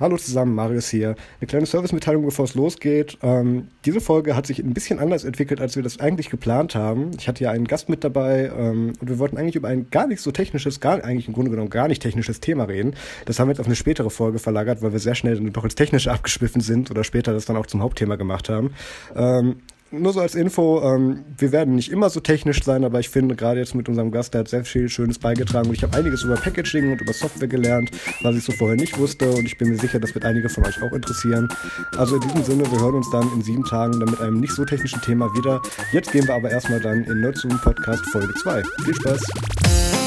Hallo zusammen, Marius hier. Eine kleine Servicemitteilung, bevor es losgeht. Ähm, diese Folge hat sich ein bisschen anders entwickelt, als wir das eigentlich geplant haben. Ich hatte ja einen Gast mit dabei ähm, und wir wollten eigentlich über ein gar nicht so technisches, gar eigentlich im Grunde genommen gar nicht technisches Thema reden. Das haben wir jetzt auf eine spätere Folge verlagert, weil wir sehr schnell dann doch ins Technische abgeschwiffen sind oder später das dann auch zum Hauptthema gemacht haben. Ähm, nur so als Info, ähm, wir werden nicht immer so technisch sein, aber ich finde gerade jetzt mit unserem Gast, der hat sehr viel Schönes beigetragen und ich habe einiges über Packaging und über Software gelernt, was ich so vorher nicht wusste und ich bin mir sicher, das wird einige von euch auch interessieren. Also in diesem Sinne, wir hören uns dann in sieben Tagen dann mit einem nicht so technischen Thema wieder. Jetzt gehen wir aber erstmal dann in Nerdzoom Podcast Folge 2. Viel Spaß!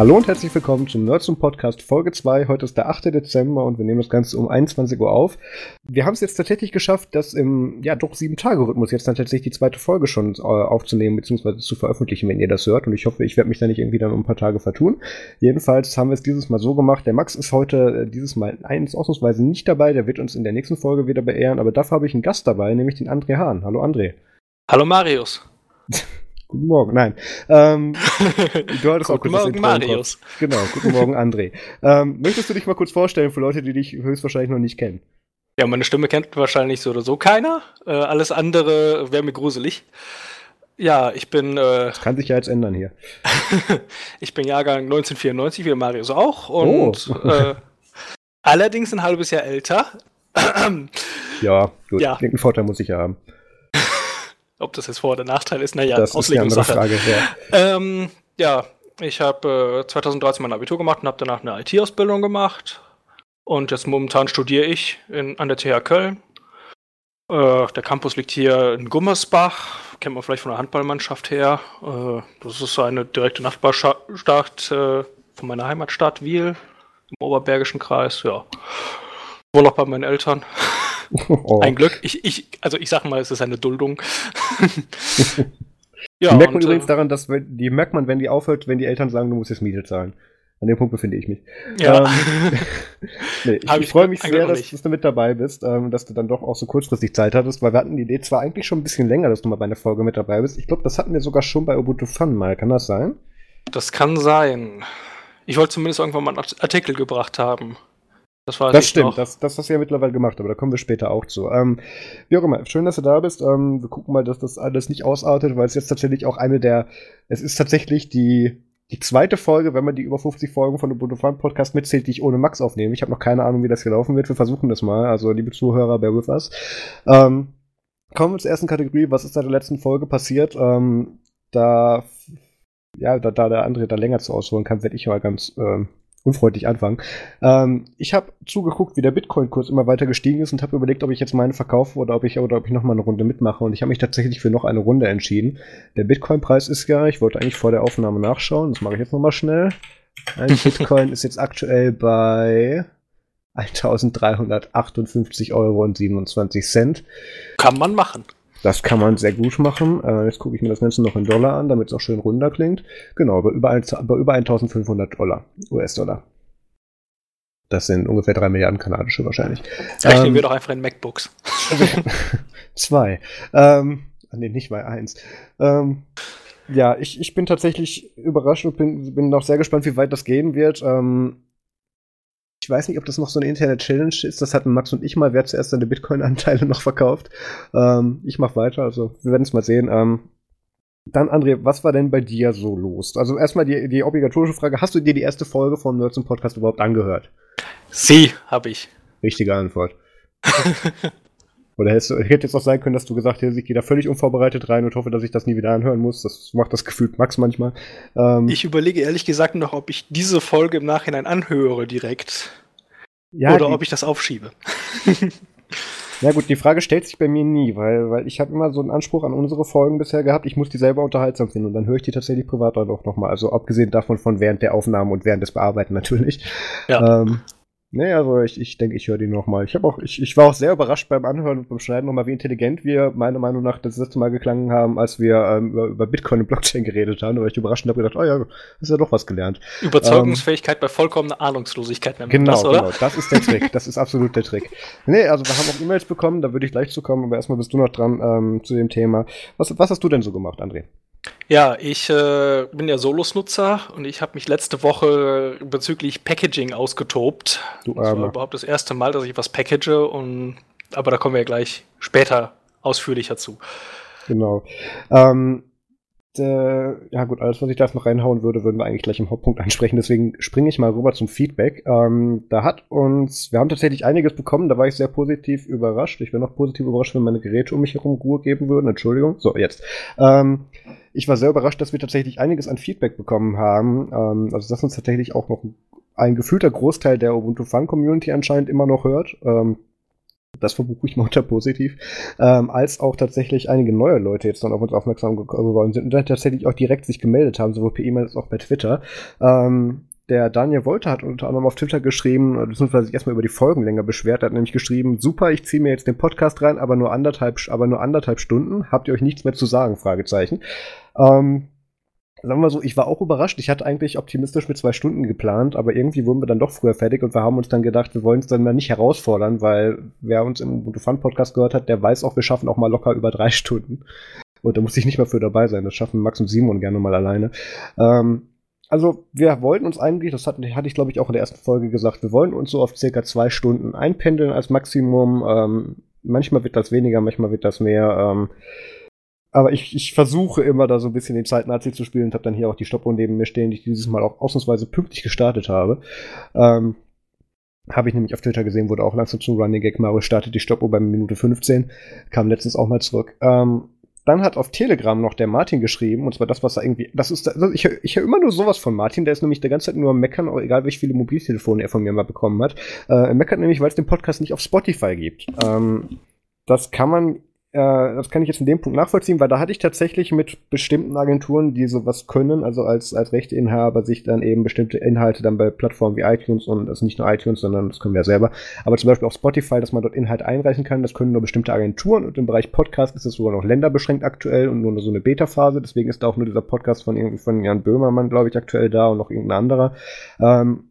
Hallo und herzlich willkommen zum Nerds und Podcast Folge 2. Heute ist der 8. Dezember und wir nehmen das Ganze um 21 Uhr auf. Wir haben es jetzt tatsächlich geschafft, das im, ja, doch sieben Tage Rhythmus jetzt dann tatsächlich die zweite Folge schon äh, aufzunehmen bzw. zu veröffentlichen, wenn ihr das hört. Und ich hoffe, ich werde mich da nicht irgendwie dann um ein paar Tage vertun. Jedenfalls haben wir es dieses Mal so gemacht. Der Max ist heute äh, dieses Mal eins ausnahmsweise nicht dabei. Der wird uns in der nächsten Folge wieder beehren. Aber dafür habe ich einen Gast dabei, nämlich den André Hahn. Hallo André. Hallo Marius. Guten Morgen, nein. Ähm, du hattest auch kurz Morgen, Marius. Genau, guten Morgen, André. Ähm, möchtest du dich mal kurz vorstellen für Leute, die dich höchstwahrscheinlich noch nicht kennen? Ja, meine Stimme kennt wahrscheinlich so oder so keiner. Äh, alles andere wäre mir gruselig. Ja, ich bin. Äh, das kann sich ja jetzt ändern hier. ich bin Jahrgang 1994, wie Marius auch. Und oh. äh, allerdings ein halbes Jahr älter. ja, gut. Ja. Irgendeinen Vorteil muss ich ja haben. Ob das jetzt Vor- oder Nachteil ist, naja, das ist eine andere Frage. Ja, ähm, ja ich habe äh, 2013 mein Abitur gemacht und habe danach eine IT-Ausbildung gemacht. Und jetzt momentan studiere ich in, an der TH Köln. Äh, der Campus liegt hier in Gummersbach, kennt man vielleicht von der Handballmannschaft her. Äh, das ist eine direkte Nachbarstadt äh, von meiner Heimatstadt Wiel im Oberbergischen Kreis. Ja, wohne noch bei meinen Eltern. Oh. Ein Glück. Ich, ich, also ich sag mal, es ist eine Duldung. ja, die merkt man übrigens äh, daran, dass die merkt man, wenn die aufhört, wenn die Eltern sagen, du musst jetzt Miete zahlen. An dem Punkt befinde ich mich. Ja. Ähm, nee, ich, ich freue mich sehr, dass, dass, du mit dabei bist, ähm, dass du dann doch auch so kurzfristig Zeit hattest, weil wir hatten die Idee zwar eigentlich schon ein bisschen länger, dass du mal bei einer Folge mit dabei bist. Ich glaube, das hatten wir sogar schon bei Ubuntu Fun mal. Kann das sein? Das kann sein. Ich wollte zumindest irgendwann mal einen Artikel gebracht haben. Das, war das stimmt, das, das hast du ja mittlerweile gemacht, aber da kommen wir später auch zu. Ähm, wie auch immer, schön, dass du da bist. Ähm, wir gucken mal, dass das alles nicht ausartet, weil es jetzt tatsächlich auch eine der, es ist tatsächlich die, die zweite Folge, wenn man die über 50 Folgen von Ubuntu Fun Podcast mitzählt, die ich ohne Max aufnehme. Ich habe noch keine Ahnung, wie das hier laufen wird. Wir versuchen das mal. Also, liebe Zuhörer, bear with us. Ähm, kommen wir zur ersten Kategorie. Was ist seit der letzten Folge passiert? Ähm, da, ja, da, da der andere da länger zu ausholen kann, werde ich mal ganz ähm, unfreundlich anfangen. Ähm, ich habe zugeguckt, wie der Bitcoin-Kurs immer weiter gestiegen ist und habe überlegt, ob ich jetzt meine verkaufe oder ob ich oder ob ich noch mal eine Runde mitmache. Und ich habe mich tatsächlich für noch eine Runde entschieden. Der Bitcoin-Preis ist ja, ich wollte eigentlich vor der Aufnahme nachschauen, das mache ich jetzt noch mal schnell. Ein Bitcoin ist jetzt aktuell bei 1358 Euro und 27 Cent. Kann man machen. Das kann man sehr gut machen. Äh, jetzt gucke ich mir das Ganze noch in Dollar an, damit es auch schön runter klingt. Genau, bei über, ein, bei über 1500 Dollar, US-Dollar. Das sind ungefähr 3 Milliarden kanadische wahrscheinlich. Rechnen ähm, wir doch einfach in MacBooks. zwei. Ähm, nee, nicht mal eins. Ähm, ja, ich, ich bin tatsächlich überrascht und bin, bin noch sehr gespannt, wie weit das gehen wird. Ähm, weiß nicht, ob das noch so eine interne Challenge ist. Das hatten Max und ich mal. Wer zuerst seine Bitcoin-Anteile noch verkauft. Ähm, ich mache weiter, also wir werden es mal sehen. Ähm, dann, André, was war denn bei dir so los? Also erstmal die, die obligatorische Frage: Hast du dir die erste Folge vom Nerds im Podcast überhaupt angehört? Sie, habe ich. Richtige Antwort. Oder hätte, hätte jetzt auch sein können, dass du gesagt hättest, ich gehe da völlig unvorbereitet rein und hoffe, dass ich das nie wieder anhören muss. Das macht das Gefühl Max manchmal. Ähm, ich überlege ehrlich gesagt noch, ob ich diese Folge im Nachhinein anhöre direkt. Ja, oder die, ob ich das aufschiebe. Ja gut, die Frage stellt sich bei mir nie, weil, weil ich habe immer so einen Anspruch an unsere Folgen bisher gehabt, ich muss die selber unterhaltsam finden und dann höre ich die tatsächlich privat auch nochmal. Also abgesehen davon von während der Aufnahmen und während des Bearbeiten natürlich. Ja. Ähm, Nee, also ich, ich denke, ich höre die nochmal. Ich, auch, ich, ich war auch sehr überrascht beim Anhören und beim Schneiden nochmal, wie intelligent wir meiner Meinung nach das letzte Mal geklangen haben, als wir ähm, über, über, Bitcoin und Blockchain geredet haben. Da war ich überrascht und habe gedacht, oh ja, hast ja doch was gelernt. Überzeugungsfähigkeit ähm, bei vollkommener Ahnungslosigkeit. Genau, das, genau, das ist der Trick. Das ist absolut der Trick. Nee, also wir haben auch E-Mails bekommen, da würde ich gleich zu kommen, aber erstmal bist du noch dran ähm, zu dem Thema. Was, was hast du denn so gemacht, André? Ja, ich äh, bin ja Solos-Nutzer und ich habe mich letzte Woche bezüglich Packaging ausgetobt. Du das war überhaupt das erste Mal, dass ich was package und aber da kommen wir ja gleich später ausführlicher zu. Genau. Ähm, äh, ja gut, alles, was ich da noch reinhauen würde, würden wir eigentlich gleich im Hauptpunkt ansprechen. Deswegen springe ich mal rüber zum Feedback. Ähm, da hat uns, wir haben tatsächlich einiges bekommen, da war ich sehr positiv überrascht. Ich wäre noch positiv überrascht, wenn meine Geräte um mich herum Ruhe geben würden. Entschuldigung. So, jetzt. Ähm, ich war sehr überrascht, dass wir tatsächlich einiges an Feedback bekommen haben. Ähm, also, dass uns tatsächlich auch noch ein gefühlter Großteil der Ubuntu Fun Community anscheinend immer noch hört. Ähm, das verbuche ich mal unter positiv, ähm, als auch tatsächlich einige neue Leute jetzt dann auf uns aufmerksam geworden sind und dann tatsächlich auch direkt sich gemeldet haben, sowohl per E-Mail als auch bei Twitter. Ähm, der Daniel Wolter hat unter anderem auf Twitter geschrieben, beziehungsweise sich erstmal über die Folgenlänge beschwert, er hat nämlich geschrieben, super, ich ziehe mir jetzt den Podcast rein, aber nur anderthalb, aber nur anderthalb Stunden, habt ihr euch nichts mehr zu sagen? Fragezeichen. Ähm, sagen wir so, ich war auch überrascht. Ich hatte eigentlich optimistisch mit zwei Stunden geplant, aber irgendwie wurden wir dann doch früher fertig und wir haben uns dann gedacht, wir wollen es dann mal nicht herausfordern, weil wer uns im Ubuntu Fun Podcast gehört hat, der weiß auch, wir schaffen auch mal locker über drei Stunden. Und da muss ich nicht mal für dabei sein. Das schaffen Max und Simon gerne mal alleine. Ähm, also wir wollten uns eigentlich, das hatte, hatte ich glaube ich auch in der ersten Folge gesagt, wir wollen uns so auf circa zwei Stunden einpendeln als Maximum. Ähm, manchmal wird das weniger, manchmal wird das mehr. Ähm, aber ich, ich versuche immer da so ein bisschen den Zeitnazi zu spielen und habe dann hier auch die Stoppuhr neben mir stehen, die ich dieses Mal auch ausnahmsweise pünktlich gestartet habe. Ähm, habe ich nämlich auf Twitter gesehen, wurde auch langsam zum Running Gag. Mario startet die Stoppuhr bei Minute 15, kam letztens auch mal zurück. Ähm, dann hat auf Telegram noch der Martin geschrieben, und zwar das, was er irgendwie, das ist, also ich, ich höre immer nur sowas von Martin, der ist nämlich der ganze Zeit nur am Meckern, egal wie viele Mobiltelefone er von mir mal bekommen hat. Äh, er meckert nämlich, weil es den Podcast nicht auf Spotify gibt. Ähm, das kann man äh, das kann ich jetzt in dem Punkt nachvollziehen, weil da hatte ich tatsächlich mit bestimmten Agenturen, die sowas können, also als, als Rechteinhaber sich dann eben bestimmte Inhalte dann bei Plattformen wie iTunes und also nicht nur iTunes, sondern das können wir ja selber, aber zum Beispiel auf Spotify, dass man dort Inhalte einreichen kann, das können nur bestimmte Agenturen und im Bereich Podcast ist es sogar noch länderbeschränkt aktuell und nur so eine Beta-Phase, deswegen ist da auch nur dieser Podcast von irgendwie von Jan Böhmermann, glaube ich, aktuell da und noch irgendein anderer. Ähm,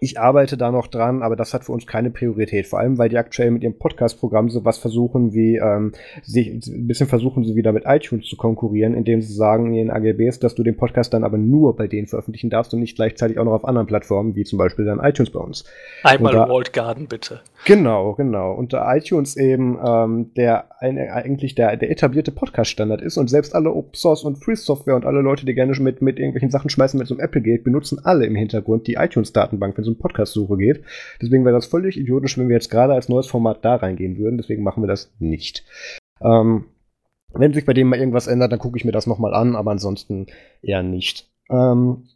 ich arbeite da noch dran, aber das hat für uns keine Priorität. Vor allem, weil die aktuell mit ihrem Podcast-Programm sowas versuchen, wie ähm, sich ein bisschen versuchen sie wieder mit iTunes zu konkurrieren, indem sie sagen in ihren AGBs, dass du den Podcast dann aber nur bei denen veröffentlichen darfst und nicht gleichzeitig auch noch auf anderen Plattformen, wie zum Beispiel dann iTunes bei uns. Einmal da, Walled Garden, bitte. Genau, genau. Und da iTunes eben ähm, der eigentlich der, der etablierte Podcast-Standard ist und selbst alle Open Source und Free Software und alle Leute, die gerne mit, mit irgendwelchen Sachen schmeißen, mit so einem Apple geht, benutzen alle im Hintergrund die iTunes-Datenbank, wenn um Podcast-Suche geht. Deswegen wäre das völlig idiotisch, wenn wir jetzt gerade als neues Format da reingehen würden. Deswegen machen wir das nicht. Ähm, wenn sich bei dem mal irgendwas ändert, dann gucke ich mir das nochmal an, aber ansonsten eher nicht. Ähm,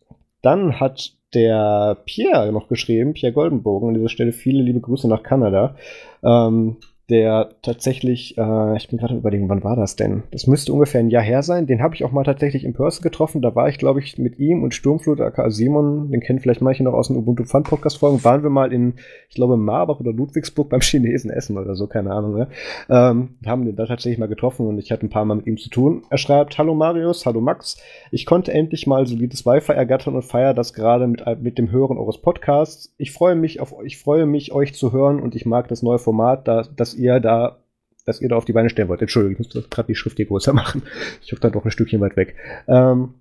dann hat der Pierre noch geschrieben, Pierre Goldenbogen, an dieser Stelle viele liebe Grüße nach Kanada. Ähm, der tatsächlich, äh, ich bin gerade überlegen, wann war das denn? Das müsste ungefähr ein Jahr her sein. Den habe ich auch mal tatsächlich in Person getroffen. Da war ich, glaube ich, mit ihm und Sturmflut, aka Simon, den kennen vielleicht manche noch aus den Ubuntu Fun Podcast Folgen, waren wir mal in, ich glaube, Marbach oder Ludwigsburg beim Chinesen essen oder so, keine Ahnung. Ne? Ähm, haben den da tatsächlich mal getroffen und ich hatte ein paar Mal mit ihm zu tun. Er schreibt, hallo Marius, hallo Max. Ich konnte endlich mal solides Wi-Fi ergattern und feiere das gerade mit, mit dem Hören eures Podcasts. Ich freue mich auf, ich freue mich, euch zu hören und ich mag das neue Format, da, das ihr da, dass ihr da auf die Beine stellen wollt. Entschuldigung, ich muss gerade die Schrift hier größer machen. Ich hoffe, da doch ein Stückchen weit weg. Ähm,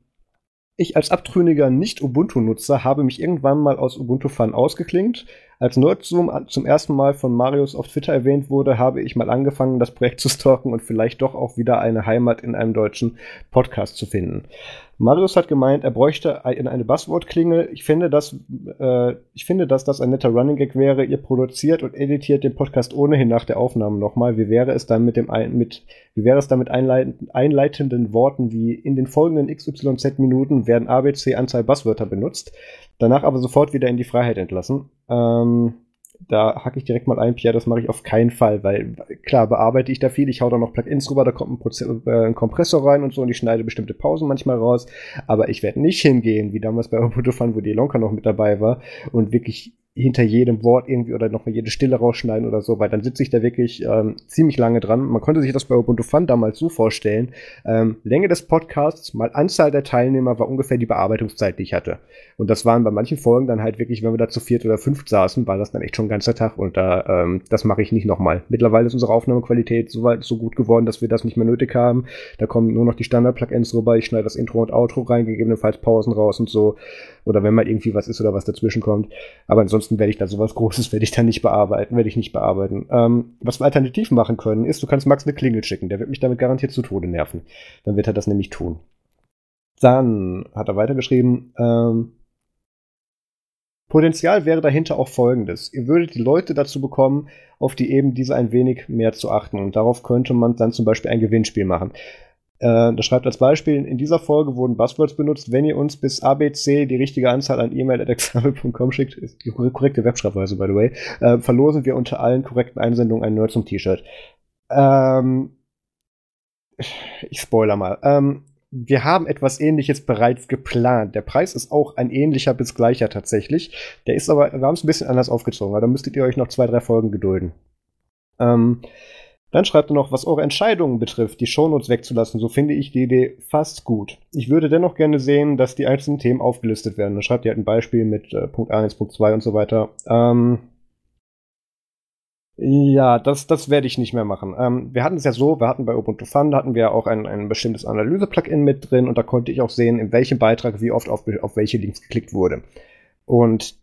ich als abtrünniger Nicht-Ubuntu-Nutzer habe mich irgendwann mal aus Ubuntu Fun ausgeklingt. Als Nerdzoom zum ersten Mal von Marius auf Twitter erwähnt wurde, habe ich mal angefangen, das Projekt zu stalken und vielleicht doch auch wieder eine Heimat in einem deutschen Podcast zu finden. Marius hat gemeint, er bräuchte eine Buzzword-Klingel. Ich finde, dass, äh, ich finde, dass das ein netter Running Gag wäre. Ihr produziert und editiert den Podcast ohnehin nach der Aufnahme nochmal. Wie wäre es dann mit dem ein, mit, wie wäre es dann mit einleitenden, einleitenden Worten wie in den folgenden XYZ Minuten werden ABC Anzahl Buzzwörter benutzt, danach aber sofort wieder in die Freiheit entlassen. Ähm, da hacke ich direkt mal ein, Pierre, das mache ich auf keinen Fall, weil klar, bearbeite ich da viel, ich hau da noch Plugins rüber, da kommt ein, Proze äh, ein Kompressor rein und so und ich schneide bestimmte Pausen manchmal raus, aber ich werde nicht hingehen, wie damals bei Ubuntu Fun, wo die Lonka noch mit dabei war und wirklich hinter jedem Wort irgendwie oder nochmal jede Stille rausschneiden oder so, weil dann sitze ich da wirklich ähm, ziemlich lange dran. Man konnte sich das bei Ubuntu Fun damals so vorstellen. Ähm, Länge des Podcasts mal Anzahl der Teilnehmer war ungefähr die Bearbeitungszeit, die ich hatte. Und das waren bei manchen Folgen dann halt wirklich, wenn wir da zu viert oder fünft saßen, war das dann echt schon ein ganzer Tag und da, ähm, das mache ich nicht nochmal. Mittlerweile ist unsere Aufnahmequalität so weit so gut geworden, dass wir das nicht mehr nötig haben. Da kommen nur noch die Standard-Plugins rüber. Ich schneide das Intro und Outro rein, gegebenenfalls Pausen raus und so. Oder wenn mal irgendwie was ist oder was dazwischen kommt. Aber ansonsten werde ich da sowas Großes, werde ich da nicht bearbeiten, werde ich nicht bearbeiten. Ähm, was wir alternativ machen können, ist, du kannst Max eine Klingel schicken. Der wird mich damit garantiert zu Tode nerven. Dann wird er das nämlich tun. Dann hat er weitergeschrieben, ähm, Potenzial wäre dahinter auch folgendes. Ihr würdet die Leute dazu bekommen, auf die eben diese ein wenig mehr zu achten. Und darauf könnte man dann zum Beispiel ein Gewinnspiel machen. Äh, das schreibt als Beispiel, in dieser Folge wurden Buzzwords benutzt. Wenn ihr uns bis ABC die richtige Anzahl an E-Mail.example.com schickt, ist die korrekte Webschreibweise, by the way, äh, verlosen wir unter allen korrekten Einsendungen ein Nerd zum T-Shirt. Ähm, ich spoiler mal. Ähm, wir haben etwas ähnliches bereits geplant. Der Preis ist auch ein ähnlicher bis gleicher tatsächlich. Der ist aber, wir haben es ein bisschen anders aufgezogen, aber da müsstet ihr euch noch zwei, drei Folgen gedulden. Ähm, dann schreibt er noch, was eure Entscheidungen betrifft, die Shownotes wegzulassen, so finde ich die Idee fast gut. Ich würde dennoch gerne sehen, dass die einzelnen Themen aufgelistet werden. Dann schreibt ihr halt ein Beispiel mit äh, Punkt 1, Punkt 2 und so weiter. Ähm, ja, das, das werde ich nicht mehr machen. Ähm, wir hatten es ja so, wir hatten bei Ubuntu Fun, hatten wir auch ein, ein bestimmtes Analyse-Plugin mit drin und da konnte ich auch sehen, in welchem Beitrag wie oft auf, auf welche Links geklickt wurde. Und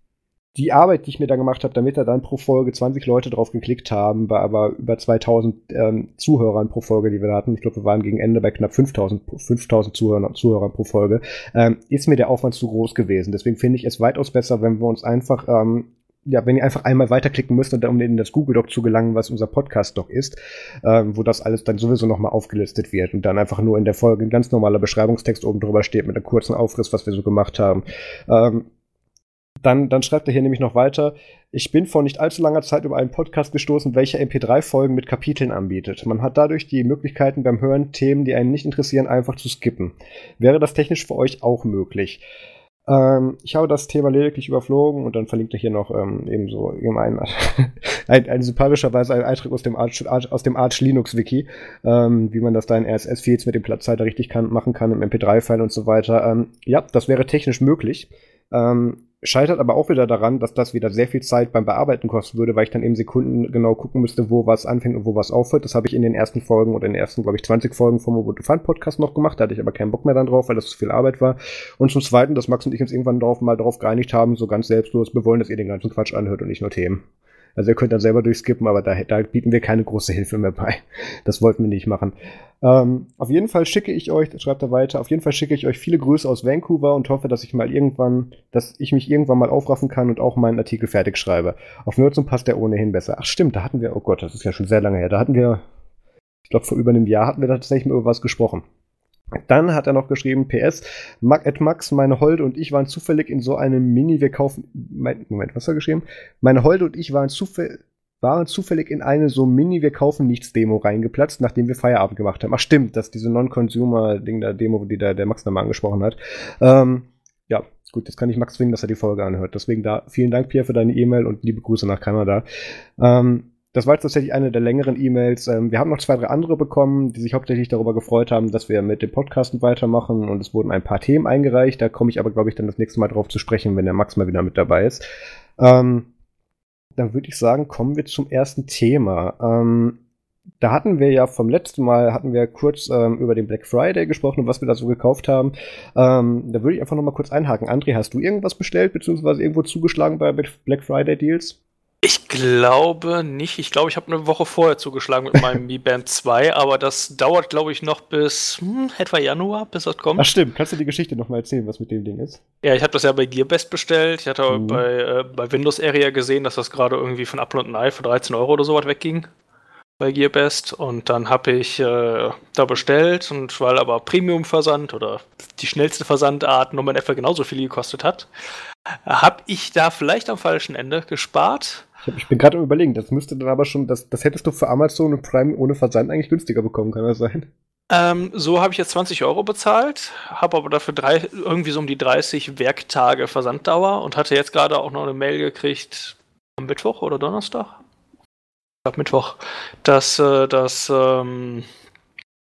die Arbeit, die ich mir da gemacht habe, damit da dann pro Folge 20 Leute drauf geklickt haben, bei aber über 2000 ähm, Zuhörern pro Folge, die wir da hatten, ich glaube, wir waren gegen Ende bei knapp 5000, 5000 Zuhörern, Zuhörern pro Folge, ähm, ist mir der Aufwand zu groß gewesen. Deswegen finde ich es weitaus besser, wenn wir uns einfach ähm, ja, wenn ihr einfach einmal weiterklicken müsst, um in das Google Doc zu gelangen, was unser Podcast Doc ist, ähm, wo das alles dann sowieso nochmal aufgelistet wird und dann einfach nur in der Folge ein ganz normaler Beschreibungstext oben drüber steht mit einem kurzen Aufriss, was wir so gemacht haben. Ähm, dann, dann schreibt er hier nämlich noch weiter, ich bin vor nicht allzu langer Zeit über einen Podcast gestoßen, welcher MP3-Folgen mit Kapiteln anbietet. Man hat dadurch die Möglichkeiten beim Hören, Themen, die einen nicht interessieren, einfach zu skippen. Wäre das technisch für euch auch möglich? Ähm, ich habe das Thema lediglich überflogen und dann verlinkt er hier noch ähm, ebenso ein, ein, ein sympathischerweise ein Eintrag aus dem Arch, aus dem Arch Linux Wiki, ähm, wie man das da in RSS-Feeds mit dem Platzhalter richtig kann, machen kann im MP3-File und so weiter. Ähm, ja, das wäre technisch möglich. Ähm, scheitert aber auch wieder daran, dass das wieder sehr viel Zeit beim Bearbeiten kosten würde, weil ich dann eben Sekunden genau gucken müsste, wo was anfängt und wo was aufhört. Das habe ich in den ersten Folgen oder in den ersten, glaube ich, 20 Folgen vom Ubuntu Fun Podcast noch gemacht. Da hatte ich aber keinen Bock mehr dann drauf, weil das zu viel Arbeit war. Und zum Zweiten, dass Max und ich uns irgendwann drauf, mal darauf geeinigt haben, so ganz selbstlos, wir wollen, dass ihr den ganzen Quatsch anhört und nicht nur Themen. Also ihr könnt dann selber durchskippen, aber da, da bieten wir keine große Hilfe mehr bei. Das wollten wir nicht machen. Ähm, auf jeden Fall schicke ich euch, schreibt er weiter, auf jeden Fall schicke ich euch viele Grüße aus Vancouver und hoffe, dass ich mal irgendwann, dass ich mich irgendwann mal aufraffen kann und auch meinen Artikel fertig schreibe. Auf Nerdsum passt der ohnehin besser. Ach stimmt, da hatten wir, oh Gott, das ist ja schon sehr lange her, da hatten wir, ich glaube vor über einem Jahr hatten wir da tatsächlich mal über was gesprochen. Dann hat er noch geschrieben, PS, at Max, meine Holde und ich waren zufällig in so einem Mini, wir kaufen, Moment, was hat er geschrieben? Meine Holde und ich waren zufällig, waren zufällig in eine so Mini Wir kaufen nichts Demo reingeplatzt, nachdem wir Feierabend gemacht haben. Ach stimmt, das ist diese Non-Consumer-Ding der Demo, die da der Max nochmal angesprochen hat. Ähm, ja, gut, jetzt kann ich Max zwingen, dass er die Folge anhört. Deswegen da vielen Dank, Pierre, für deine E-Mail und liebe Grüße nach Kanada. Ähm, das war jetzt tatsächlich eine der längeren E-Mails. Ähm, wir haben noch zwei, drei andere bekommen, die sich hauptsächlich darüber gefreut haben, dass wir mit dem Podcasten weitermachen und es wurden ein paar Themen eingereicht. Da komme ich aber, glaube ich, dann das nächste Mal drauf zu sprechen, wenn der Max mal wieder mit dabei ist. Ähm, dann würde ich sagen, kommen wir zum ersten Thema. Ähm, da hatten wir ja vom letzten Mal hatten wir kurz ähm, über den Black Friday gesprochen und was wir da so gekauft haben. Ähm, da würde ich einfach noch mal kurz einhaken. André, hast du irgendwas bestellt beziehungsweise irgendwo zugeschlagen bei Black Friday Deals? Ich glaube nicht. Ich glaube, ich habe eine Woche vorher zugeschlagen mit meinem Mi Band 2, aber das dauert, glaube ich, noch bis hm, etwa Januar, bis das kommt. Ach stimmt, kannst du die Geschichte noch mal erzählen, was mit dem Ding ist? Ja, ich habe das ja bei Gearbest bestellt. Ich hatte mhm. bei, äh, bei Windows Area gesehen, dass das gerade irgendwie von Upload und Eye für 13 Euro oder so was wegging bei Gearbest und dann habe ich äh, da bestellt und weil aber Premium-Versand oder die schnellste Versandart nochmal etwa genauso viel gekostet hat, habe ich da vielleicht am falschen Ende gespart ich, bin gerade am überlegen, das müsste dann aber schon, das, das hättest du für Amazon und Prime ohne Versand eigentlich günstiger bekommen, kann das sein? Ähm, so habe ich jetzt 20 Euro bezahlt, habe aber dafür drei, irgendwie so um die 30 Werktage Versanddauer und hatte jetzt gerade auch noch eine Mail gekriegt am Mittwoch oder Donnerstag. Ich glaube Mittwoch, dass, äh, dass, ähm,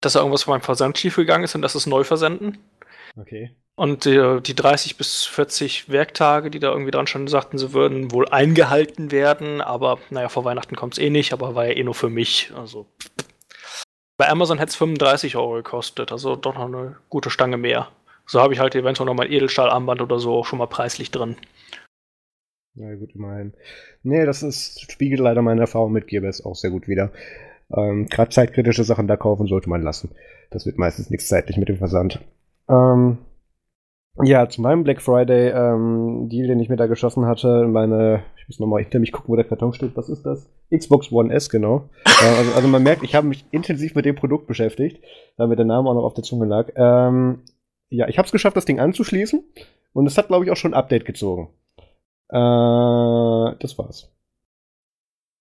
dass da irgendwas von meinem Versand schief gegangen ist und dass es neu versenden. Okay. Und die, die 30 bis 40 Werktage, die da irgendwie dran standen, sagten, sie würden wohl eingehalten werden, aber naja, vor Weihnachten kommt es eh nicht, aber war ja eh nur für mich. Also bei Amazon hätte es 35 Euro gekostet, also doch noch eine gute Stange mehr. So habe ich halt eventuell noch mein Edelstahlarmband oder so auch schon mal preislich drin. Ja, gut, immerhin. Nee, das ist, spiegelt leider meine Erfahrung mit Gearbest auch sehr gut wieder. Ähm, Gerade zeitkritische Sachen da kaufen sollte man lassen. Das wird meistens nichts zeitlich mit dem Versand. Ähm, ja, zu meinem Black Friday ähm, Deal, den ich mir da geschossen hatte, meine, ich muss nochmal hinter mich gucken, wo der Karton steht. Was ist das? Xbox One S, genau. äh, also, also, man merkt, ich habe mich intensiv mit dem Produkt beschäftigt, da mir der Name auch noch auf der Zunge lag. Ähm, ja, ich habe es geschafft, das Ding anzuschließen und es hat, glaube ich, auch schon ein Update gezogen. Äh, das war's.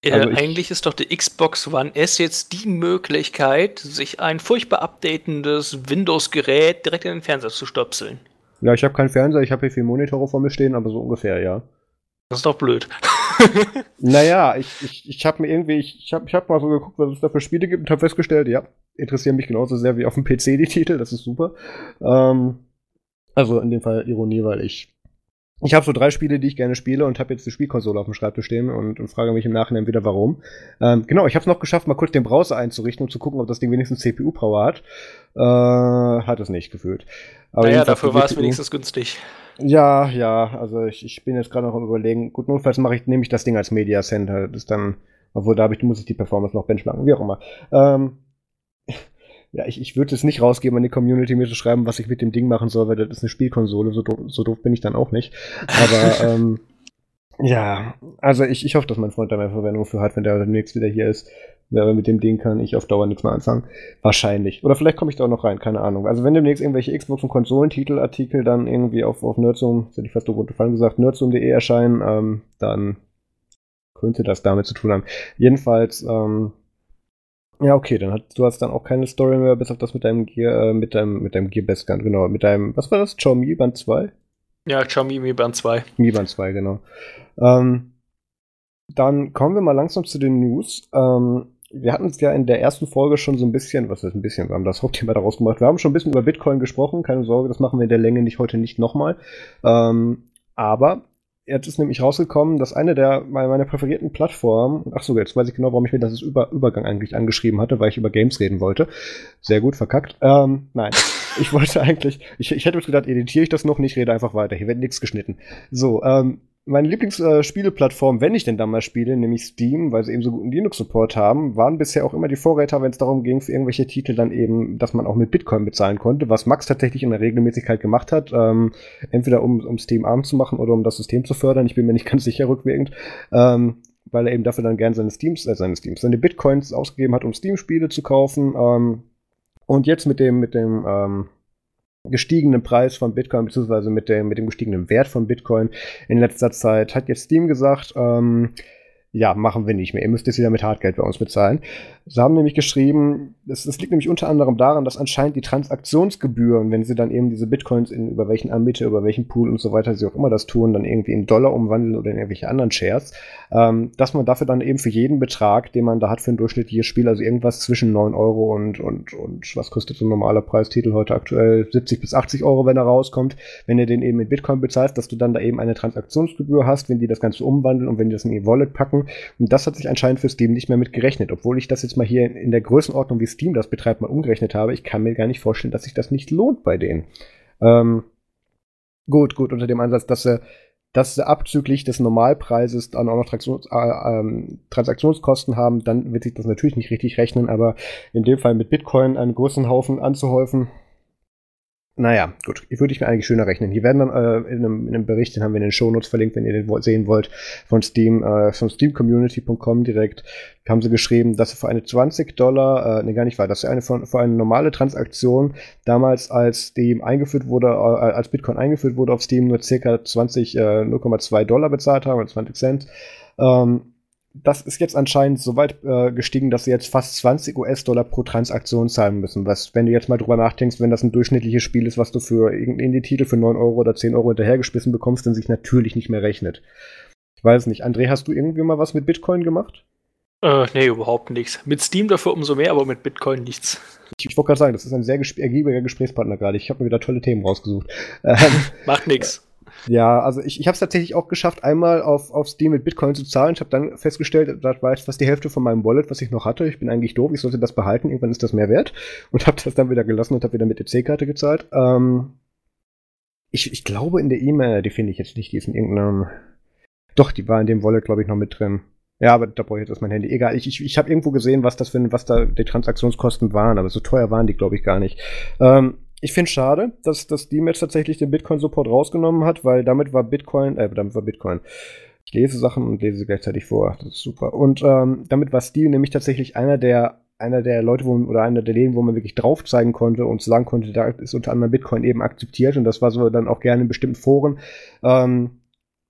Äh, also eigentlich ist doch die Xbox One S jetzt die Möglichkeit, sich ein furchtbar updatendes Windows-Gerät direkt in den Fernseher zu stöpseln. Ja, ich habe keinen Fernseher, ich habe hier vier Monitore vor mir stehen, aber so ungefähr, ja. Das ist doch blöd. naja, ich, ich, ich habe mir irgendwie, ich, ich habe ich hab mal so geguckt, was es da für Spiele gibt und habe festgestellt, ja, interessieren mich genauso sehr wie auf dem PC die Titel, das ist super. Ähm, also in dem Fall Ironie, weil ich ich habe so drei Spiele, die ich gerne spiele und habe jetzt die Spielkonsole auf dem Schreibtisch stehen und, und frage mich im Nachhinein wieder, warum. Ähm, genau, ich habe es noch geschafft, mal kurz den Browser einzurichten, um zu gucken, ob das Ding wenigstens CPU-Power hat. Äh, hat es nicht gefühlt. Aber naja, dafür war es wenigstens günstig. Ja, ja, also ich, ich bin jetzt gerade noch am überlegen. Gut, notfalls mache ich, nehme ich das Ding als Media Center. Das ist dann, obwohl da ich, muss ich die Performance noch benchmarken, wie auch immer. Ähm, ja, ich, ich würde es nicht rausgeben an die Community, mir zu schreiben, was ich mit dem Ding machen soll, weil das ist eine Spielkonsole, so doof, so doof bin ich dann auch nicht. Aber ähm, ja, also ich, ich hoffe, dass mein Freund da mehr Verwendung für hat, wenn der demnächst wieder hier ist. Wer mit dem Ding kann ich auf Dauer nichts mehr anfangen. Wahrscheinlich. Oder vielleicht komme ich da auch noch rein, keine Ahnung. Also wenn demnächst irgendwelche Xbox- und Konsolentitelartikel dann irgendwie auf, auf Nerdsum, das hätte ich fast so runterfallen gesagt, nerdsum.de erscheinen, ähm, dann könnte das damit zu tun haben. Jedenfalls, ähm, ja, okay, dann hat, du hast dann auch keine Story mehr, bis auf das mit deinem Gear, äh, mit deinem, mit deinem Gear Best Gun, genau, mit deinem, was war das? Xiaomi Band 2? Ja, Xiaomi Mi Band 2. Mi Band 2, genau. Ähm, dann kommen wir mal langsam zu den News. Ähm, wir hatten es ja in der ersten Folge schon so ein bisschen, was ist ein bisschen, wir haben das Hauptthema daraus gemacht. Wir haben schon ein bisschen über Bitcoin gesprochen, keine Sorge, das machen wir in der Länge nicht heute nicht nochmal. Ähm, aber Jetzt ist nämlich rausgekommen, dass eine der meiner präferierten Plattformen, ach so, jetzt weiß ich genau, warum ich mir das Über Übergang eigentlich angeschrieben hatte, weil ich über Games reden wollte. Sehr gut, verkackt. Ähm, nein, ich wollte eigentlich, ich, ich hätte gedacht, editiere ich das noch nicht, rede einfach weiter. Hier wird nichts geschnitten. So, ähm, meine Lieblingsspieleplattform, äh, wenn ich denn da mal spiele, nämlich Steam, weil sie eben so guten Linux-Support haben, waren bisher auch immer die Vorräter, wenn es darum ging, für irgendwelche Titel dann eben, dass man auch mit Bitcoin bezahlen konnte, was Max tatsächlich in der Regelmäßigkeit gemacht hat, ähm, entweder um, um Steam arm zu machen oder um das System zu fördern, ich bin mir nicht ganz sicher rückwirkend, ähm, weil er eben dafür dann gern seine Steams, äh, seine Steams, seine Bitcoins ausgegeben hat, um Steam-Spiele zu kaufen, ähm, und jetzt mit dem, mit dem, ähm, gestiegenen Preis von Bitcoin, beziehungsweise mit dem, mit dem gestiegenen Wert von Bitcoin in letzter Zeit, hat jetzt Steam gesagt, ähm, ja, machen wir nicht mehr. Ihr müsst jetzt wieder mit Hartgeld bei uns bezahlen. Sie haben nämlich geschrieben, das, das liegt nämlich unter anderem daran, dass anscheinend die Transaktionsgebühren, wenn sie dann eben diese Bitcoins in über welchen Anbieter, über welchen Pool und so weiter sie auch immer das tun, dann irgendwie in Dollar umwandeln oder in irgendwelche anderen Shares, ähm, dass man dafür dann eben für jeden Betrag, den man da hat für ein durchschnittliches Spiel, also irgendwas zwischen 9 Euro und, und, und was kostet so ein normaler Preistitel heute aktuell? 70 bis 80 Euro, wenn er rauskommt, wenn ihr den eben in Bitcoin bezahlst, dass du dann da eben eine Transaktionsgebühr hast, wenn die das Ganze umwandeln und wenn die das in ihr Wallet packen. Und das hat sich anscheinend für Steam nicht mehr mit gerechnet, obwohl ich das jetzt mal hier in der Größenordnung, wie Steam das betreibt, mal umgerechnet habe, ich kann mir gar nicht vorstellen, dass sich das nicht lohnt bei denen. Ähm, gut, gut, unter dem Ansatz, dass sie, dass sie abzüglich des Normalpreises dann auch noch Transaktions, äh, ähm, Transaktionskosten haben, dann wird sich das natürlich nicht richtig rechnen, aber in dem Fall mit Bitcoin einen großen Haufen anzuhäufen, naja, gut, würde ich mir eigentlich schöner rechnen. Hier werden dann äh, in, einem, in, einem, Bericht, den haben wir in den Shownotes verlinkt, wenn ihr den sehen wollt, von Steam, äh, von steamcommunity.com direkt, haben sie geschrieben, dass sie für eine 20 Dollar, äh, nee, gar nicht wahr, dass sie eine für, für eine normale Transaktion damals, als Steam eingeführt wurde, äh, als Bitcoin eingeführt wurde auf Steam, nur circa 20, äh, 0,2 Dollar bezahlt haben, oder 20 Cent. Ähm, das ist jetzt anscheinend so weit äh, gestiegen, dass sie jetzt fast 20 US-Dollar pro Transaktion zahlen müssen. Was, wenn du jetzt mal drüber nachdenkst, wenn das ein durchschnittliches Spiel ist, was du für irgendeinen Indie-Titel für 9 Euro oder 10 Euro hinterhergeschmissen bekommst, dann sich natürlich nicht mehr rechnet. Ich weiß nicht. André, hast du irgendwie mal was mit Bitcoin gemacht? Äh, nee, überhaupt nichts. Mit Steam dafür umso mehr, aber mit Bitcoin nichts. Ich, ich wollte gerade sagen, das ist ein sehr ergiebiger Gesprächspartner gerade. Ich habe mir wieder tolle Themen rausgesucht. Macht nichts. Ja, also ich, ich habe es tatsächlich auch geschafft, einmal auf, auf Steam mit Bitcoin zu zahlen. Ich habe dann festgestellt, das war jetzt fast die Hälfte von meinem Wallet, was ich noch hatte. Ich bin eigentlich doof, ich sollte das behalten, irgendwann ist das mehr wert. Und habe das dann wieder gelassen und habe wieder mit EC-Karte gezahlt. Ähm, ich, ich glaube in der E-Mail, die finde ich jetzt nicht, die ist in irgendeinem... Doch, die war in dem Wallet, glaube ich, noch mit drin. Ja, aber da brauche ich jetzt mein Handy. Egal, ich, ich, ich habe irgendwo gesehen, was das für was da die Transaktionskosten waren, aber so teuer waren die, glaube ich, gar nicht. Ähm, ich finde schade, dass, dass jetzt tatsächlich den Bitcoin-Support rausgenommen hat, weil damit war Bitcoin, äh, damit war Bitcoin. Ich lese Sachen und lese sie gleichzeitig vor. Das ist super. Und ähm, damit war Steam nämlich tatsächlich einer der einer der Leute, wo, oder einer der Läden, wo man wirklich drauf zeigen konnte und sagen konnte, da ist unter anderem Bitcoin eben akzeptiert und das war so dann auch gerne in bestimmten Foren. Ähm,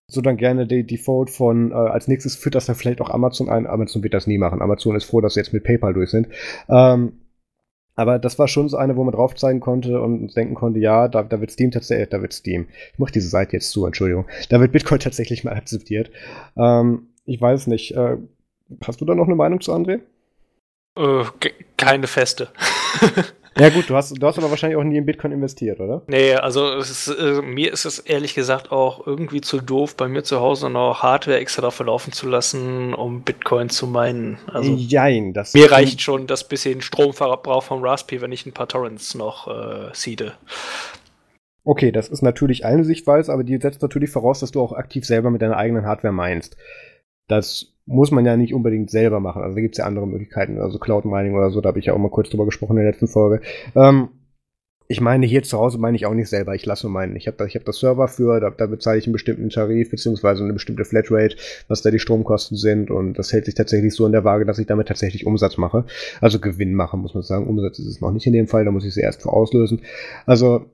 so dann gerne die Default von äh, als nächstes führt das dann vielleicht auch Amazon ein. Amazon wird das nie machen. Amazon ist froh, dass sie jetzt mit PayPal durch sind. Ähm, aber das war schon so eine, wo man drauf zeigen konnte und denken konnte, ja, da, da wird Steam tatsächlich, da wird Steam. Ich mache diese Seite jetzt zu, Entschuldigung. Da wird Bitcoin tatsächlich mal akzeptiert. Ähm, ich weiß nicht. Äh, hast du da noch eine Meinung zu, André? Äh, keine feste. Ja gut, du hast, du hast aber wahrscheinlich auch nie in Bitcoin investiert, oder? Nee, also ist, äh, mir ist es ehrlich gesagt auch irgendwie zu doof, bei mir zu Hause noch Hardware extra dafür laufen zu lassen, um Bitcoin zu meinen. Also Jein, das mir reicht schon das bisschen Stromverbrauch vom Raspberry, wenn ich ein paar Torrents noch äh, seede. Okay, das ist natürlich eine Sichtweise, aber die setzt natürlich voraus, dass du auch aktiv selber mit deiner eigenen Hardware meinst. Das muss man ja nicht unbedingt selber machen. Also da gibt es ja andere Möglichkeiten, also Cloud Mining oder so, da habe ich ja auch mal kurz drüber gesprochen in der letzten Folge. Ähm, ich meine, hier zu Hause meine ich auch nicht selber. Ich lasse meinen. Ich habe da, hab das Server für, da, da bezahle ich einen bestimmten Tarif, beziehungsweise eine bestimmte Flatrate, was da die Stromkosten sind. Und das hält sich tatsächlich so in der Waage, dass ich damit tatsächlich Umsatz mache. Also Gewinn mache, muss man sagen. Umsatz ist es noch nicht in dem Fall, da muss ich sie erst für auslösen. Also,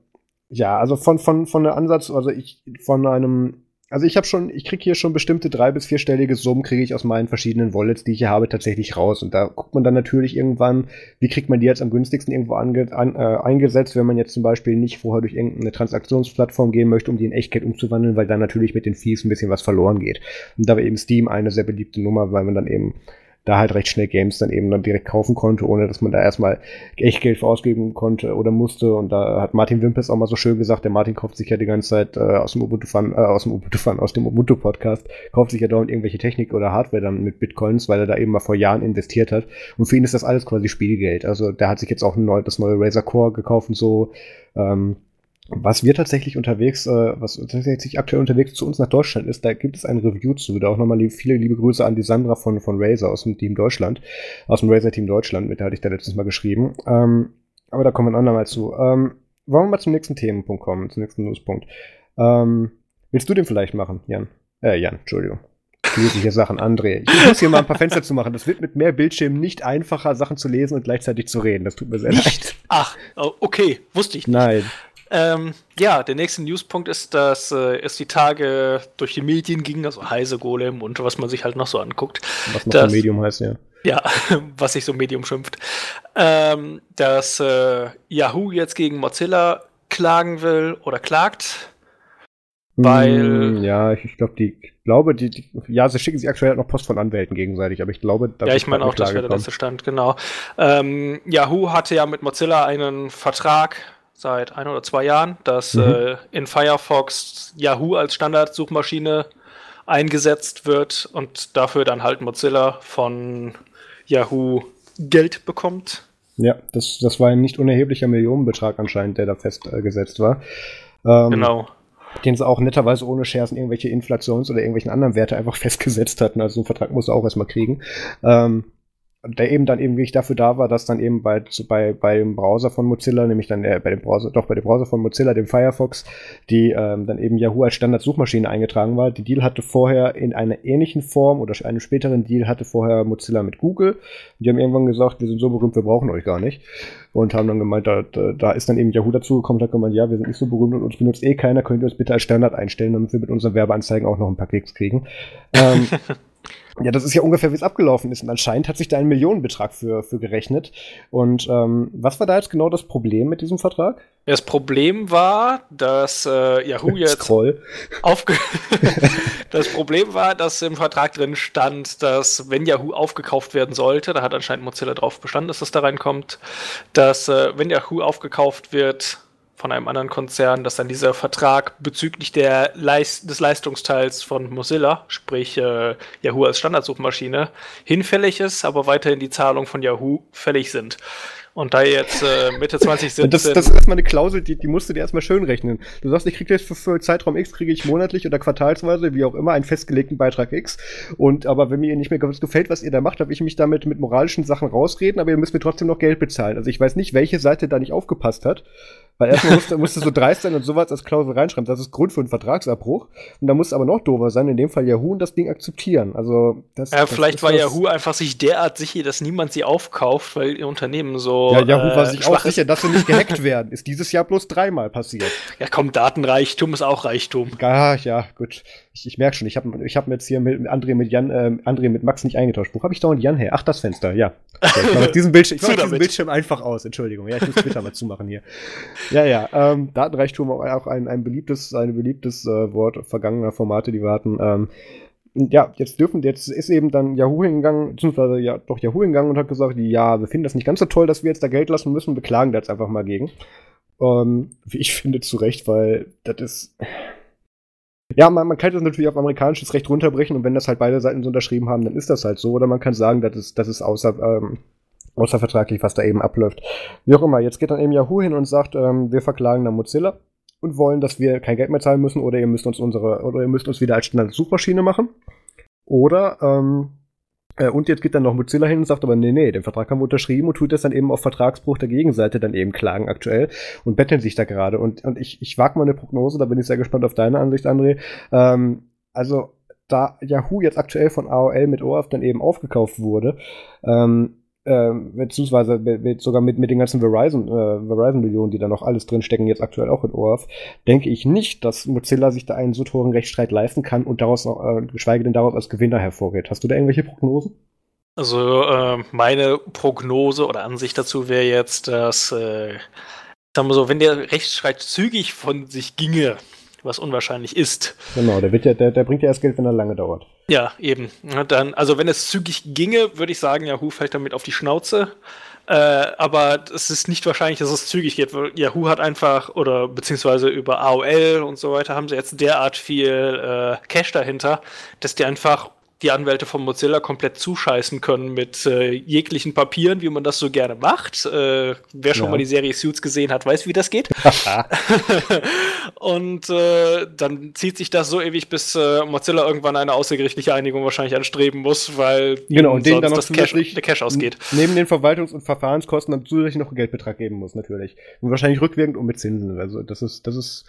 ja, also von, von, von der Ansatz, also ich, von einem also ich habe schon, ich kriege hier schon bestimmte drei- bis vierstellige Summen, kriege ich aus meinen verschiedenen Wallets, die ich hier habe, tatsächlich raus. Und da guckt man dann natürlich irgendwann, wie kriegt man die jetzt am günstigsten irgendwo ange, an, äh, eingesetzt, wenn man jetzt zum Beispiel nicht vorher durch irgendeine Transaktionsplattform gehen möchte, um die in Echtgeld umzuwandeln, weil dann natürlich mit den Fees ein bisschen was verloren geht. Und da war eben Steam eine sehr beliebte Nummer, weil man dann eben da halt recht schnell Games dann eben dann direkt kaufen konnte, ohne dass man da erstmal echt Geld für ausgeben konnte oder musste. Und da hat Martin Wimpers auch mal so schön gesagt, der Martin kauft sich ja die ganze Zeit äh, aus dem Ubuntu Fun, äh, aus dem Ubuntu Fun, aus dem Ubuntu Podcast, kauft sich ja dauernd irgendwelche Technik oder Hardware dann mit Bitcoins, weil er da eben mal vor Jahren investiert hat. Und für ihn ist das alles quasi Spielgeld. Also der hat sich jetzt auch neu, das neue Razer Core gekauft und so. Ähm, was wir tatsächlich unterwegs, äh, was tatsächlich aktuell unterwegs zu uns nach Deutschland ist, da gibt es ein Review zu. Da auch nochmal viele liebe Grüße an die Sandra von, von Razer aus dem Team Deutschland, aus dem Razer Team Deutschland, mit der hatte ich da letztes Mal geschrieben. Ähm, aber da kommen wir ein andermal zu. Ähm, wollen wir mal zum nächsten Themenpunkt kommen, zum nächsten Newspunkt. Ähm, willst du den vielleicht machen, Jan? Äh, Jan, Entschuldigung. Hier Sachen, André. Ich muss hier mal ein paar Fenster zu machen. Das wird mit mehr Bildschirmen nicht einfacher, Sachen zu lesen und gleichzeitig zu reden. Das tut mir sehr nicht? leid. Ach, oh, okay, wusste ich nicht. Nein. Ähm, ja, der nächste Newspunkt ist, dass äh, es die Tage durch die Medien ging, also Heise, Golem und was man sich halt noch so anguckt. Was noch dass, Medium heißt, ja. Ja, was sich so Medium schimpft. Ähm, dass äh, Yahoo jetzt gegen Mozilla klagen will oder klagt. Weil. Mm, ja, ich, ich glaube, die ich glaube, die, die, ja, sie schicken sich aktuell halt noch Post von Anwälten gegenseitig, aber ich glaube, da Ja, ich meine auch, das wäre der letzte Stand, genau. Ähm, Yahoo hatte ja mit Mozilla einen Vertrag seit ein oder zwei Jahren, dass mhm. äh, in Firefox Yahoo als Standardsuchmaschine eingesetzt wird und dafür dann halt Mozilla von Yahoo Geld bekommt. Ja, das, das war ein nicht unerheblicher Millionenbetrag anscheinend, der da festgesetzt war. Ähm, genau. Den sie auch netterweise ohne Scherzen irgendwelche Inflations- oder irgendwelchen anderen Werte einfach festgesetzt hatten. Also so einen Vertrag muss er auch erstmal kriegen. Ähm, der eben dann eben wirklich dafür da war, dass dann eben bei, bei, bei dem Browser von Mozilla, nämlich dann äh, bei dem Browser, doch bei dem Browser von Mozilla, dem Firefox, die ähm, dann eben Yahoo als Standard-Suchmaschine eingetragen war. Die Deal hatte vorher in einer ähnlichen Form oder einem späteren Deal hatte vorher Mozilla mit Google. Die haben irgendwann gesagt, wir sind so berühmt, wir brauchen euch gar nicht. Und haben dann gemeint, da, da ist dann eben Yahoo dazugekommen, hat gemeint, ja, wir sind nicht so berühmt und uns benutzt eh keiner, könnt ihr uns bitte als Standard einstellen, damit wir mit unseren Werbeanzeigen auch noch ein paar Klicks kriegen. ähm, Ja, das ist ja ungefähr, wie es abgelaufen ist. Und anscheinend hat sich da ein Millionenbetrag für, für gerechnet. Und ähm, was war da jetzt genau das Problem mit diesem Vertrag? Das Problem war, dass äh, Yahoo jetzt Scroll. aufge Das Problem war, dass im Vertrag drin stand, dass wenn Yahoo aufgekauft werden sollte, da hat anscheinend Mozilla drauf bestanden, dass das da reinkommt, dass äh, wenn Yahoo aufgekauft wird, von einem anderen Konzern, dass dann dieser Vertrag bezüglich der Leist des Leistungsteils von Mozilla, sprich äh, Yahoo als Standardsuchmaschine, hinfällig ist, aber weiterhin die Zahlungen von Yahoo fällig sind. Und da jetzt äh, Mitte 2017. Das, das ist erstmal eine Klausel, die, die musst du dir erstmal schön rechnen. Du sagst, ich kriege jetzt für, für Zeitraum X, kriege ich monatlich oder quartalsweise, wie auch immer, einen festgelegten Beitrag X. Und aber wenn mir nicht mehr gefällt, was ihr da macht, darf ich mich damit mit moralischen Sachen rausreden, aber ihr müsst mir trotzdem noch Geld bezahlen. Also ich weiß nicht, welche Seite da nicht aufgepasst hat. Weil erstmal musste, musste so dreist sein und sowas als Klausel reinschreiben. Das ist Grund für einen Vertragsabbruch. Und da muss aber noch dover sein, in dem Fall Yahoo und das Ding akzeptieren. Also das, ja, das vielleicht war Yahoo einfach sich derart sicher, dass niemand sie aufkauft, weil ihr Unternehmen so. Ja, Yahoo äh, war sich auch sicher, dass sie nicht gehackt werden. Ist dieses Jahr bloß dreimal passiert. Ja, komm, Datenreichtum ist auch Reichtum. Ja, ja, gut. Ich, ich merke schon, ich habe ich hab mir jetzt hier mit André mit Jan, äh, André mit Max nicht eingetauscht. Wo habe ich dauernd Jan her? Ach, das Fenster, ja. Okay, ich mache diesen, Bildschirm, ich mach diesen Bildschirm einfach aus, Entschuldigung. Ja, ich muss Twitter mal zumachen hier. Ja, ja. Ähm, Datenreichtum auch ein, ein beliebtes, ein beliebtes äh, Wort vergangener Formate, die wir hatten. Ähm, ja, jetzt dürfen, jetzt ist eben dann Yahoo hingegangen, beziehungsweise ja, doch Yahoo hingegangen und hat gesagt, ja, wir finden das nicht ganz so toll, dass wir jetzt da Geld lassen müssen, wir klagen da jetzt einfach mal gegen. Ähm, wie ich finde, zu Recht, weil das ist. Ja, man, man kann das natürlich auf amerikanisches Recht runterbrechen und wenn das halt beide Seiten so unterschrieben haben, dann ist das halt so. Oder man kann sagen, das ist, das ist außer, ähm, außervertraglich, was da eben abläuft. Wie auch immer, jetzt geht dann eben Yahoo hin und sagt, ähm, wir verklagen dann Mozilla und wollen, dass wir kein Geld mehr zahlen müssen oder ihr müsst uns unsere, oder ihr müsst uns wieder als Standard-Suchmaschine machen. Oder, ähm, äh, und jetzt geht dann noch Mozilla hin und sagt aber, nee, nee, den Vertrag haben wir unterschrieben und tut das dann eben auf Vertragsbruch der Gegenseite dann eben klagen aktuell und betteln sich da gerade. Und, und ich, ich wage mal eine Prognose, da bin ich sehr gespannt auf deine Ansicht, André. Ähm, also, da Yahoo jetzt aktuell von AOL mit OAF dann eben aufgekauft wurde, ähm, äh, beziehungsweise mit, sogar mit, mit den ganzen Verizon, äh, Verizon-Millionen, die da noch alles drinstecken, jetzt aktuell auch in ORF, denke ich nicht, dass Mozilla sich da einen so teuren Rechtsstreit leisten kann und daraus, äh, geschweige denn daraus als Gewinner hervorgeht. Hast du da irgendwelche Prognosen? Also äh, meine Prognose oder Ansicht dazu wäre jetzt, dass, äh, sagen wir so, wenn der Rechtsstreit zügig von sich ginge, was unwahrscheinlich ist. Genau, der, ja, der, der bringt ja erst Geld, wenn er lange dauert. Ja, eben. Dann, also wenn es zügig ginge, würde ich sagen, Yahoo fällt damit auf die Schnauze. Äh, aber es ist nicht wahrscheinlich, dass es zügig geht, weil Yahoo hat einfach, oder beziehungsweise über AOL und so weiter, haben sie jetzt derart viel äh, Cash dahinter, dass die einfach die Anwälte von Mozilla komplett zuscheißen können mit äh, jeglichen Papieren, wie man das so gerne macht. Äh, wer schon ja. mal die Serie Suits gesehen hat, weiß, wie das geht. und äh, dann zieht sich das so ewig, bis äh, Mozilla irgendwann eine außergerichtliche Einigung wahrscheinlich anstreben muss, weil genau, und denen dann noch das Cash, der Cash ausgeht. Neben den Verwaltungs- und Verfahrenskosten dann zusätzlich noch einen Geldbetrag geben muss, natürlich. Und wahrscheinlich rückwirkend und mit Zinsen. Also das ist, das ist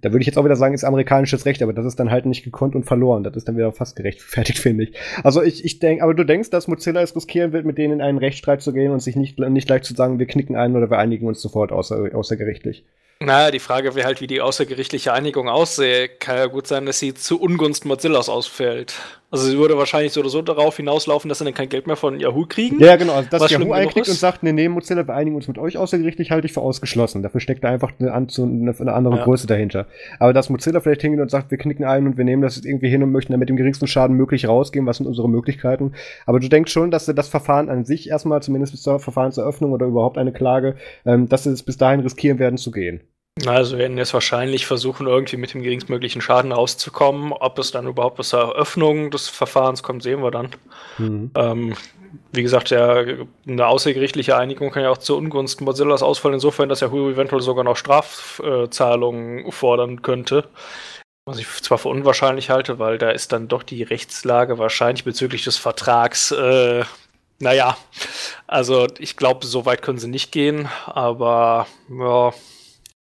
da würde ich jetzt auch wieder sagen, ist amerikanisches Recht, aber das ist dann halt nicht gekonnt und verloren. Das ist dann wieder fast gerechtfertigt, finde ich. Also ich, ich denke, aber du denkst, dass Mozilla es riskieren wird, mit denen in einen Rechtsstreit zu gehen und sich nicht, nicht leicht zu sagen, wir knicken ein oder wir einigen uns sofort außer, außergerichtlich. Naja, die Frage wäre halt, wie die außergerichtliche Einigung aussehe. Kann ja gut sein, dass sie zu Ungunsten Mozillas ausfällt. Also sie würde wahrscheinlich so oder so darauf hinauslaufen, dass sie dann kein Geld mehr von Yahoo kriegen. Ja, genau. Also, dass Yahoo einkriegt und sagt, nee, nee, Mozilla, wir einigen uns mit euch außergerichtlich, halte ich für ausgeschlossen. Dafür steckt da einfach eine, eine, eine andere ja. Größe dahinter. Aber dass Mozilla vielleicht hingeht und sagt, wir knicken ein und wir nehmen das jetzt irgendwie hin und möchten dann mit dem geringsten Schaden möglich rausgehen, was sind unsere Möglichkeiten. Aber du denkst schon, dass sie das Verfahren an sich erstmal, zumindest bis zur Verfahrenseröffnung oder überhaupt eine Klage, ähm, dass sie es bis dahin riskieren werden zu gehen. Also werden jetzt wahrscheinlich versuchen, irgendwie mit dem geringstmöglichen Schaden rauszukommen. Ob es dann überhaupt bis zur Eröffnung des Verfahrens kommt, sehen wir dann. Mhm. Ähm, wie gesagt, ja, eine außergerichtliche Einigung kann ja auch zu Ungunsten Mozillas ausfallen, insofern, dass Yahoo eventuell sogar noch Strafzahlungen fordern könnte. Was ich zwar für unwahrscheinlich halte, weil da ist dann doch die Rechtslage wahrscheinlich bezüglich des Vertrags, äh, naja, also ich glaube, so weit können sie nicht gehen, aber ja,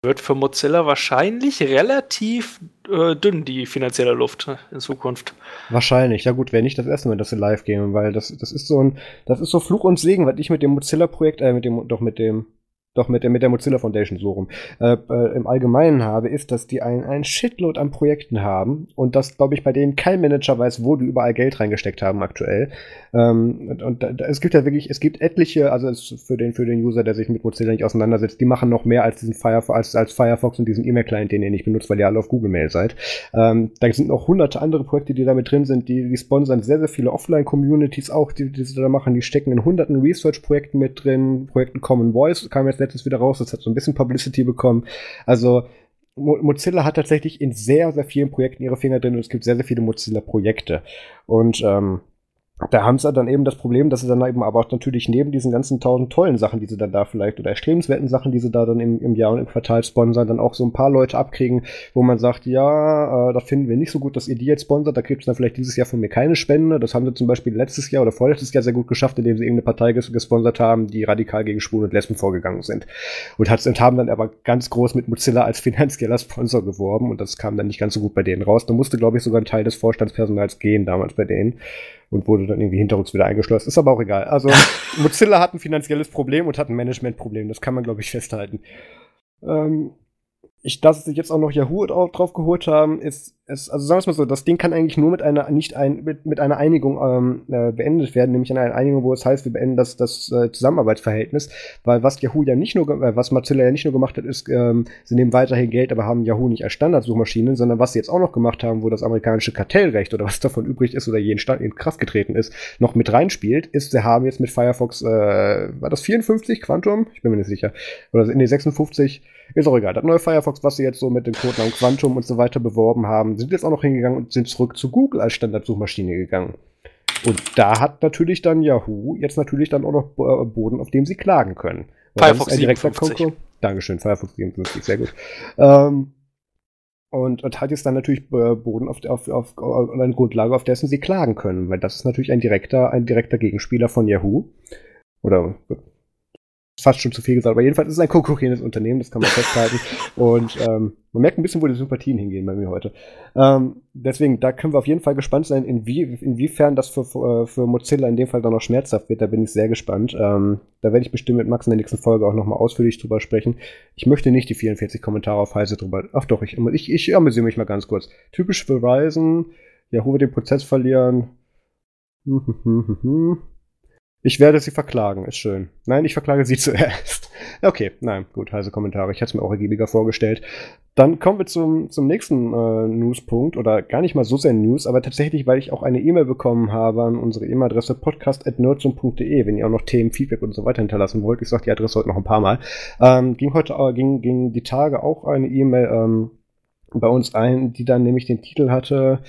wird für Mozilla wahrscheinlich relativ äh, dünn, die finanzielle Luft ne, in Zukunft. Wahrscheinlich. Ja gut, wäre nicht das erste Mal, dass sie live gehen, weil das, das ist so ein, das ist so Fluch und Segen, was ich mit dem Mozilla-Projekt, äh, mit dem, doch mit dem, doch mit der, mit der Mozilla Foundation so rum, äh, äh, im Allgemeinen habe, ist, dass die ein, ein Shitload an Projekten haben und dass, glaube ich, bei denen kein Manager weiß, wo die überall Geld reingesteckt haben aktuell. Ähm, und, und da, es gibt ja wirklich, es gibt etliche, also für den, für den User, der sich mit Mozilla nicht auseinandersetzt, die machen noch mehr als diesen Firefox, als, als Firefox und diesen E-Mail-Client, den ihr nicht benutzt, weil ihr alle auf Google Mail seid. Ähm, da sind noch hunderte andere Projekte, die damit drin sind, die, die sponsern sehr, sehr viele Offline-Communities auch, die, die sie da machen, die stecken in hunderten Research-Projekten mit drin, Projekten Common Voice, kam jetzt letztens wieder raus. Das hat so ein bisschen Publicity bekommen. Also Mozilla hat tatsächlich in sehr, sehr vielen Projekten ihre Finger drin und es gibt sehr, sehr viele Mozilla-Projekte. Und ähm, da haben sie dann eben das Problem, dass sie dann eben aber auch natürlich neben diesen ganzen tausend tollen Sachen, die sie dann da vielleicht oder erstrebenswerten Sachen, die sie da dann im, im Jahr und im Quartal sponsern, dann auch so ein paar Leute abkriegen, wo man sagt, ja, äh, da finden wir nicht so gut, dass ihr die jetzt sponsert, da kriegt es dann vielleicht dieses Jahr von mir keine Spende. Das haben sie zum Beispiel letztes Jahr oder vorletztes Jahr sehr gut geschafft, indem sie irgendeine Partei ges gesponsert haben, die radikal gegen Schwulen und Lesben vorgegangen sind. Und, hat, und haben dann aber ganz groß mit Mozilla als finanzieller Sponsor geworben und das kam dann nicht ganz so gut bei denen raus. Da musste, glaube ich, sogar ein Teil des Vorstandspersonals gehen damals bei denen und wurde dann irgendwie hinterrücks wieder eingeschleust. Ist aber auch egal. Also Mozilla hat ein finanzielles Problem und hat ein Managementproblem. Das kann man, glaube ich, festhalten. Ähm, ich, dass sie jetzt auch noch Yahoo drauf geholt haben, ist, ist also sagen wir es mal so, das Ding kann eigentlich nur mit einer nicht ein, mit, mit einer Einigung ähm, äh, beendet werden, nämlich einer Einigung, wo es heißt, wir beenden das, das äh, Zusammenarbeitsverhältnis, weil was Yahoo ja nicht nur, äh, was Mozilla ja nicht nur gemacht hat, ist, ähm, sie nehmen weiterhin Geld, aber haben Yahoo nicht als Standardsuchmaschine, sondern was sie jetzt auch noch gemacht haben, wo das amerikanische Kartellrecht oder was davon übrig ist oder jeden Stand in Kraft getreten ist, noch mit reinspielt, ist, sie haben jetzt mit Firefox, äh, war das 54 Quantum? Ich bin mir nicht sicher. Oder in die 56 ist auch egal. Das neue Firefox, was sie jetzt so mit dem Codenamen Quantum und so weiter beworben haben, sind jetzt auch noch hingegangen und sind zurück zu Google als Standardsuchmaschine gegangen. Und da hat natürlich dann Yahoo jetzt natürlich dann auch noch äh, Boden, auf dem sie klagen können. Weil Firefox 57. Dankeschön, Firefox 57, sehr gut. Ähm, und, und hat jetzt dann natürlich äh, Boden auf, auf, auf, auf eine Grundlage, auf dessen sie klagen können, weil das ist natürlich ein direkter, ein direkter Gegenspieler von Yahoo. Oder fast schon zu viel gesagt, aber jedenfalls ist es ein konkurrierendes Unternehmen, das kann man festhalten. Und ähm, man merkt ein bisschen, wo die Sympathien hingehen bei mir heute. Ähm, deswegen, da können wir auf jeden Fall gespannt sein, inwie, inwiefern das für, für, für Mozilla in dem Fall dann noch schmerzhaft wird. Da bin ich sehr gespannt. Ähm, da werde ich bestimmt mit Max in der nächsten Folge auch nochmal ausführlich drüber sprechen. Ich möchte nicht die 44 Kommentare auf Heise drüber. Ach doch, ich, ich, ich amüsiere mich mal ganz kurz. Typisch für Ryzen. Yahoo wird den Prozess verlieren. Hm, hm, hm, hm, hm. Ich werde sie verklagen, ist schön. Nein, ich verklage sie zuerst. Okay, nein, gut, heiße Kommentare. Ich hatte es mir auch ergiebiger vorgestellt. Dann kommen wir zum, zum nächsten äh, Newspunkt, oder gar nicht mal so sehr News, aber tatsächlich, weil ich auch eine E-Mail bekommen habe an unsere E-Mail-Adresse podcast.nerdsum.de, wenn ihr auch noch Themen, Feedback und so weiter hinterlassen wollt. Ich sage die Adresse heute noch ein paar Mal. Ähm, ging heute, äh, ging, ging die Tage auch eine E-Mail ähm, bei uns ein, die dann nämlich den Titel hatte,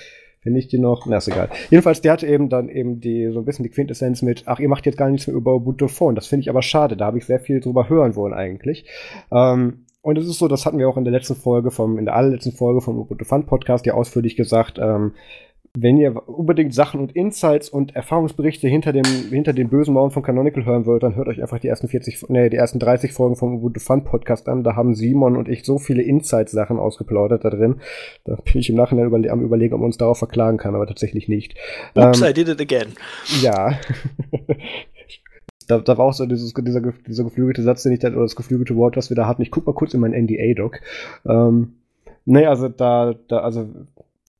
Finde ich die noch? Na, ist egal. Jedenfalls, der hatte eben dann eben die, so ein bisschen die Quintessenz mit, ach, ihr macht jetzt gar nichts mehr über Ubuntu Phone. Das finde ich aber schade. Da habe ich sehr viel drüber hören wollen eigentlich. Ähm, und es ist so, das hatten wir auch in der letzten Folge vom, in der allerletzten Folge vom Ubuntu Fun Podcast ja ausführlich gesagt, ähm, wenn ihr unbedingt Sachen und Insights und Erfahrungsberichte hinter dem, hinter den bösen Mauern von Canonical hören wollt, dann hört euch einfach die ersten 40, nee, die ersten 30 Folgen vom Ubuntu Fun Podcast an. Da haben Simon und ich so viele Insights-Sachen ausgeplaudert da drin. Da bin ich im Nachhinein überle am überlegen, ob man uns darauf verklagen kann, aber tatsächlich nicht. Oops, ähm, I did it again. Ja. da, da war auch so dieses, dieser, dieser geflügelte Satz, den ich da, oder das geflügelte Wort, was wir da hatten. Ich guck mal kurz in mein NDA-Doc. Ähm, nee, also da, da, also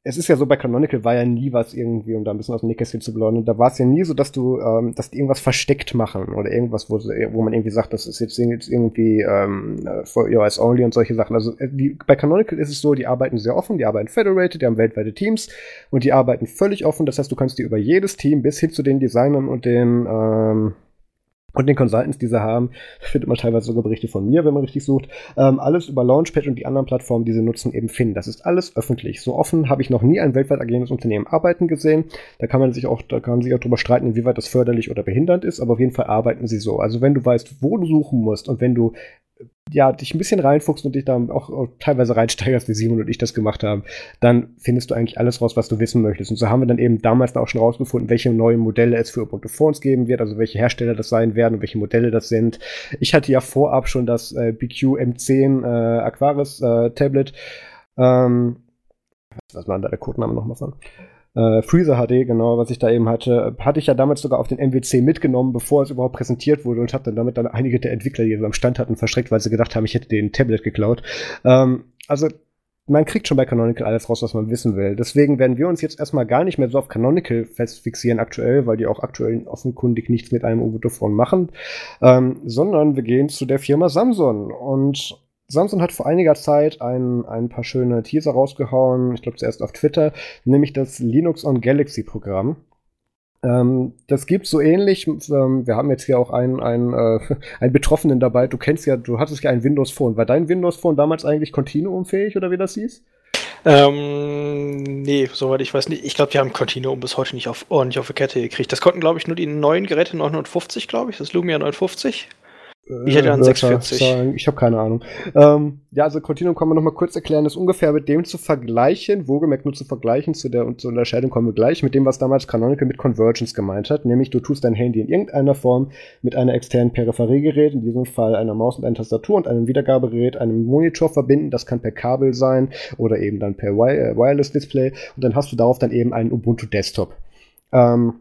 es ist ja so, bei Canonical war ja nie was irgendwie, um da ein bisschen aus dem Nähkästchen zu blauen, da war es ja nie so, dass du, ähm, dass die irgendwas versteckt machen oder irgendwas, wo, wo man irgendwie sagt, das ist jetzt, irgendwie ähm, for iOS only und solche Sachen. Also äh, die, bei Canonical ist es so, die arbeiten sehr offen, die arbeiten federated, die haben weltweite Teams und die arbeiten völlig offen. Das heißt, du kannst dir über jedes Team bis hin zu den Designern und den ähm, und den Consultants, die sie haben, findet man teilweise sogar Berichte von mir, wenn man richtig sucht, ähm, alles über Launchpad und die anderen Plattformen, die sie nutzen, eben finden. Das ist alles öffentlich. So offen habe ich noch nie ein weltweit agierendes Unternehmen arbeiten gesehen. Da kann man sich auch, da kann man sich auch drüber streiten, inwieweit das förderlich oder behindernd ist, aber auf jeden Fall arbeiten sie so. Also wenn du weißt, wo du suchen musst und wenn du ja, dich ein bisschen reinfuchst und dich da auch, auch, teilweise reinsteigerst, wie Simon und ich das gemacht haben, dann findest du eigentlich alles raus, was du wissen möchtest. Und so haben wir dann eben damals auch schon rausgefunden, welche neuen Modelle es für Ubuntu Phones geben wird, also welche Hersteller das sein werden und welche Modelle das sind. Ich hatte ja vorab schon das äh, BQ M10 äh, Aquaris äh, Tablet. Ähm, was war denn da der Codename nochmal von? Äh, Freezer HD, genau, was ich da eben hatte, hatte ich ja damals sogar auf den MWC mitgenommen, bevor es überhaupt präsentiert wurde und habe dann damit dann einige der Entwickler, die so am Stand hatten, verschreckt, weil sie gedacht haben, ich hätte den Tablet geklaut. Ähm, also man kriegt schon bei Canonical alles raus, was man wissen will. Deswegen werden wir uns jetzt erstmal gar nicht mehr so auf Canonical festfixieren aktuell, weil die auch aktuell offenkundig nichts mit einem Ubuntu-Phone machen, ähm, sondern wir gehen zu der Firma Samsung. Und Samsung hat vor einiger Zeit ein, ein paar schöne Teaser rausgehauen, ich glaube zuerst auf Twitter, nämlich das Linux on Galaxy Programm. Ähm, das gibt so ähnlich. Ähm, wir haben jetzt hier auch einen, einen, äh, einen Betroffenen dabei. Du kennst ja, du hattest ja ein Windows Phone. War dein Windows Phone damals eigentlich kontinuumfähig oder wie das hieß? Ähm, nee, soweit ich weiß nicht. Ich glaube, die haben Continuum bis heute nicht auf, ordentlich auf die Kette gekriegt. Das konnten, glaube ich, nur die neuen Geräte 950, glaube ich. Das Lumia 950. Ich hätte dann 640. Sagen. Ich habe keine Ahnung. Ähm, ja, also Continuum kann man noch mal kurz erklären, das ist ungefähr mit dem zu vergleichen, wohlgemerkt nur zu vergleichen, zu der zur Unterscheidung kommen wir gleich, mit dem, was damals Canonical mit Convergence gemeint hat, nämlich du tust dein Handy in irgendeiner Form mit einer externen Peripheriegerät, in diesem Fall einer Maus und einer Tastatur und einem Wiedergabegerät, einem Monitor verbinden, das kann per Kabel sein oder eben dann per äh, Wireless Display und dann hast du darauf dann eben einen Ubuntu Desktop. Ähm,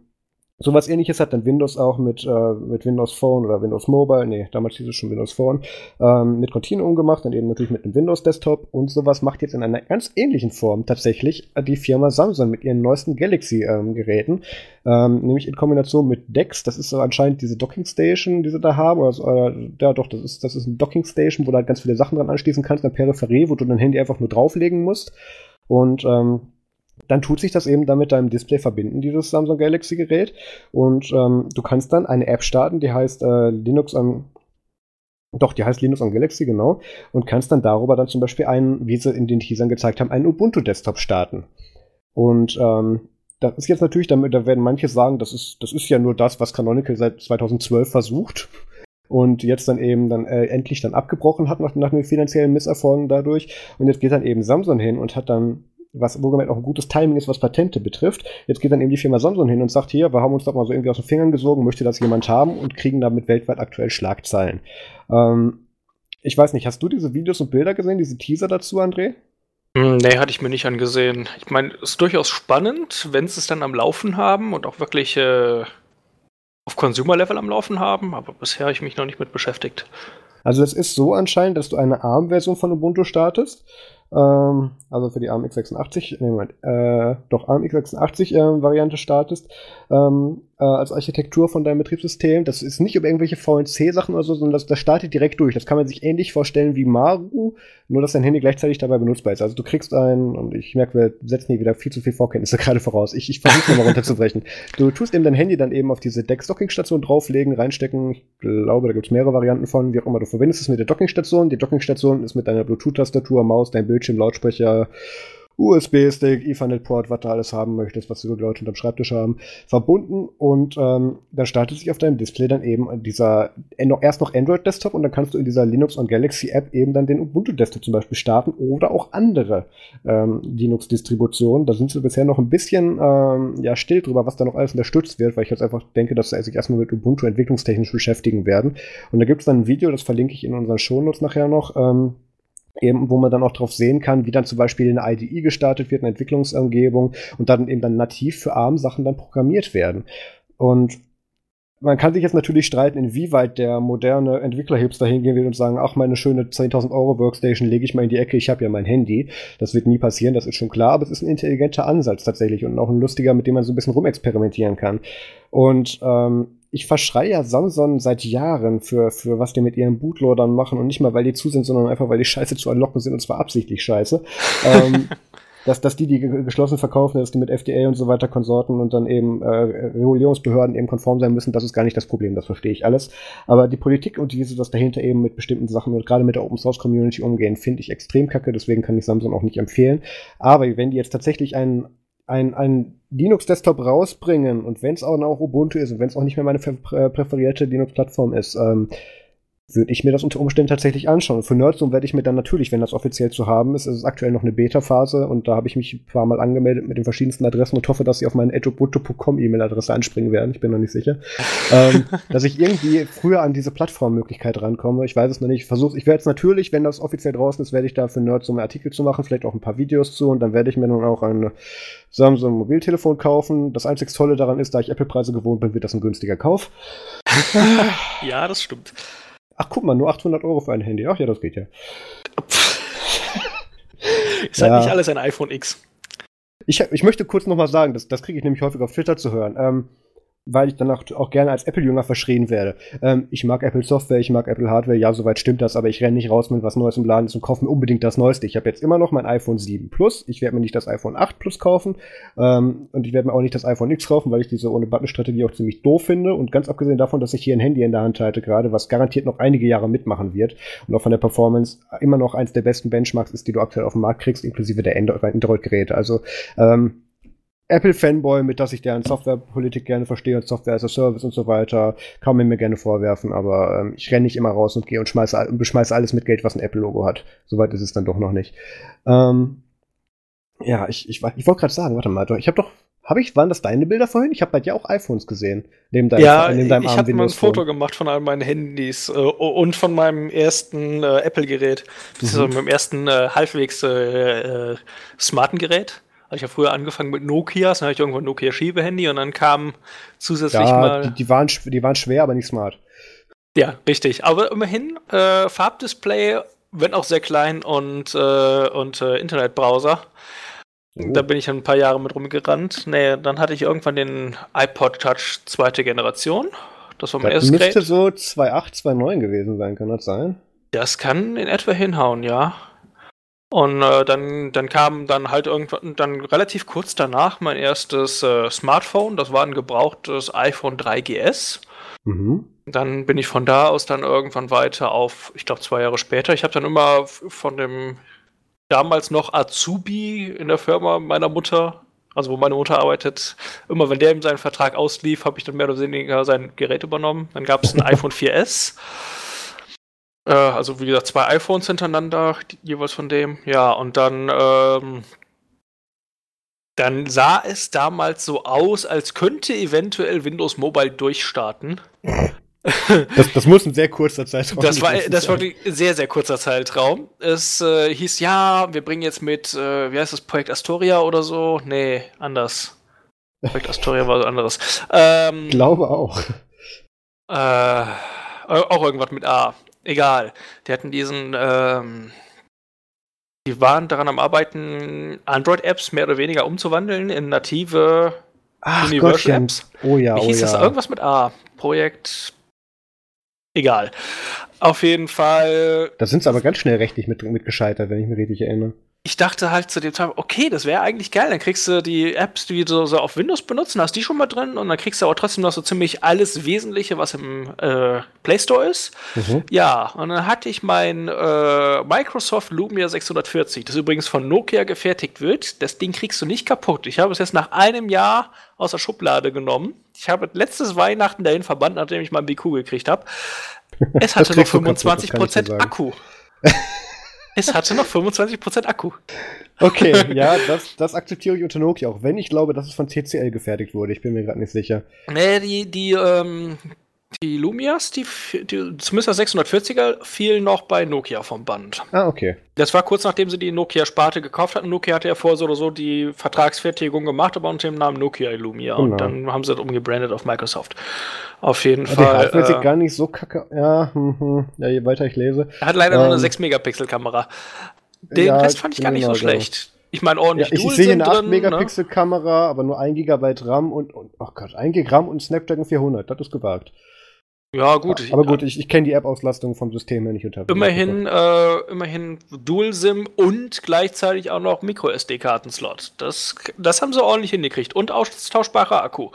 Sowas ähnliches hat dann Windows auch mit, äh, mit Windows Phone oder Windows Mobile, nee, damals hieß es schon Windows Phone, ähm, mit Continuum gemacht, dann eben natürlich mit einem Windows Desktop. Und sowas macht jetzt in einer ganz ähnlichen Form tatsächlich die Firma Samsung mit ihren neuesten Galaxy-Geräten, ähm, ähm, nämlich in Kombination mit DeX, das ist so anscheinend diese Docking Station, die sie da haben, oder, so, oder ja doch, das ist, das ist ein Docking Station, wo du halt ganz viele Sachen dran anschließen kannst, eine Peripherie, wo du dein Handy einfach nur drauflegen musst. Und ähm, dann tut sich das eben dann mit deinem Display verbinden, dieses Samsung Galaxy Gerät. Und ähm, du kannst dann eine App starten, die heißt äh, Linux am doch, die heißt Linux on Galaxy, genau. Und kannst dann darüber dann zum Beispiel einen, wie sie in den Teasern gezeigt haben, einen Ubuntu-Desktop starten. Und ähm, das ist jetzt natürlich, damit, da werden manche sagen, das ist, das ist ja nur das, was Canonical seit 2012 versucht. Und jetzt dann eben dann äh, endlich dann abgebrochen hat nach, nach den finanziellen Misserfolgen dadurch. Und jetzt geht dann eben Samsung hin und hat dann was wohlgemerkt auch ein gutes Timing ist, was Patente betrifft. Jetzt geht dann eben die Firma Samsung hin und sagt, hier, wir haben uns doch mal so irgendwie aus den Fingern gesogen, möchte das jemand haben und kriegen damit weltweit aktuell Schlagzeilen. Ähm, ich weiß nicht, hast du diese Videos und Bilder gesehen, diese Teaser dazu, André? Hm, nee, hatte ich mir nicht angesehen. Ich meine, es ist durchaus spannend, wenn sie es dann am Laufen haben und auch wirklich äh, auf Consumer-Level am Laufen haben, aber bisher habe ich mich noch nicht mit beschäftigt. Also es ist so anscheinend, dass du eine ARM-Version von Ubuntu startest ähm, also für die ARM x86, nee, Moment, äh, doch ARM x86 äh, Variante startest, ähm, äh, als Architektur von deinem Betriebssystem. Das ist nicht über irgendwelche VNC-Sachen oder so, sondern das, das startet direkt durch. Das kann man sich ähnlich vorstellen wie Maru, nur dass dein Handy gleichzeitig dabei benutzbar ist. Also du kriegst ein, und ich merke, wir setzen hier wieder viel zu viel Vorkenntnisse gerade voraus. Ich, ich versuche mal runterzubrechen. Du tust eben dein Handy dann eben auf diese Deck-Docking-Station drauflegen, reinstecken. Ich glaube, da gibt es mehrere Varianten von, wie auch immer. Du verbindest es mit der Docking-Station. Die Docking-Station ist mit deiner Bluetooth-Tastatur, Maus, dein Bildschirm, Lautsprecher, USB-Stick, Ethernet-Port, was du alles haben möchtest, was die Leute unterm Schreibtisch haben, verbunden und ähm, dann startet sich auf deinem Display dann eben dieser erst noch Android-Desktop und dann kannst du in dieser Linux und Galaxy-App eben dann den Ubuntu-Desktop zum Beispiel starten oder auch andere ähm, Linux-Distributionen. Da sind sie bisher noch ein bisschen ähm, ja, still drüber, was da noch alles unterstützt wird, weil ich jetzt einfach denke, dass sie sich erstmal mit Ubuntu entwicklungstechnisch beschäftigen werden. Und da gibt es dann ein Video, das verlinke ich in unseren Shownotes nachher noch, ähm, eben, wo man dann auch drauf sehen kann, wie dann zum Beispiel eine IDE gestartet wird, eine Entwicklungsumgebung und dann eben dann nativ für ARM-Sachen dann programmiert werden. Und man kann sich jetzt natürlich streiten, inwieweit der moderne Entwicklerhipster hingehen will und sagen, ach, meine schöne 10.000 Euro Workstation lege ich mal in die Ecke, ich habe ja mein Handy. Das wird nie passieren, das ist schon klar, aber es ist ein intelligenter Ansatz tatsächlich und auch ein lustiger, mit dem man so ein bisschen rumexperimentieren kann. Und ähm, ich verschreie ja Samsung seit Jahren für, für was die mit ihren Bootloadern machen und nicht mal, weil die zu sind, sondern einfach, weil die scheiße zu erlocken sind und zwar absichtlich scheiße. ähm, dass, dass die, die geschlossen verkaufen, dass die mit FDA und so weiter konsorten und dann eben äh, Regulierungsbehörden eben konform sein müssen, das ist gar nicht das Problem, das verstehe ich alles. Aber die Politik und wie sie das dahinter eben mit bestimmten Sachen und gerade mit der Open Source Community umgehen, finde ich extrem kacke, deswegen kann ich Samsung auch nicht empfehlen. Aber wenn die jetzt tatsächlich einen ein, ein Linux-Desktop rausbringen und wenn es auch noch Ubuntu ist und wenn es auch nicht mehr meine äh, präferierte Linux-Plattform ist, ähm, würde ich mir das unter Umständen tatsächlich anschauen. Und für Nerdzone werde ich mir dann natürlich, wenn das offiziell zu haben ist, es ist aktuell noch eine Beta-Phase und da habe ich mich ein paar Mal angemeldet mit den verschiedensten Adressen und hoffe, dass sie auf meine edubuntu.com E-Mail-Adresse anspringen werden. Ich bin noch nicht sicher. ähm, dass ich irgendwie früher an diese Plattformmöglichkeit rankomme. Ich weiß es noch nicht. Ich versuche, ich werde jetzt natürlich, wenn das offiziell draußen ist, werde ich da für Nerdzone Artikel zu machen, vielleicht auch ein paar Videos zu und dann werde ich mir dann auch ein Samsung Mobiltelefon kaufen. Das einzig Tolle daran ist, da ich Apple-Preise gewohnt bin, wird das ein günstiger Kauf. ja, das stimmt. Ach, guck mal, nur 800 Euro für ein Handy. Ach ja, das geht ja. ist halt ja. nicht alles ein iPhone X. Ich, ich möchte kurz noch mal sagen, das, das kriege ich nämlich häufig auf Twitter zu hören. Ähm, weil ich danach auch gerne als Apple-Jünger verschrien werde. Ähm, ich mag Apple Software, ich mag Apple Hardware, ja, soweit stimmt das, aber ich renne nicht raus, wenn was Neues im Laden ist und kaufe mir unbedingt das Neueste. Ich habe jetzt immer noch mein iPhone 7 Plus, ich werde mir nicht das iPhone 8 Plus kaufen ähm, und ich werde mir auch nicht das iPhone X kaufen, weil ich diese ohne Button-Strategie auch ziemlich doof finde und ganz abgesehen davon, dass ich hier ein Handy in der Hand halte gerade, was garantiert noch einige Jahre mitmachen wird und auch von der Performance immer noch eins der besten Benchmarks ist, die du aktuell auf dem Markt kriegst, inklusive der Android-Geräte. Also ähm, Apple-Fanboy, mit dass ich deren Softwarepolitik gerne verstehe und Software as a Service und so weiter, kann man mir gerne vorwerfen, aber ähm, ich renne nicht immer raus und gehe und schmeiße und beschmeiße alles mit Geld, was ein Apple-Logo hat. Soweit ist es dann doch noch nicht. Ähm, ja, ich, ich, ich wollte gerade sagen, warte mal, ich habe doch, habe ich, waren das deine Bilder vorhin? Ich habe bei dir auch iPhones gesehen. Neben deinem, ja, neben deinem ich habe mal ein Foto gemacht von all meinen Handys äh, und von meinem ersten äh, Apple-Gerät. Das mhm. meinem ersten äh, halbwegs äh, äh, smarten Gerät. Also ich habe früher angefangen mit Nokias, dann hatte ich irgendwann ein Nokia Schiebehandy und dann kam zusätzlich ja, mal. Die, die, waren, die waren schwer, aber nicht smart. Ja, richtig. Aber immerhin äh, Farbdisplay, wenn auch sehr klein und, äh, und äh, Internetbrowser. Oh. Da bin ich ein paar Jahre mit rumgerannt. Nee, dann hatte ich irgendwann den iPod Touch zweite Generation. Das war mein das erstes müsste Gerät. so 2.8, 2.9 gewesen sein, kann das sein? Das kann in etwa hinhauen, ja. Und äh, dann, dann kam dann halt irgendwann, dann relativ kurz danach mein erstes äh, Smartphone. Das war ein gebrauchtes iPhone 3GS. Mhm. Dann bin ich von da aus dann irgendwann weiter auf, ich glaube, zwei Jahre später. Ich habe dann immer von dem damals noch Azubi in der Firma meiner Mutter, also wo meine Mutter arbeitet, immer wenn der ihm seinen Vertrag auslief, habe ich dann mehr oder weniger sein Gerät übernommen. Dann gab es ein iPhone 4S. Äh, also wie gesagt, zwei iPhones hintereinander, jeweils von dem. Ja, und dann, ähm, dann sah es damals so aus, als könnte eventuell Windows Mobile durchstarten. Das, das muss ein sehr kurzer Zeitraum Das war, das war ein sehr, sehr kurzer Zeitraum. Es äh, hieß, ja, wir bringen jetzt mit, äh, wie heißt das, Projekt Astoria oder so? Nee, anders. Projekt Astoria war was anderes. Ähm, Glaube auch. Äh, auch irgendwas mit A egal. Die hatten diesen, ähm, die waren daran am Arbeiten, Android-Apps mehr oder weniger umzuwandeln in native Universal-Apps. Oh ja, Wie hieß oh ja. das? Irgendwas mit A. Projekt. Egal. Auf jeden Fall. Da sind sie aber ganz schnell rechtlich mit, mit gescheitert, wenn ich mich richtig erinnere ich dachte halt zu dem Zeitpunkt, okay, das wäre eigentlich geil. Dann kriegst du die Apps, die du so auf Windows benutzen, hast die schon mal drin und dann kriegst du aber trotzdem noch so ziemlich alles Wesentliche, was im äh, Play Store ist. Mhm. Ja, und dann hatte ich mein äh, Microsoft Lumia 640, das übrigens von Nokia gefertigt wird. Das Ding kriegst du nicht kaputt. Ich habe es jetzt nach einem Jahr aus der Schublade genommen. Ich habe letztes Weihnachten dahin verbannt, nachdem ich mein BQ gekriegt habe. Es hatte noch 25% Akku. Es hatte noch 25% Akku. Okay, ja, das, das akzeptiere ich unter Nokia, auch wenn ich glaube, dass es von TCL gefertigt wurde. Ich bin mir gerade nicht sicher. Nee, die, die, ähm, die Lumias, die, die, zumindest das 640er, fielen noch bei Nokia vom Band. Ah, okay. Das war kurz nachdem sie die Nokia-Sparte gekauft hatten. Nokia hatte ja vorher so oder so die Vertragsfertigung gemacht, aber unter dem Namen Nokia Lumia. Genau. Und dann haben sie das umgebrandet auf Microsoft. Auf jeden ja, Fall. Die Hardware äh, sieht gar nicht so kacke. Ja, hm, hm. ja, je weiter ich lese. Er hat leider ähm, nur eine 6-Megapixel-Kamera. Den ja, Rest fand ich gar nicht so genau, schlecht. Ich meine, ordentlich ja, Ich, ich sehe eine 8-Megapixel-Kamera, ne? aber nur 1 GB RAM und, und, oh Gott, 1 GB RAM und Snapdragon 400. Das ist gewagt. Ja, gut. Aber gut, ich, ich kenne die App-Auslastung vom System her nicht unter. Immerhin, äh, immerhin Dual-SIM und gleichzeitig auch noch Micro-SD-Karten-Slot. Das, das haben sie ordentlich hingekriegt. Und austauschbarer Akku.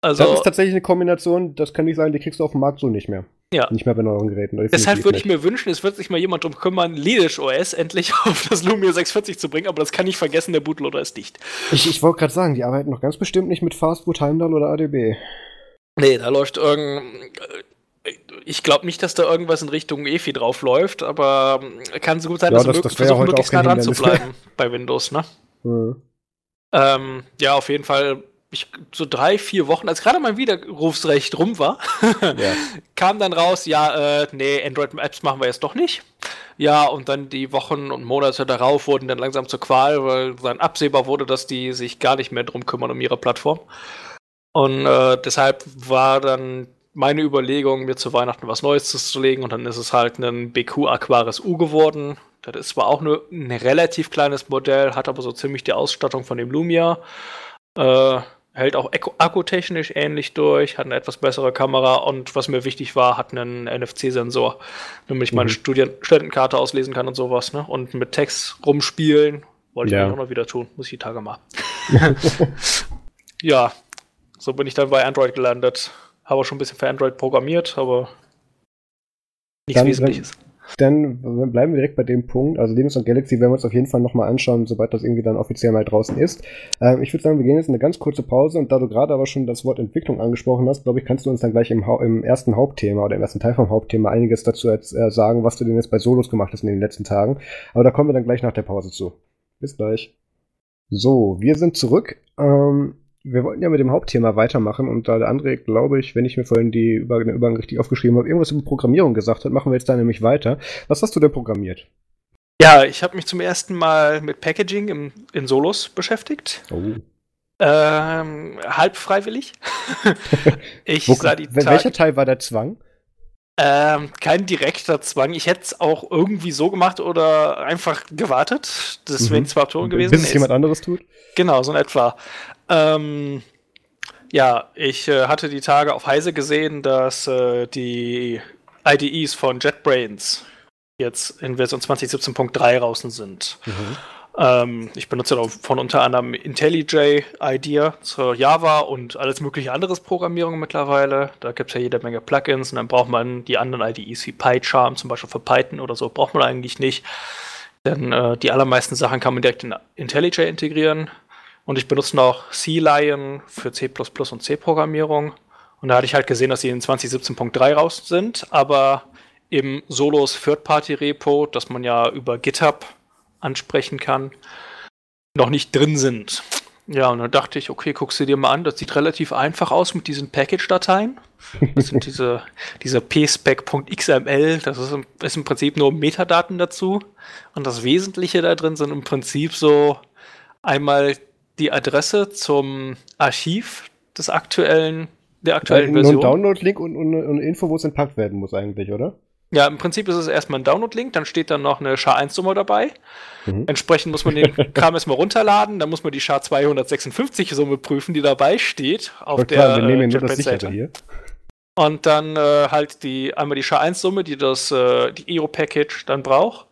Also, das ist tatsächlich eine Kombination, das kann ich sagen, die kriegst du auf dem Markt so nicht mehr. Ja. Nicht mehr bei neuen Geräten. Deshalb würde ich mir wünschen, es wird sich mal jemand darum kümmern, Lidisch OS endlich auf das Lumia 640 zu bringen, aber das kann ich vergessen, der Bootloader ist dicht. Ich, ich wollte gerade sagen, die arbeiten noch ganz bestimmt nicht mit Fastboot, Heimdall oder ADB. Nee, da läuft irgendein. ich glaube nicht, dass da irgendwas in Richtung EFI draufläuft, aber ähm, kann so gut sein, ja, dass das, wir versuchen, möglichst nah dran zu bleiben bei Windows, ne? Mhm. Ähm, ja, auf jeden Fall ich, so drei, vier Wochen, als gerade mein Widerrufsrecht rum war, ja. kam dann raus, ja, äh, nee, Android-Apps machen wir jetzt doch nicht. Ja, und dann die Wochen und Monate darauf wurden dann langsam zur Qual, weil dann absehbar wurde, dass die sich gar nicht mehr drum kümmern um ihre Plattform. Und äh, deshalb war dann meine Überlegung, mir zu Weihnachten was Neues zu legen und dann ist es halt ein BQ Aquaris U geworden. Das ist zwar auch nur ein relativ kleines Modell, hat aber so ziemlich die Ausstattung von dem Lumia. Äh, hält auch akkutechnisch ähnlich durch, hat eine etwas bessere Kamera und was mir wichtig war, hat einen NFC-Sensor, damit ich meine mhm. Studien Studentenkarte auslesen kann und sowas. Ne? Und mit Text rumspielen wollte ja. ich auch noch wieder tun, muss ich die Tage mal. ja, so bin ich dann bei Android gelandet. Habe auch schon ein bisschen für Android programmiert, aber nichts dann, Wesentliches. Dann bleiben wir direkt bei dem Punkt. Also Linux und Galaxy werden wir uns auf jeden Fall nochmal anschauen, sobald das irgendwie dann offiziell mal draußen ist. Ähm, ich würde sagen, wir gehen jetzt in eine ganz kurze Pause und da du gerade aber schon das Wort Entwicklung angesprochen hast, glaube ich, kannst du uns dann gleich im, im, ersten Hauptthema oder im ersten Teil vom Hauptthema einiges dazu äh, sagen, was du denn jetzt bei Solos gemacht hast in den letzten Tagen. Aber da kommen wir dann gleich nach der Pause zu. Bis gleich. So, wir sind zurück. Ähm, wir wollten ja mit dem Hauptthema weitermachen und da der André, glaube ich, wenn ich mir vorhin die Über den Übergang richtig aufgeschrieben habe, irgendwas über Programmierung gesagt hat, machen wir jetzt da nämlich weiter. Was hast du denn programmiert? Ja, ich habe mich zum ersten Mal mit Packaging im, in Solos beschäftigt. Oh. Ähm, halb freiwillig. ich Wo, sah die Welcher Teil war der Zwang? Ähm, kein direkter Zwang. Ich hätte es auch irgendwie so gemacht oder einfach gewartet. Das wäre mhm. zwei Optionen gewesen. Bis es jemand anderes tut? Genau, so in etwa. Ähm, ja, ich äh, hatte die Tage auf Heise gesehen, dass äh, die IDEs von JetBrains jetzt in Version 2017.3 draußen sind. Mhm. Ähm, ich benutze von unter anderem IntelliJ IDEA zur Java und alles mögliche anderes Programmierung mittlerweile. Da gibt es ja jede Menge Plugins und dann braucht man die anderen IDEs wie PyCharm, zum Beispiel für Python oder so, braucht man eigentlich nicht. Denn äh, die allermeisten Sachen kann man direkt in IntelliJ integrieren. Und ich benutze noch C-Lion für C und C-Programmierung. Und da hatte ich halt gesehen, dass sie in 2017.3 raus sind, aber im Solos Third-Party-Repo, das man ja über GitHub ansprechen kann, noch nicht drin sind. Ja, und dann dachte ich, okay, guckst du dir mal an, das sieht relativ einfach aus mit diesen Package-Dateien. Das sind diese, diese pspec.xml, das ist im, ist im Prinzip nur Metadaten dazu. Und das Wesentliche da drin sind im Prinzip so einmal die Adresse zum Archiv des aktuellen, der aktuellen Version. Nur ein Download-Link und, und, und, eine Info, wo es entpackt werden muss eigentlich, oder? Ja, im Prinzip ist es erstmal ein Download-Link, dann steht dann noch eine SHA-1-Nummer dabei. Mhm. Entsprechend muss man den Kram erstmal runterladen, dann muss man die SHA-256-Summe prüfen, die dabei steht auf der klar, wir nehmen äh, nur das hier. Und dann äh, halt die einmal die SHA-1-Summe, die das äh, die EO-Package dann braucht.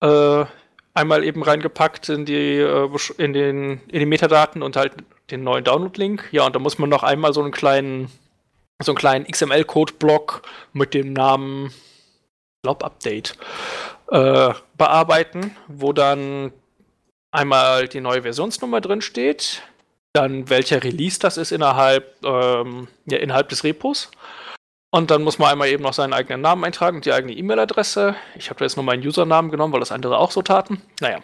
Äh, einmal eben reingepackt in die, äh, in den, in die Metadaten und halt den neuen Download-Link. Ja, und da muss man noch einmal so einen kleinen, so einen kleinen XML-Code-Block mit dem Namen Blob Update äh, bearbeiten, wo dann einmal die neue Versionsnummer drin steht, dann welcher Release das ist innerhalb, ähm, ja, innerhalb des Repos und dann muss man einmal eben noch seinen eigenen Namen eintragen und die eigene E-Mail-Adresse. Ich habe da jetzt nur meinen Usernamen genommen, weil das andere auch so taten. Naja,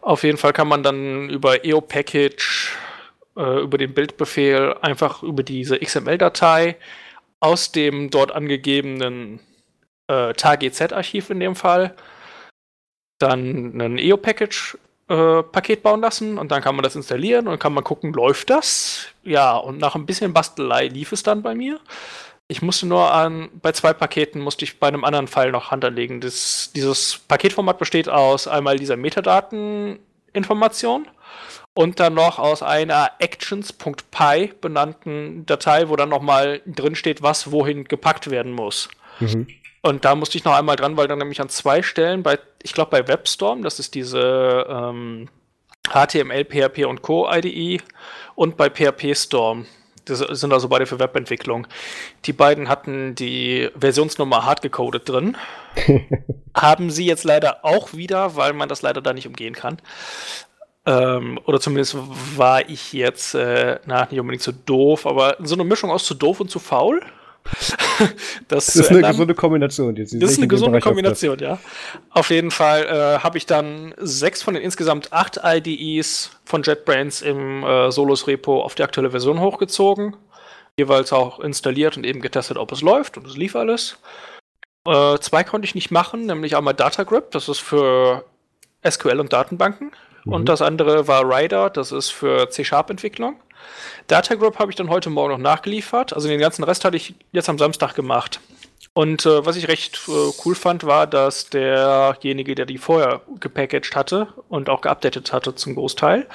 auf jeden Fall kann man dann über EO-Package, äh, über den Bildbefehl, einfach über diese XML-Datei aus dem dort angegebenen äh, TAGZ-Archiv in dem Fall dann ein EO-Package äh, Paket bauen lassen und dann kann man das installieren und kann man gucken, läuft das? Ja, und nach ein bisschen Bastelei lief es dann bei mir. Ich musste nur an, bei zwei Paketen musste ich bei einem anderen Fall noch Hand anlegen. Das, dieses Paketformat besteht aus einmal dieser Metadateninformation und dann noch aus einer actions.py benannten Datei, wo dann nochmal drin steht, was wohin gepackt werden muss. Mhm. Und da musste ich noch einmal dran, weil dann nämlich an zwei Stellen bei, ich glaube bei WebStorm, das ist diese ähm, HTML, PHP und Co. IDE und bei PHP Storm, das sind also beide für Webentwicklung. Die beiden hatten die Versionsnummer hart gecodet drin. Haben sie jetzt leider auch wieder, weil man das leider da nicht umgehen kann. Ähm, oder zumindest war ich jetzt, äh, na, nicht unbedingt zu doof, aber so eine Mischung aus zu doof und zu faul. das, das ist eine gesunde Kombination. Jetzt, das ist eine gesunde Kombination, ja. Auf jeden Fall äh, habe ich dann sechs von den insgesamt acht IDEs von JetBrains im äh, Solos-Repo auf die aktuelle Version hochgezogen. Jeweils auch installiert und eben getestet, ob es läuft und es lief alles. Äh, zwei konnte ich nicht machen, nämlich einmal DataGrip, das ist für SQL und Datenbanken. Mhm. Und das andere war Rider, das ist für C-Sharp-Entwicklung. Datagroup habe ich dann heute Morgen noch nachgeliefert. Also den ganzen Rest hatte ich jetzt am Samstag gemacht. Und äh, was ich recht äh, cool fand, war, dass derjenige, der die vorher gepackaged hatte und auch geupdatet hatte zum Großteil,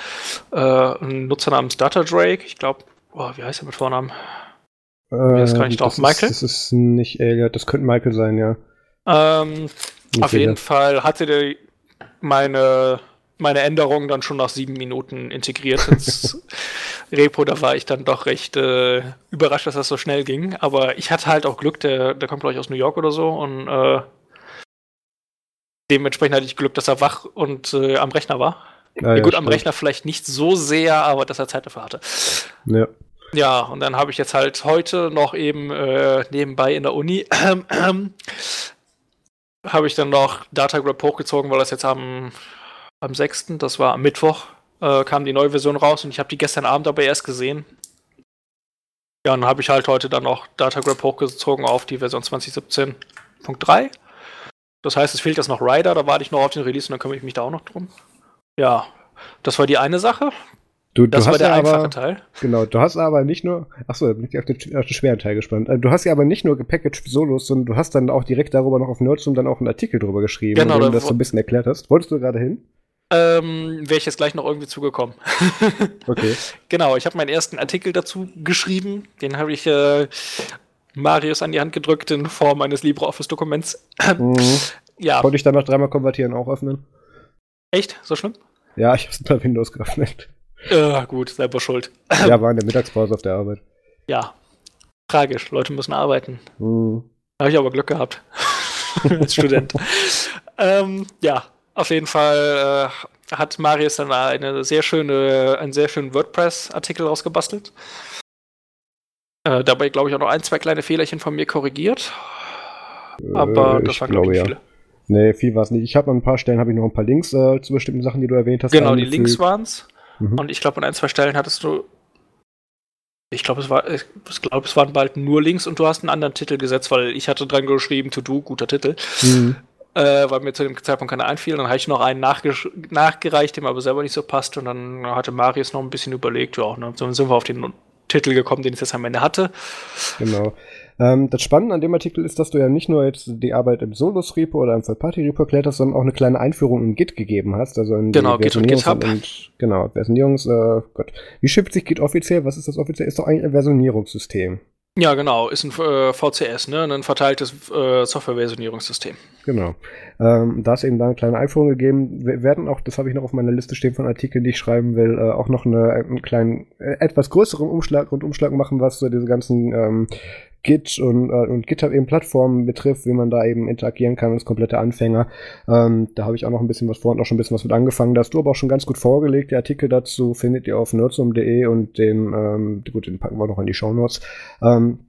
äh, ein Nutzer namens Datadrake, ich glaube, oh, wie heißt er mit Vornamen? Äh, ist gar nicht drauf. Michael? Das ist nicht Elliot, das könnte Michael sein, ja. Ähm, auf jeden Fall hatte der meine meine Änderungen dann schon nach sieben Minuten integriert ins Repo. Da war ich dann doch recht äh, überrascht, dass das so schnell ging. Aber ich hatte halt auch Glück, der, der kommt, glaube ich, aus New York oder so. Und äh, dementsprechend hatte ich Glück, dass er wach und äh, am Rechner war. Ah, ja, gut, am Rechner vielleicht nicht so sehr, aber dass er Zeit dafür hatte. Ja. Ja, und dann habe ich jetzt halt heute noch eben äh, nebenbei in der Uni habe ich dann noch Datagraph hochgezogen, weil das jetzt am am 6., das war am Mittwoch, äh, kam die neue Version raus und ich habe die gestern Abend aber erst gesehen. Ja, und dann habe ich halt heute dann noch Datagraph hochgezogen auf die Version 2017.3. Das heißt, es fehlt jetzt noch Rider, da warte ich noch auf den Release und dann kümmere ich mich da auch noch drum. Ja, das war die eine Sache. Du, das du war der ja einfache aber, Teil. Genau, du hast aber nicht nur, achso, da bin ich auf den, auf den schweren Teil gespannt. Äh, du hast ja aber nicht nur gepackaged Solos, sondern du hast dann auch direkt darüber noch auf Nerdsum dann auch einen Artikel drüber geschrieben, genau, wo du das so ein bisschen erklärt hast. Wolltest du gerade hin? Ähm, Wäre ich jetzt gleich noch irgendwie zugekommen. okay. Genau, ich habe meinen ersten Artikel dazu geschrieben. Den habe ich äh, Marius an die Hand gedrückt in Form eines LibreOffice-Dokuments. Mhm. Ja. Konnte ich dann noch dreimal konvertieren auch öffnen? Echt? So schlimm? Ja, ich habe es unter Windows geöffnet. Ja, gut, selber schuld. Ja, war in der Mittagspause auf der Arbeit. Ja. Tragisch, Leute müssen arbeiten. Mhm. Habe ich aber Glück gehabt. Als Student. ähm, ja, auf jeden Fall äh, hat Marius dann eine sehr schöne, einen sehr schönen WordPress-Artikel rausgebastelt. Äh, dabei, glaube ich, auch noch ein, zwei kleine Fehlerchen von mir korrigiert. Aber äh, das waren, glaube ich, nicht ja. viele. Nee, viel war es nicht. Ich habe an ein paar Stellen habe ich noch ein paar Links äh, zu bestimmten Sachen, die du erwähnt hast. Genau, eingefügt. die Links waren es. Mhm. Und ich glaube, an ein, zwei Stellen hattest du. Ich glaube, es war, ich glaube, es waren bald nur Links und du hast einen anderen Titel gesetzt, weil ich hatte dran geschrieben, To Do, guter Titel. Mhm äh, weil mir zu dem Zeitpunkt keiner einfiel. Dann habe ich noch einen nachgereicht, dem aber selber nicht so passt. Und dann hatte Marius noch ein bisschen überlegt, ja, ne, dann sind wir auf den Titel gekommen, den ich jetzt am Ende hatte. Genau. Ähm, das Spannende an dem Artikel ist, dass du ja nicht nur jetzt die Arbeit im Solos-Repo oder im Third-Party-Repo erklärt hast, sondern auch eine kleine Einführung in Git gegeben hast. Also in genau, Git und GitHub. Und, genau, Versionierungs, äh, Gott. Wie schippt sich Git offiziell? Was ist das offiziell? Ist doch eigentlich ein Versionierungssystem. Ja, genau, ist ein äh, VCS, ne? ein verteiltes äh, Softwareversionierungssystem. Genau. Ähm, da ist eben da eine kleine Einführung gegeben. Wir werden auch, das habe ich noch auf meiner Liste stehen von Artikeln, die ich schreiben will, äh, auch noch eine, einen kleinen, äh, etwas größeren Umschlag und Umschlag machen, was so diese ganzen ähm, Git und, äh, und GitHub eben Plattformen betrifft, wie man da eben interagieren kann als komplette Anfänger. Ähm, da habe ich auch noch ein bisschen was vor und auch schon ein bisschen was mit angefangen. Da hast du aber auch schon ganz gut vorgelegt. Die Artikel dazu findet ihr auf nerdsum.de und den, ähm, gut, den packen wir noch in die Show Notes. Ähm,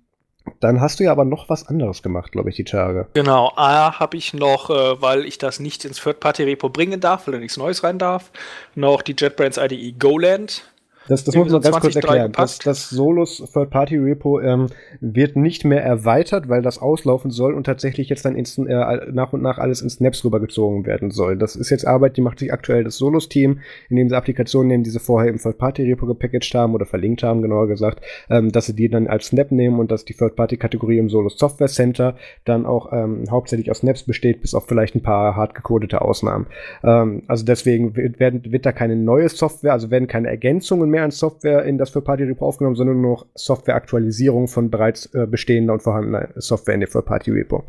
dann hast du ja aber noch was anderes gemacht, glaube ich, die Tage. Genau, A habe ich noch, äh, weil ich das nicht ins Third-Party-Repo bringen darf, weil da nichts Neues rein darf, noch die JetBrains IDE GoLand das, das muss man ganz kurz erklären. Das, das Solus Third-Party-Repo ähm, wird nicht mehr erweitert, weil das auslaufen soll und tatsächlich jetzt dann ins, äh, nach und nach alles in Snaps rübergezogen werden soll. Das ist jetzt Arbeit, die macht sich aktuell das Solus-Team, indem sie Applikationen nehmen, die sie vorher im Third-Party-Repo gepackaged haben oder verlinkt haben, genauer gesagt, ähm, dass sie die dann als Snap nehmen und dass die Third-Party-Kategorie im Solus Software Center dann auch ähm, hauptsächlich aus Snaps besteht, bis auf vielleicht ein paar hart gecodete Ausnahmen. Ähm, also deswegen wird, werden, wird da keine neue Software, also werden keine Ergänzungen mehr mehr an Software in das Third-Party-Repo aufgenommen, sondern nur noch Software-Aktualisierung von bereits äh, bestehender und vorhandener Software in dem Third-Party-Repo.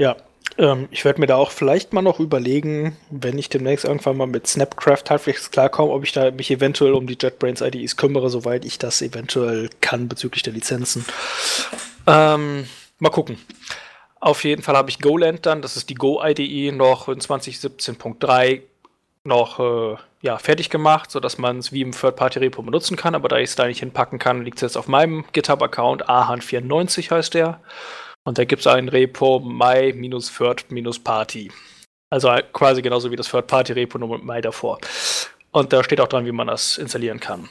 Ja, ähm, ich werde mir da auch vielleicht mal noch überlegen, wenn ich demnächst irgendwann mal mit Snapcraft halbwegs klarkomme, ob ich da mich eventuell um die JetBrains IDEs kümmere, soweit ich das eventuell kann bezüglich der Lizenzen. Ähm, mal gucken. Auf jeden Fall habe ich GoLand dann, das ist die Go-IDE, noch in 2017.3 noch äh, ja, fertig gemacht, sodass man es wie im Third-Party-Repo benutzen kann. Aber da ich es da nicht hinpacken kann, liegt es jetzt auf meinem GitHub-Account. ahan94 heißt der. Und da gibt es ein Repo my-third-party. Also quasi genauso wie das Third-Party-Repo, nur mit my davor. Und da steht auch dran, wie man das installieren kann.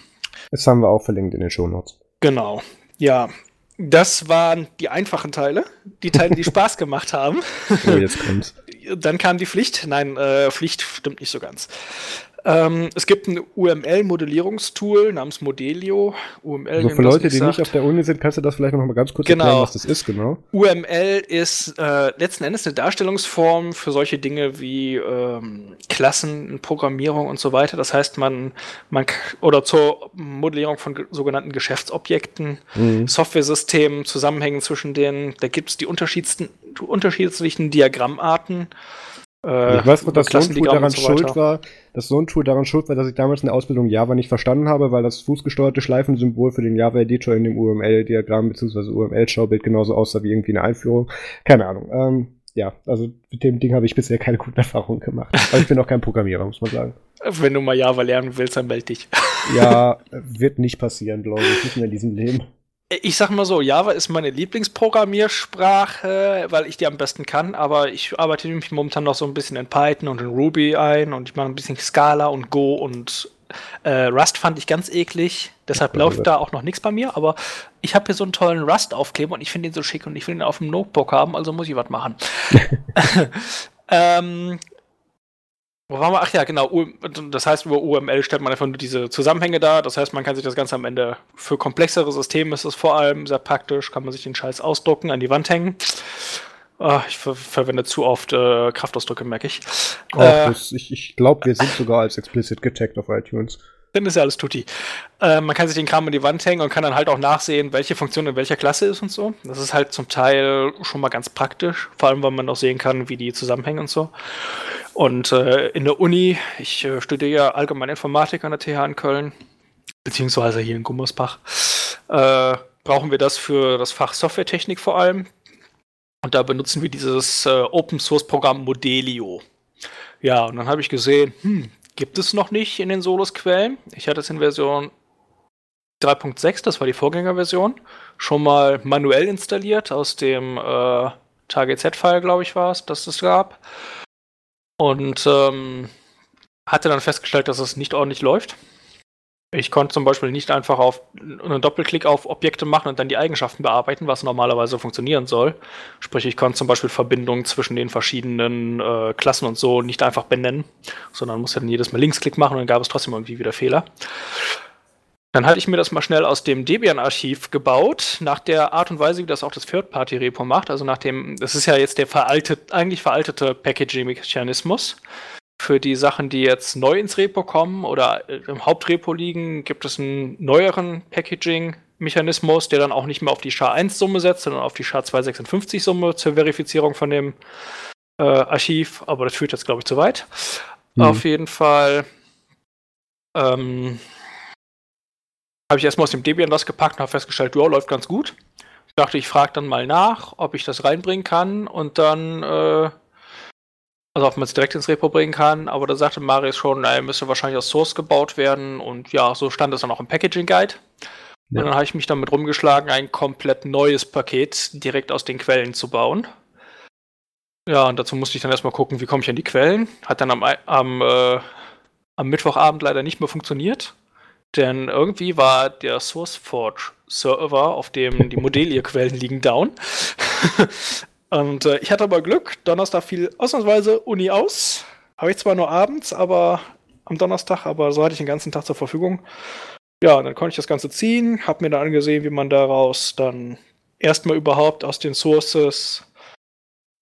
Das haben wir auch verlinkt in den Show Notes. Genau. Ja, das waren die einfachen Teile, die Teile, die Spaß gemacht haben. Oh, jetzt kommt's. Dann kam die Pflicht. Nein, äh, Pflicht stimmt nicht so ganz. Ähm, es gibt ein UML-Modellierungstool namens Modelio. UML, also für Leute, die nicht auf der Uni sind, kannst du das vielleicht noch mal ganz kurz genau. erklären, was das ist, genau? UML ist äh, letzten Endes eine Darstellungsform für solche Dinge wie ähm, Klassen, Programmierung und so weiter. Das heißt, man, man oder zur Modellierung von sogenannten Geschäftsobjekten, mhm. Software-Systemen, Zusammenhängen zwischen denen. Da gibt es die unterschiedlichsten Diagrammarten. Äh, ich weiß noch, dass so ein Tool daran so schuld war, dass so ein Tool daran schuld war, dass ich damals in der Ausbildung Java nicht verstanden habe, weil das fußgesteuerte Schleifensymbol für den Java-Editor in dem UML-Diagramm bzw. UML-Schaubild genauso aussah wie irgendwie eine Einführung. Keine Ahnung. Ähm, ja, also mit dem Ding habe ich bisher keine guten Erfahrungen gemacht. Aber ich bin auch kein Programmierer, muss man sagen. Wenn du mal Java lernen willst, dann melde dich. ja, wird nicht passieren, glaube ich, nicht mehr in diesem Leben ich sag mal so, Java ist meine Lieblingsprogrammiersprache, weil ich die am besten kann, aber ich arbeite mich momentan noch so ein bisschen in Python und in Ruby ein und ich mache ein bisschen Scala und Go und äh, Rust fand ich ganz eklig, deshalb läuft da auch noch nichts bei mir, aber ich habe hier so einen tollen Rust-Aufkleber und ich finde ihn so schick und ich will ihn auf dem Notebook haben, also muss ich was machen. ähm, wo waren wir? Ach ja, genau. Das heißt, über UML stellt man einfach nur diese Zusammenhänge dar. Das heißt, man kann sich das Ganze am Ende für komplexere Systeme ist es vor allem sehr praktisch, kann man sich den Scheiß ausdrucken, an die Wand hängen. Oh, ich ver verwende zu oft äh, Kraftausdrücke, merke ich. Oh, äh, das, ich ich glaube, wir sind sogar als explicit getaggt auf iTunes. Dann ist ja alles tutti. Äh, man kann sich den Kram an die Wand hängen und kann dann halt auch nachsehen, welche Funktion in welcher Klasse ist und so. Das ist halt zum Teil schon mal ganz praktisch, vor allem weil man auch sehen kann, wie die zusammenhängen und so. Und äh, in der Uni, ich äh, studiere ja allgemeine Informatik an der TH in Köln, beziehungsweise hier in Gummersbach, äh, brauchen wir das für das Fach Softwaretechnik vor allem. Und da benutzen wir dieses äh, Open Source Programm Modelio. Ja, und dann habe ich gesehen, hm, gibt es noch nicht in den Solos-Quellen. Ich hatte es in Version 3.6, das war die Vorgängerversion, schon mal manuell installiert aus dem äh, TGZ-File, glaube ich, war es, dass es gab. Und ähm, hatte dann festgestellt, dass es nicht ordentlich läuft. Ich konnte zum Beispiel nicht einfach auf einen Doppelklick auf Objekte machen und dann die Eigenschaften bearbeiten, was normalerweise funktionieren soll. Sprich, ich konnte zum Beispiel Verbindungen zwischen den verschiedenen äh, Klassen und so nicht einfach benennen, sondern musste dann jedes Mal Linksklick machen und dann gab es trotzdem irgendwie wieder Fehler. Dann hatte ich mir das mal schnell aus dem Debian-Archiv gebaut, nach der Art und Weise, wie das auch das Third-Party-Repo macht. Also nach dem, das ist ja jetzt der veraltet, eigentlich veraltete Packaging-Mechanismus. Für die Sachen, die jetzt neu ins Repo kommen oder äh, im Hauptrepo liegen, gibt es einen neueren Packaging-Mechanismus, der dann auch nicht mehr auf die SHA-1-Summe setzt, sondern auf die SHA-256-Summe zur Verifizierung von dem äh, Archiv. Aber das führt jetzt, glaube ich, zu weit. Mhm. Auf jeden Fall ähm, habe ich erstmal aus dem Debian das gepackt und habe festgestellt, ja, läuft ganz gut. Ich dachte, ich frage dann mal nach, ob ich das reinbringen kann und dann äh, also ob man es direkt ins Repo bringen kann, aber da sagte Marius schon, naja, müsste wahrscheinlich aus Source gebaut werden und ja, so stand es dann auch im Packaging Guide. Ja. Und dann habe ich mich damit rumgeschlagen, ein komplett neues Paket direkt aus den Quellen zu bauen. Ja, und dazu musste ich dann erstmal gucken, wie komme ich an die Quellen. Hat dann am, am, äh, am Mittwochabend leider nicht mehr funktioniert. Denn irgendwie war der SourceForge Server, auf dem die Modellier-Quellen liegen, down. Und äh, ich hatte aber Glück, Donnerstag fiel ausnahmsweise Uni aus. Habe ich zwar nur abends, aber am Donnerstag, aber so hatte ich den ganzen Tag zur Verfügung. Ja, dann konnte ich das Ganze ziehen, habe mir dann angesehen, wie man daraus dann erstmal überhaupt aus den Sources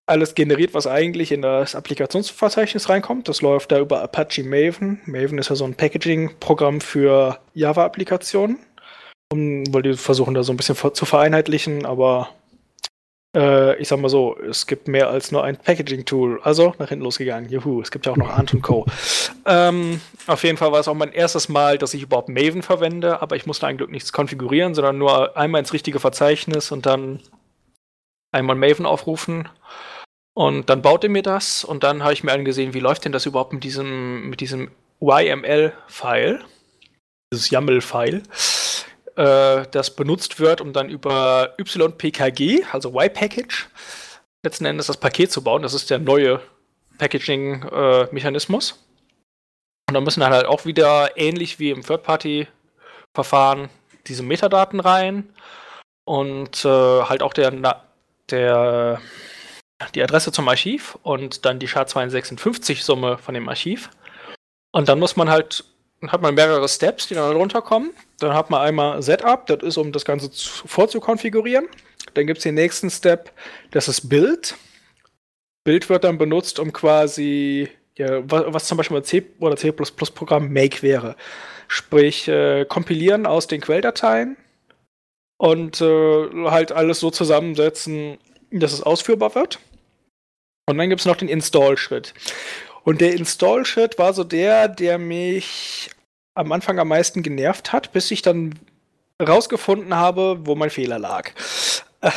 alles generiert, was eigentlich in das Applikationsverzeichnis reinkommt. Das läuft da über Apache Maven. Maven ist ja so ein Packaging-Programm für Java-Applikationen. Weil die versuchen da so ein bisschen zu vereinheitlichen, aber äh, ich sag mal so, es gibt mehr als nur ein Packaging-Tool. Also nach hinten losgegangen. Juhu, es gibt ja auch noch Ant und Co. ähm, auf jeden Fall war es auch mein erstes Mal, dass ich überhaupt Maven verwende, aber ich musste eigentlich nichts konfigurieren, sondern nur einmal ins richtige Verzeichnis und dann einmal Maven aufrufen. Und dann baut er mir das und dann habe ich mir angesehen, wie läuft denn das überhaupt mit diesem, mit diesem YML-File, dieses YAML-File, äh, das benutzt wird, um dann über YPKG, also Y-Package, letzten Endes das Paket zu bauen. Das ist der neue Packaging-Mechanismus. Äh, und da müssen dann halt auch wieder ähnlich wie im Third-Party-Verfahren diese Metadaten rein und äh, halt auch der, der, die Adresse zum Archiv und dann die SHA-256-Summe von dem Archiv. Und dann muss man halt, hat man mehrere Steps, die dann runterkommen. Dann hat man einmal Setup, das ist, um das Ganze vorzukonfigurieren. Dann gibt es den nächsten Step, das ist Build. Build wird dann benutzt, um quasi, ja, was, zum Beispiel bei C oder C Programm Make wäre. Sprich, äh, kompilieren aus den Quelldateien und äh, halt alles so zusammensetzen, dass es ausführbar wird. Und dann gibt es noch den Install-Schritt. Und der Install-Schritt war so der, der mich am Anfang am meisten genervt hat, bis ich dann rausgefunden habe, wo mein Fehler lag.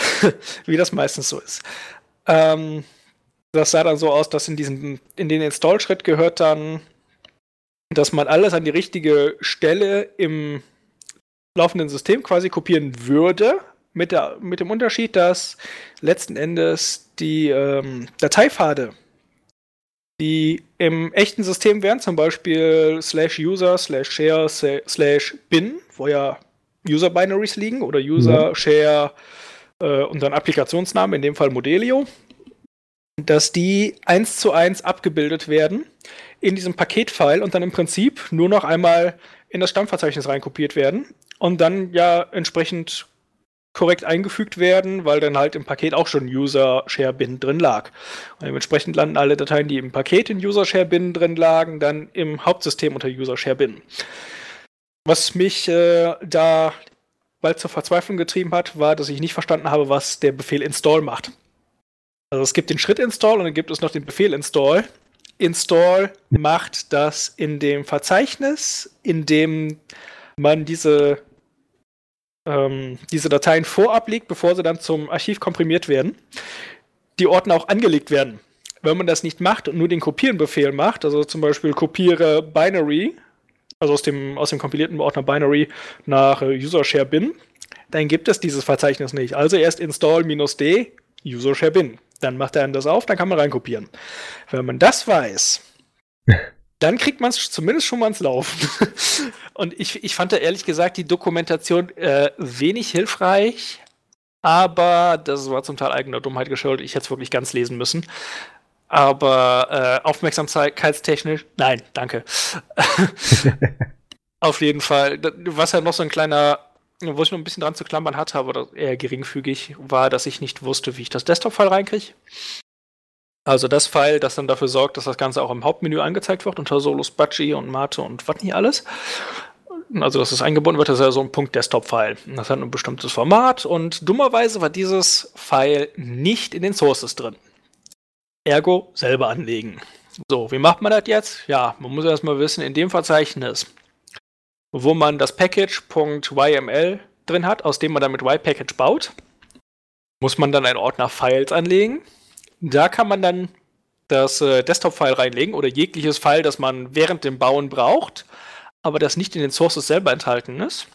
Wie das meistens so ist. Ähm, das sah dann so aus, dass in, diesem, in den Install-Schritt gehört dann, dass man alles an die richtige Stelle im laufenden System quasi kopieren würde, mit, der, mit dem Unterschied, dass letzten Endes die ähm, Dateipfade die im echten System wären, zum Beispiel slash user, slash share, slash bin, wo ja User Binaries liegen oder User, mhm. Share äh, und dann Applikationsnamen, in dem Fall Modelio, dass die eins zu eins abgebildet werden in diesem Paketfile und dann im Prinzip nur noch einmal in das Stammverzeichnis reinkopiert werden und dann ja entsprechend korrekt eingefügt werden, weil dann halt im Paket auch schon User Share Bin drin lag. Und dementsprechend landen alle Dateien, die im Paket in User Share Bin drin lagen, dann im Hauptsystem unter User Share Bin. Was mich äh, da bald zur Verzweiflung getrieben hat, war, dass ich nicht verstanden habe, was der Befehl install macht. Also es gibt den Schritt install und dann gibt es noch den Befehl install. Install macht das in dem Verzeichnis, in dem man diese ähm, diese Dateien vorab liegt, bevor sie dann zum Archiv komprimiert werden, die Ordner auch angelegt werden. Wenn man das nicht macht und nur den Kopierenbefehl macht, also zum Beispiel kopiere Binary, also aus dem, aus dem kompilierten Ordner Binary nach äh, User Share Bin, dann gibt es dieses Verzeichnis nicht. Also erst install-d User Share Bin. Dann macht er das auf, dann kann man reinkopieren. Wenn man das weiß, dann kriegt man es zumindest schon mal ins Laufen. Und ich, ich fand da ehrlich gesagt die Dokumentation äh, wenig hilfreich, aber das war zum Teil eigener Dummheit geschuldet. Ich hätte es wirklich ganz lesen müssen. Aber äh, aufmerksamkeitstechnisch, nein, danke. Auf jeden Fall. Was ja noch so ein kleiner, wo ich noch ein bisschen dran zu klammern hatte, aber eher geringfügig, war, dass ich nicht wusste, wie ich das Desktop-File reinkriege. Also das File, das dann dafür sorgt, dass das Ganze auch im Hauptmenü angezeigt wird unter Solus, Budgie und Mate und was nicht alles. Also dass es eingebunden wird, das ist ja so ein Punkt Desktop-File. Das hat ein bestimmtes Format und dummerweise war dieses File nicht in den Sources drin. Ergo selber anlegen. So, wie macht man das jetzt? Ja, man muss erstmal wissen, in dem Verzeichnis, wo man das Package.yml drin hat, aus dem man dann mit ypackage baut, muss man dann einen Ordner Files anlegen da kann man dann das äh, Desktop-File reinlegen oder jegliches File, das man während dem Bauen braucht, aber das nicht in den Sources selber enthalten ist.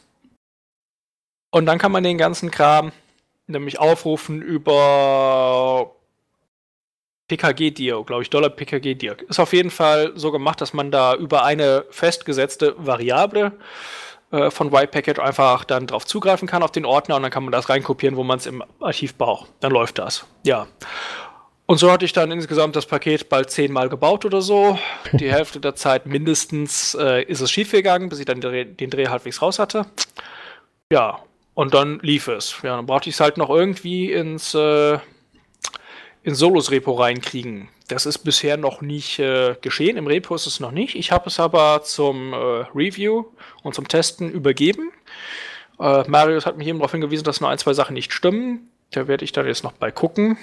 Und dann kann man den ganzen Kram nämlich aufrufen über PKG-Dir, glaube ich, Dollar PKG-Dir. Ist auf jeden Fall so gemacht, dass man da über eine festgesetzte Variable äh, von Y-Package einfach dann drauf zugreifen kann auf den Ordner und dann kann man das reinkopieren, wo man es im Archiv braucht. Dann läuft das. Ja. Und so hatte ich dann insgesamt das Paket bald zehnmal gebaut oder so. Die Hälfte der Zeit mindestens äh, ist es schiefgegangen, bis ich dann den Dreh, den Dreh halbwegs raus hatte. Ja, und dann lief es. Ja, dann brauchte ich es halt noch irgendwie ins, äh, ins Solos-Repo reinkriegen. Das ist bisher noch nicht äh, geschehen. Im Repo ist es noch nicht. Ich habe es aber zum äh, Review und zum Testen übergeben. Äh, Marius hat mich eben darauf hingewiesen, dass nur ein, zwei Sachen nicht stimmen. Da werde ich dann jetzt noch bei gucken.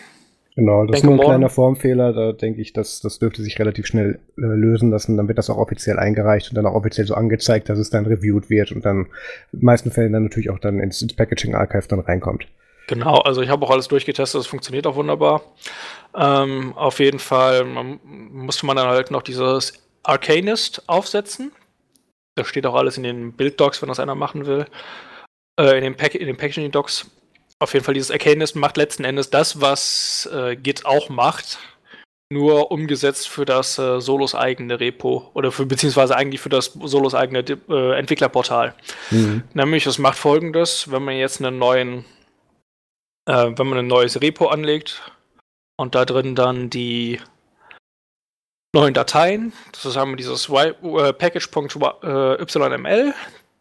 Genau, das ist nur ein kleiner Formfehler. Da denke ich, dass das dürfte sich relativ schnell äh, lösen lassen. Dann wird das auch offiziell eingereicht und dann auch offiziell so angezeigt, dass es dann reviewed wird und dann in den meisten Fällen dann natürlich auch dann ins, ins Packaging Archive dann reinkommt. Genau, also ich habe auch alles durchgetestet, es funktioniert auch wunderbar. Ähm, auf jeden Fall man, musste man dann halt noch dieses Arcanist aufsetzen. Das steht auch alles in den Bilddocs, wenn das einer machen will. Äh, in, den Pack in den Packaging-Docs. Auf jeden Fall, dieses Arcanist macht letzten Endes das, was äh, Git auch macht nur umgesetzt für das äh, Solos eigene Repo oder für beziehungsweise eigentlich für das Solos eigene äh, Entwicklerportal. Mhm. Nämlich, es macht folgendes, wenn man jetzt einen neuen, äh, wenn man ein neues Repo anlegt und da drin dann die neuen Dateien, das ist einmal dieses y, äh, package.yml,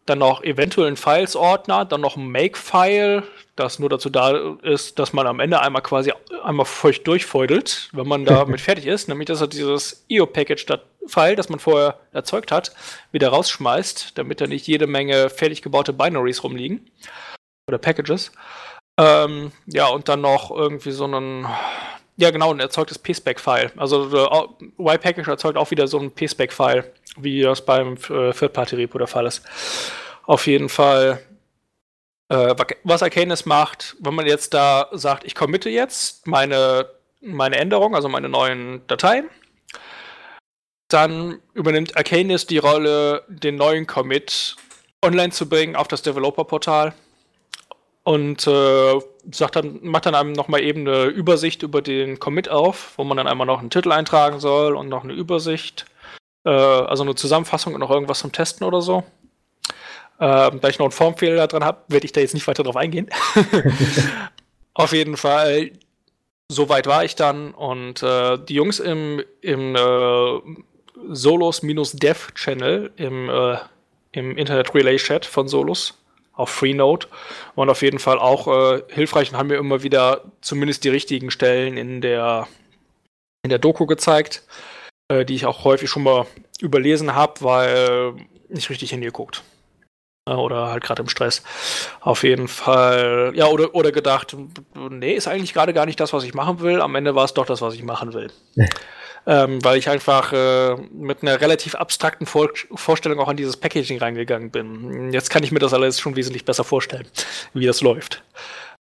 dann noch eventuell ein Files-Ordner, dann noch ein Make-File, das nur dazu da ist, dass man am Ende einmal quasi einmal feucht durchfeudelt, wenn man damit fertig ist, nämlich dass er dieses IO-Package-File, das man vorher erzeugt hat, wieder rausschmeißt, damit da nicht jede Menge fertig gebaute Binaries rumliegen oder Packages. Ähm, ja, und dann noch irgendwie so einen, ja genau, ein erzeugtes PSpec-File. Also Y-Package erzeugt auch wieder so ein PSpec-File, wie das beim äh, Third-Party-Repo der Fall ist. Auf jeden Fall äh, was Arcanus macht, wenn man jetzt da sagt, ich committe jetzt meine, meine Änderung, also meine neuen Dateien, dann übernimmt Arcanus die Rolle, den neuen Commit online zu bringen auf das Developer-Portal und äh, sagt dann, macht dann einem nochmal eben eine Übersicht über den Commit auf, wo man dann einmal noch einen Titel eintragen soll und noch eine Übersicht, äh, also eine Zusammenfassung und noch irgendwas zum Testen oder so. Ähm, da ich noch einen Formfehler dran habe, werde ich da jetzt nicht weiter drauf eingehen. Auf jeden Fall, so weit war ich dann und äh, die Jungs im, im äh, Solos-Dev-Channel im, äh, im Internet Relay Chat von Solos auf Freenode waren auf jeden Fall auch äh, hilfreich und haben mir immer wieder zumindest die richtigen Stellen in der, in der Doku gezeigt, äh, die ich auch häufig schon mal überlesen habe, weil nicht richtig hingeguckt. Äh, oder halt gerade im Stress. Auf jeden Fall, ja, oder, oder gedacht, nee, ist eigentlich gerade gar nicht das, was ich machen will. Am Ende war es doch das, was ich machen will. ähm, weil ich einfach äh, mit einer relativ abstrakten Vor Vorstellung auch an dieses Packaging reingegangen bin. Jetzt kann ich mir das alles schon wesentlich besser vorstellen, wie das läuft.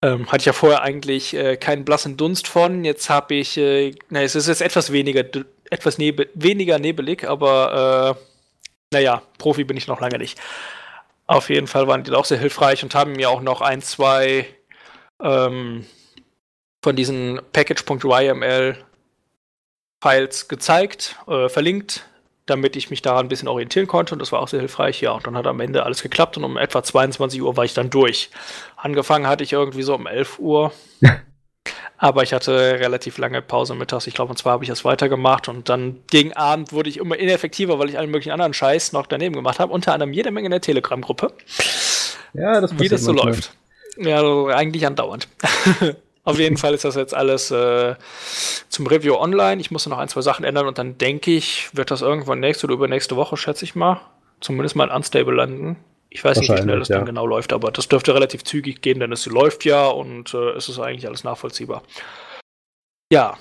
Ähm, hatte ich ja vorher eigentlich äh, keinen blassen Dunst von. Jetzt habe ich, äh, na, es ist jetzt etwas weniger, etwas nebe weniger nebelig, aber äh, naja, Profi bin ich noch lange nicht. Auf jeden Fall waren die auch sehr hilfreich und haben mir auch noch ein, zwei ähm, von diesen package.yml Files gezeigt, äh, verlinkt, damit ich mich da ein bisschen orientieren konnte und das war auch sehr hilfreich. Ja, und dann hat am Ende alles geklappt und um etwa 22 Uhr war ich dann durch. Angefangen hatte ich irgendwie so um 11 Uhr. Aber ich hatte relativ lange Pause mittags. Ich glaube, und zwar habe ich das weitergemacht und dann gegen Abend wurde ich immer ineffektiver, weil ich allen möglichen anderen Scheiß noch daneben gemacht habe. Unter anderem jede Menge in der Telegram-Gruppe. Ja, das Wie das so manchmal. läuft. Ja, also eigentlich andauernd. Auf jeden Fall ist das jetzt alles äh, zum Review online. Ich musste noch ein, zwei Sachen ändern und dann denke ich, wird das irgendwann nächste oder übernächste Woche, schätze ich mal, zumindest mal unstable landen. Ich weiß nicht, wie schnell das ja. dann genau läuft, aber das dürfte relativ zügig gehen, denn es läuft ja und äh, es ist eigentlich alles nachvollziehbar. Ja.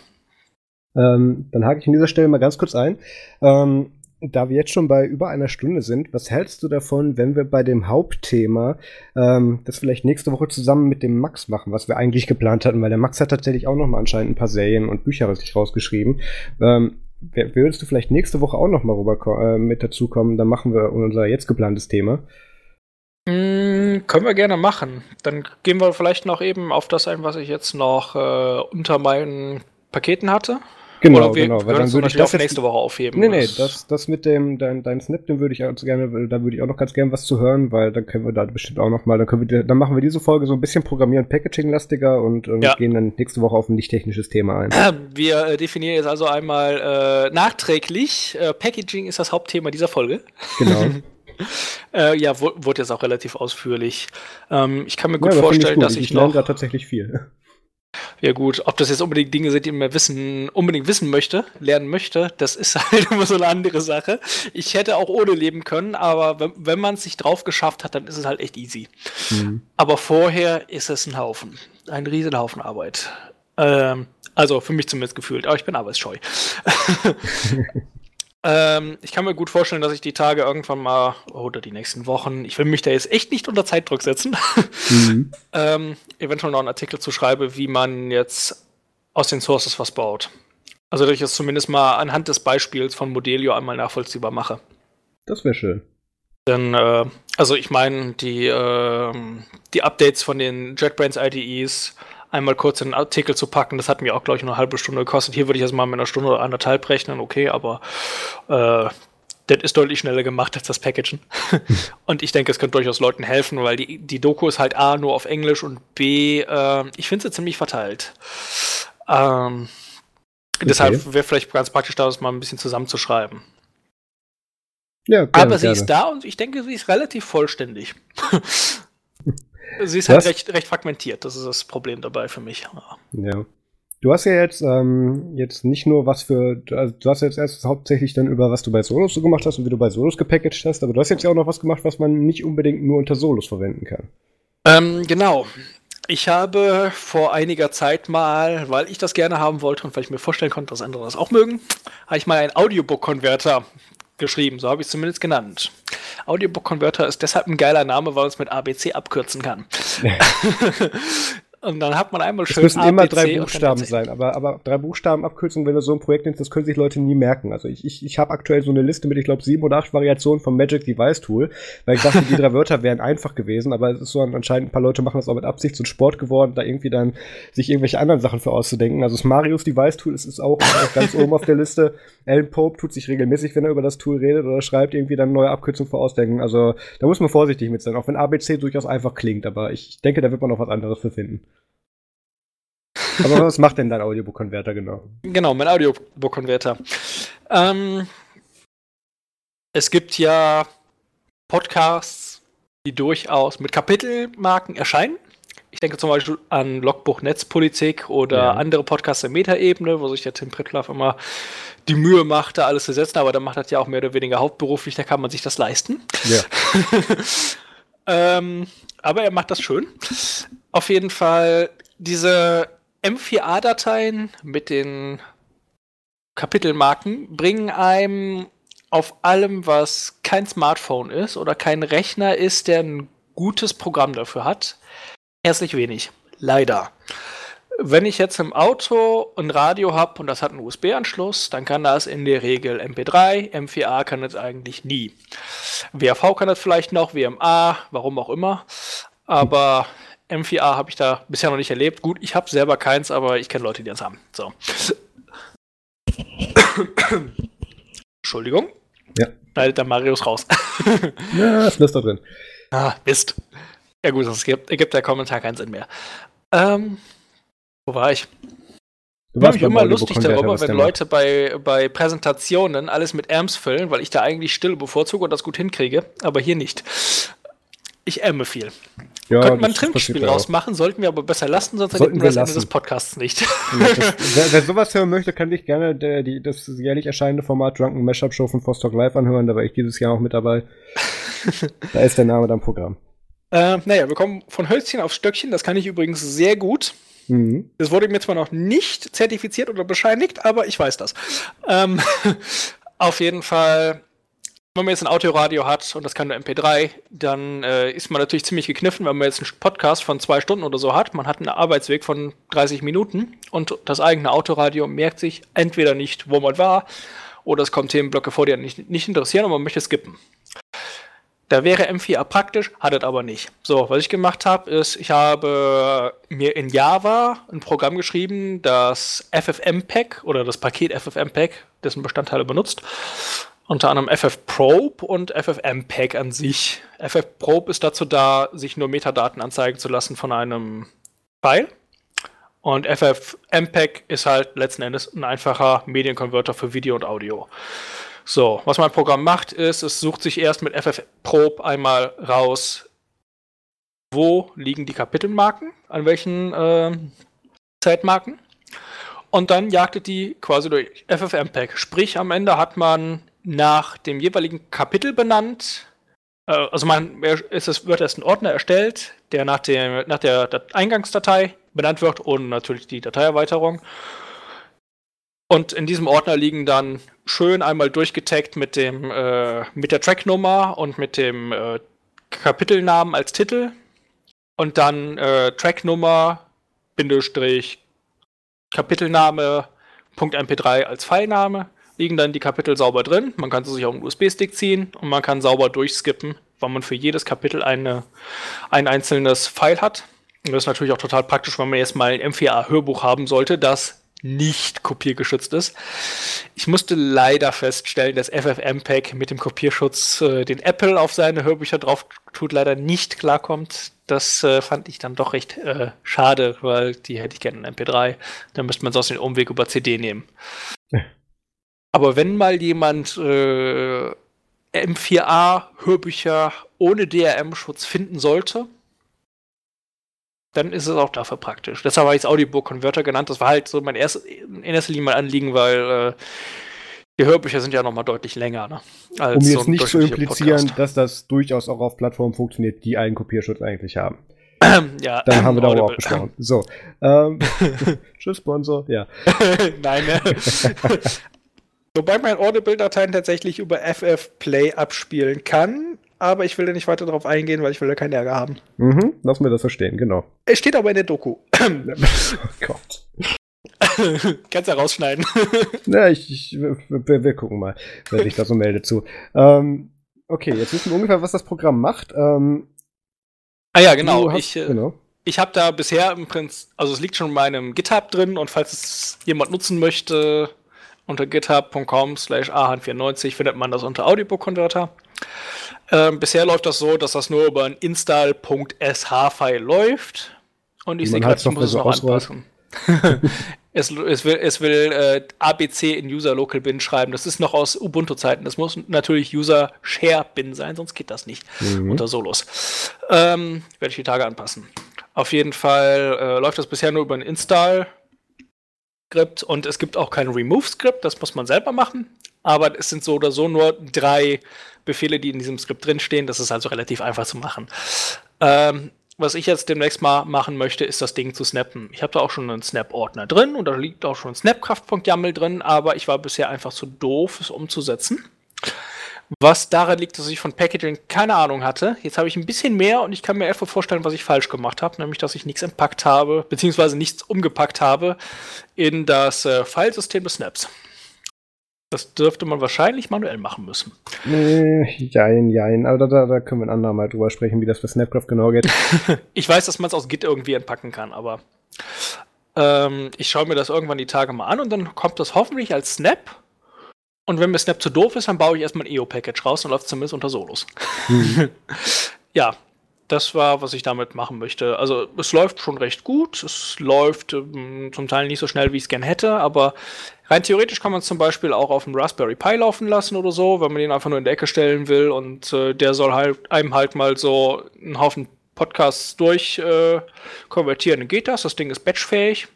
Ähm, dann hake ich an dieser Stelle mal ganz kurz ein. Ähm, da wir jetzt schon bei über einer Stunde sind, was hältst du davon, wenn wir bei dem Hauptthema ähm, das vielleicht nächste Woche zusammen mit dem Max machen, was wir eigentlich geplant hatten, weil der Max hat tatsächlich auch noch mal anscheinend ein paar Serien und Bücher sich rausgeschrieben. Ähm, würdest du vielleicht nächste Woche auch noch mal rüber äh, mit dazukommen? Dann machen wir unser jetzt geplantes Thema. Mm, können wir gerne machen. Dann gehen wir vielleicht noch eben auf das ein, was ich jetzt noch äh, unter meinen Paketen hatte. Genau, Oder wir genau. Weil dann würde ich das nächste Woche aufheben. Nee, nee, das, das mit dem, dein, dein Snap, den würde ich auch gerne, da würde ich auch noch ganz gerne was zu hören, weil dann können wir da bestimmt auch noch mal, dann können wir, dann machen wir diese Folge so ein bisschen Programmieren, Packaging-lastiger und, und ja. gehen dann nächste Woche auf ein nicht technisches Thema ein. Wir äh, definieren jetzt also einmal äh, nachträglich, äh, Packaging ist das Hauptthema dieser Folge. Genau. äh, ja, wurde jetzt auch relativ ausführlich. Ähm, ich kann mir gut ja, vorstellen, ich gut. dass ich, ich noch. da tatsächlich viel. Ja gut, ob das jetzt unbedingt Dinge sind, die man wissen, unbedingt wissen möchte, lernen möchte, das ist halt immer so eine andere Sache. Ich hätte auch ohne leben können, aber wenn, wenn man es sich drauf geschafft hat, dann ist es halt echt easy. Mhm. Aber vorher ist es ein Haufen. Ein riesen Haufen Arbeit. Ähm, also für mich zumindest gefühlt, aber ich bin arbeitsscheu. Ähm, ich kann mir gut vorstellen, dass ich die Tage irgendwann mal, oder die nächsten Wochen, ich will mich da jetzt echt nicht unter Zeitdruck setzen, mhm. ähm, eventuell noch einen Artikel zu schreiben, wie man jetzt aus den Sources was baut. Also, dass ich es zumindest mal anhand des Beispiels von Modelio einmal nachvollziehbar mache. Das wäre schön. Denn, äh, also ich meine, die, äh, die Updates von den JetBrains IDEs einmal kurz in den Artikel zu packen, das hat mir auch, glaube ich, nur eine halbe Stunde gekostet. Hier würde ich jetzt mal mit einer Stunde oder anderthalb rechnen, okay, aber äh, das ist deutlich schneller gemacht als das Packagen. und ich denke, es könnte durchaus Leuten helfen, weil die, die Doku ist halt A, nur auf Englisch und B, äh, ich finde sie ziemlich verteilt. Ähm, okay. Deshalb wäre vielleicht ganz praktisch, da das mal ein bisschen zusammenzuschreiben. Ja, gerne, Aber sie gerne. ist da und ich denke, sie ist relativ vollständig. sie ist halt recht, recht fragmentiert. Das ist das Problem dabei für mich. Ja. Du hast ja jetzt, ähm, jetzt nicht nur was für, also du hast jetzt erst hauptsächlich dann über was du bei Solos so gemacht hast und wie du bei Solos gepackaged hast, aber du hast jetzt ja auch noch was gemacht, was man nicht unbedingt nur unter Solos verwenden kann. Ähm, genau. Ich habe vor einiger Zeit mal, weil ich das gerne haben wollte und weil ich mir vorstellen konnte, dass andere das auch mögen, habe ich mal einen Audiobook-Converter geschrieben, so habe ich es zumindest genannt. Audiobook-Converter ist deshalb ein geiler Name, weil man es mit ABC abkürzen kann. Und dann hat man einmal schön. Es müssen immer drei Buchstaben sein, aber, aber drei Buchstaben Abkürzungen, wenn du so ein Projekt nimmst, das können sich Leute nie merken. Also ich, ich, ich habe aktuell so eine Liste mit, ich glaube, sieben oder acht Variationen vom Magic Device Tool, weil ich dachte, die drei Wörter wären einfach gewesen, aber es ist so anscheinend ein paar Leute machen das auch mit Absicht so ein Sport geworden, da irgendwie dann sich irgendwelche anderen Sachen für auszudenken. Also das Marius Device Tool ist, ist auch, auch ganz oben auf der Liste. Alan Pope tut sich regelmäßig, wenn er über das Tool redet oder schreibt, irgendwie dann neue Abkürzungen für ausdenken. Also da muss man vorsichtig mit sein, auch wenn ABC durchaus einfach klingt, aber ich denke, da wird man noch was anderes für finden. Aber was macht denn dein Audiobook-Converter genau? Genau, mein Audiobook-Converter. Ähm, es gibt ja Podcasts, die durchaus mit Kapitelmarken erscheinen. Ich denke zum Beispiel an Logbuch Netzpolitik oder ja. andere Podcasts der Metaebene, wo sich der Tim Pritloff immer die Mühe macht, da alles zu setzen, aber dann macht das ja auch mehr oder weniger hauptberuflich, da kann man sich das leisten. Ja. ähm, aber er macht das schön. Auf jeden Fall, diese M4A-Dateien mit den Kapitelmarken bringen einem auf allem, was kein Smartphone ist oder kein Rechner ist, der ein gutes Programm dafür hat, herzlich wenig. Leider. Wenn ich jetzt im Auto ein Radio habe und das hat einen USB-Anschluss, dann kann das in der Regel MP3, M4A kann das eigentlich nie. WAV kann das vielleicht noch, WMA, warum auch immer. Aber M4A habe ich da bisher noch nicht erlebt. Gut, ich habe selber keins, aber ich kenne Leute, die das haben. So. Entschuldigung. Ja. Schneidet der Marius raus. ja, ist da drin. Ah, Mist. Ja gut, das gibt, ergibt der Kommentar keinen Sinn mehr. Ähm, wo war ich? Du warst immer lustig darüber, wenn Leute bei, bei Präsentationen alles mit Amps füllen, weil ich da eigentlich Stille bevorzuge und das gut hinkriege, aber hier nicht. Ich ämme viel. Ja, Könnte man ein Trinkspiel rausmachen, sollten wir aber besser lassen, sonst erleben wir das Ende des Podcasts nicht. Ja, das, wer, wer, sowas hören möchte, kann sich gerne der, die, das jährlich erscheinende Format Drunken Mashup Show von Vostok Live anhören. Da war ich dieses Jahr auch mit dabei. da ist der Name dann Programm. Äh, naja, wir kommen von Hölzchen auf Stöckchen. Das kann ich übrigens sehr gut. Mhm. Das wurde mir zwar noch nicht zertifiziert oder bescheinigt, aber ich weiß das. Ähm, auf jeden Fall wenn man jetzt ein Autoradio hat und das kann nur MP3, dann äh, ist man natürlich ziemlich gekniffen, wenn man jetzt einen Podcast von zwei Stunden oder so hat. Man hat einen Arbeitsweg von 30 Minuten und das eigene Autoradio merkt sich entweder nicht, wo man war, oder es kommen Themenblöcke vor, die einen nicht, nicht interessieren und man möchte skippen. Da wäre M4A praktisch, hat es aber nicht. So, was ich gemacht habe, ist, ich habe mir in Java ein Programm geschrieben, das FFmpeg oder das Paket FFmpeg, dessen Bestandteile benutzt unter anderem FFprobe und FFmpeg an sich. FFprobe ist dazu da, sich nur Metadaten anzeigen zu lassen von einem File. Und FFmpeg ist halt letzten Endes ein einfacher Medienkonverter für Video und Audio. So, was mein Programm macht, ist, es sucht sich erst mit FFprobe einmal raus, wo liegen die Kapitelmarken, an welchen äh, Zeitmarken. Und dann jagt die quasi durch FFmpeg. Sprich, am Ende hat man nach dem jeweiligen Kapitel benannt. Äh, also man ist es, wird erst ein Ordner erstellt, der nach, dem, nach der Eingangsdatei benannt wird und natürlich die Dateierweiterung. Und in diesem Ordner liegen dann schön einmal durchgetaggt mit dem äh, mit der Tracknummer und mit dem äh, Kapitelnamen als Titel und dann äh, Tracknummer Bindestrich Kapitelname .mp3 als Pfeilname, liegen dann die Kapitel sauber drin. Man kann sie sich auf einen USB-Stick ziehen und man kann sauber durchskippen, weil man für jedes Kapitel eine, ein einzelnes File hat. Und das ist natürlich auch total praktisch, wenn man jetzt mal ein M4A-Hörbuch haben sollte, das nicht kopiergeschützt ist. Ich musste leider feststellen, dass FFmpeg mit dem Kopierschutz, äh, den Apple auf seine Hörbücher drauf tut, leider nicht klarkommt. Das äh, fand ich dann doch recht äh, schade, weil die hätte ich gerne in MP3. Dann müsste man sonst den Umweg über CD nehmen. Aber wenn mal jemand äh, M4A-Hörbücher ohne DRM-Schutz finden sollte, dann ist es auch dafür praktisch. Deshalb habe ich es Audiobook-Converter genannt. Das war halt so mein erstes, in erster Linie mein Anliegen, weil äh, die Hörbücher sind ja noch mal deutlich länger. Ne? um jetzt so nicht zu implizieren, Podcast. dass das durchaus auch auf Plattformen funktioniert, die einen Kopierschutz eigentlich haben. ja, dann haben wir darüber auch gesprochen. So. Ähm, tschüss, Sponsor. Ja. Nein, ne? Wobei man Audible-Dateien tatsächlich über FF Play abspielen kann, aber ich will da nicht weiter darauf eingehen, weil ich will da keinen Ärger haben. Mhm, lass mir das verstehen, genau. Es steht aber in der Doku. oh Gott. Kannst ja rausschneiden. ja, ich, ich wir, wir, gucken mal, wer sich da so meldet zu. Ähm, okay, jetzt wissen wir ungefähr, was das Programm macht. Ähm, ah ja, genau. Hast, ich, äh, genau. ich habe da bisher im Prinzip, also es liegt schon in meinem GitHub drin und falls es jemand nutzen möchte, unter github.com slash ahan94 findet man das unter Audiobook-Converter. Ähm, bisher läuft das so, dass das nur über ein install.sh-File läuft. Und ich sehe gerade, ich muss es noch anpassen. es, es, will, es will äh, ABC in User Local Bin schreiben. Das ist noch aus Ubuntu-Zeiten. Das muss natürlich User Share Bin sein, sonst geht das nicht mhm. unter Solos. Ähm, Werde ich die Tage anpassen. Auf jeden Fall äh, läuft das bisher nur über ein Install. Skript und es gibt auch kein Remove-Skript, das muss man selber machen. Aber es sind so oder so nur drei Befehle, die in diesem Skript drinstehen. Das ist also relativ einfach zu machen. Ähm, was ich jetzt demnächst mal machen möchte, ist das Ding zu snappen. Ich habe da auch schon einen Snap-Ordner drin und da liegt auch schon Snapkraft.yaml drin, aber ich war bisher einfach zu doof, es umzusetzen. Was daran liegt, dass ich von Packaging keine Ahnung hatte. Jetzt habe ich ein bisschen mehr und ich kann mir einfach vorstellen, was ich falsch gemacht habe, nämlich dass ich nichts entpackt habe, beziehungsweise nichts umgepackt habe in das äh, Filesystem des Snaps. Das dürfte man wahrscheinlich manuell machen müssen. Äh, jein, jein. Aber da, da können wir ein andermal drüber sprechen, wie das für Snapcraft genau geht. ich weiß, dass man es aus Git irgendwie entpacken kann, aber ähm, ich schaue mir das irgendwann die Tage mal an und dann kommt das hoffentlich als Snap und wenn mir Snap zu doof ist, dann baue ich erstmal ein EO-Package raus und läuft zumindest unter Solos. Mhm. ja, das war, was ich damit machen möchte. Also es läuft schon recht gut. Es läuft ähm, zum Teil nicht so schnell, wie ich es gern hätte, aber rein theoretisch kann man es zum Beispiel auch auf dem Raspberry Pi laufen lassen oder so, wenn man den einfach nur in der Ecke stellen will und äh, der soll halt einem halt mal so einen Haufen Podcasts durch äh, konvertieren. Dann geht das. Das Ding ist batchfähig.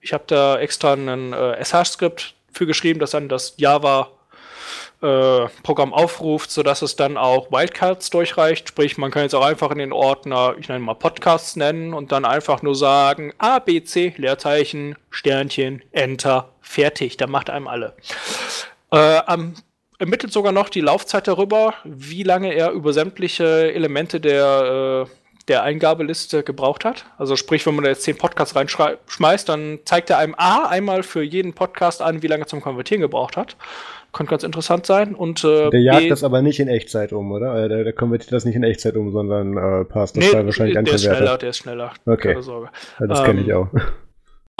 Ich habe da extra ein äh, SH-Skript für geschrieben, das dann das Java äh, Programm aufruft, sodass es dann auch Wildcards durchreicht. Sprich, man kann jetzt auch einfach in den Ordner, ich nenne mal Podcasts nennen und dann einfach nur sagen A, B, C, Leerzeichen, Sternchen, Enter, fertig. Da macht einem alle. Äh, am ermittelt sogar noch die Laufzeit darüber, wie lange er über sämtliche Elemente der, äh, der Eingabeliste gebraucht hat. Also sprich, wenn man da jetzt zehn Podcasts reinschmeißt, dann zeigt er einem A einmal für jeden Podcast an, wie lange er zum Konvertieren gebraucht hat. Könnte ganz interessant sein. Und, äh, der jagt B das aber nicht in Echtzeit um, oder? Äh, der, der konvertiert das nicht in Echtzeit um, sondern äh, passt das nee, da wahrscheinlich der ist schneller, der ist schneller. Okay. Keine Sorge. Ja, das ähm, kenne ich auch.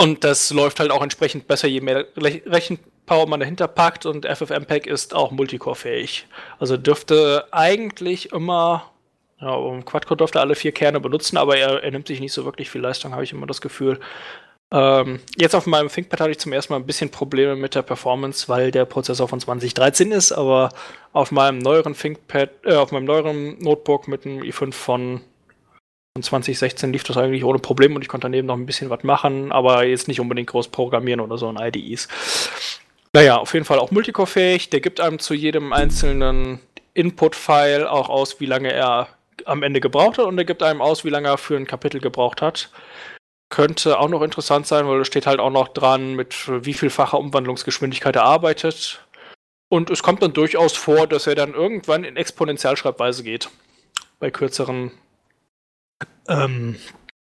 Und das läuft halt auch entsprechend besser, je mehr Rechenpower man dahinter packt und FFmpeg ist auch Multicore-fähig. Also dürfte eigentlich immer, ja, Quadcore dürfte alle vier Kerne benutzen, aber er, er nimmt sich nicht so wirklich viel Leistung, habe ich immer das Gefühl. Ähm, jetzt auf meinem ThinkPad hatte ich zum ersten Mal ein bisschen Probleme mit der Performance, weil der Prozessor von 2013 ist, aber auf meinem neueren ThinkPad, äh, auf meinem neueren Notebook mit einem i5 von 2016 lief das eigentlich ohne Problem und ich konnte daneben noch ein bisschen was machen, aber jetzt nicht unbedingt groß programmieren oder so in IDEs. Naja, auf jeden Fall auch Multicore-fähig. Der gibt einem zu jedem einzelnen Input-File auch aus, wie lange er am Ende gebraucht hat und er gibt einem aus, wie lange er für ein Kapitel gebraucht hat. Könnte auch noch interessant sein, weil da steht halt auch noch dran, mit wie vielfacher Umwandlungsgeschwindigkeit er arbeitet. Und es kommt dann durchaus vor, dass er dann irgendwann in Exponentialschreibweise geht. Bei kürzeren ähm,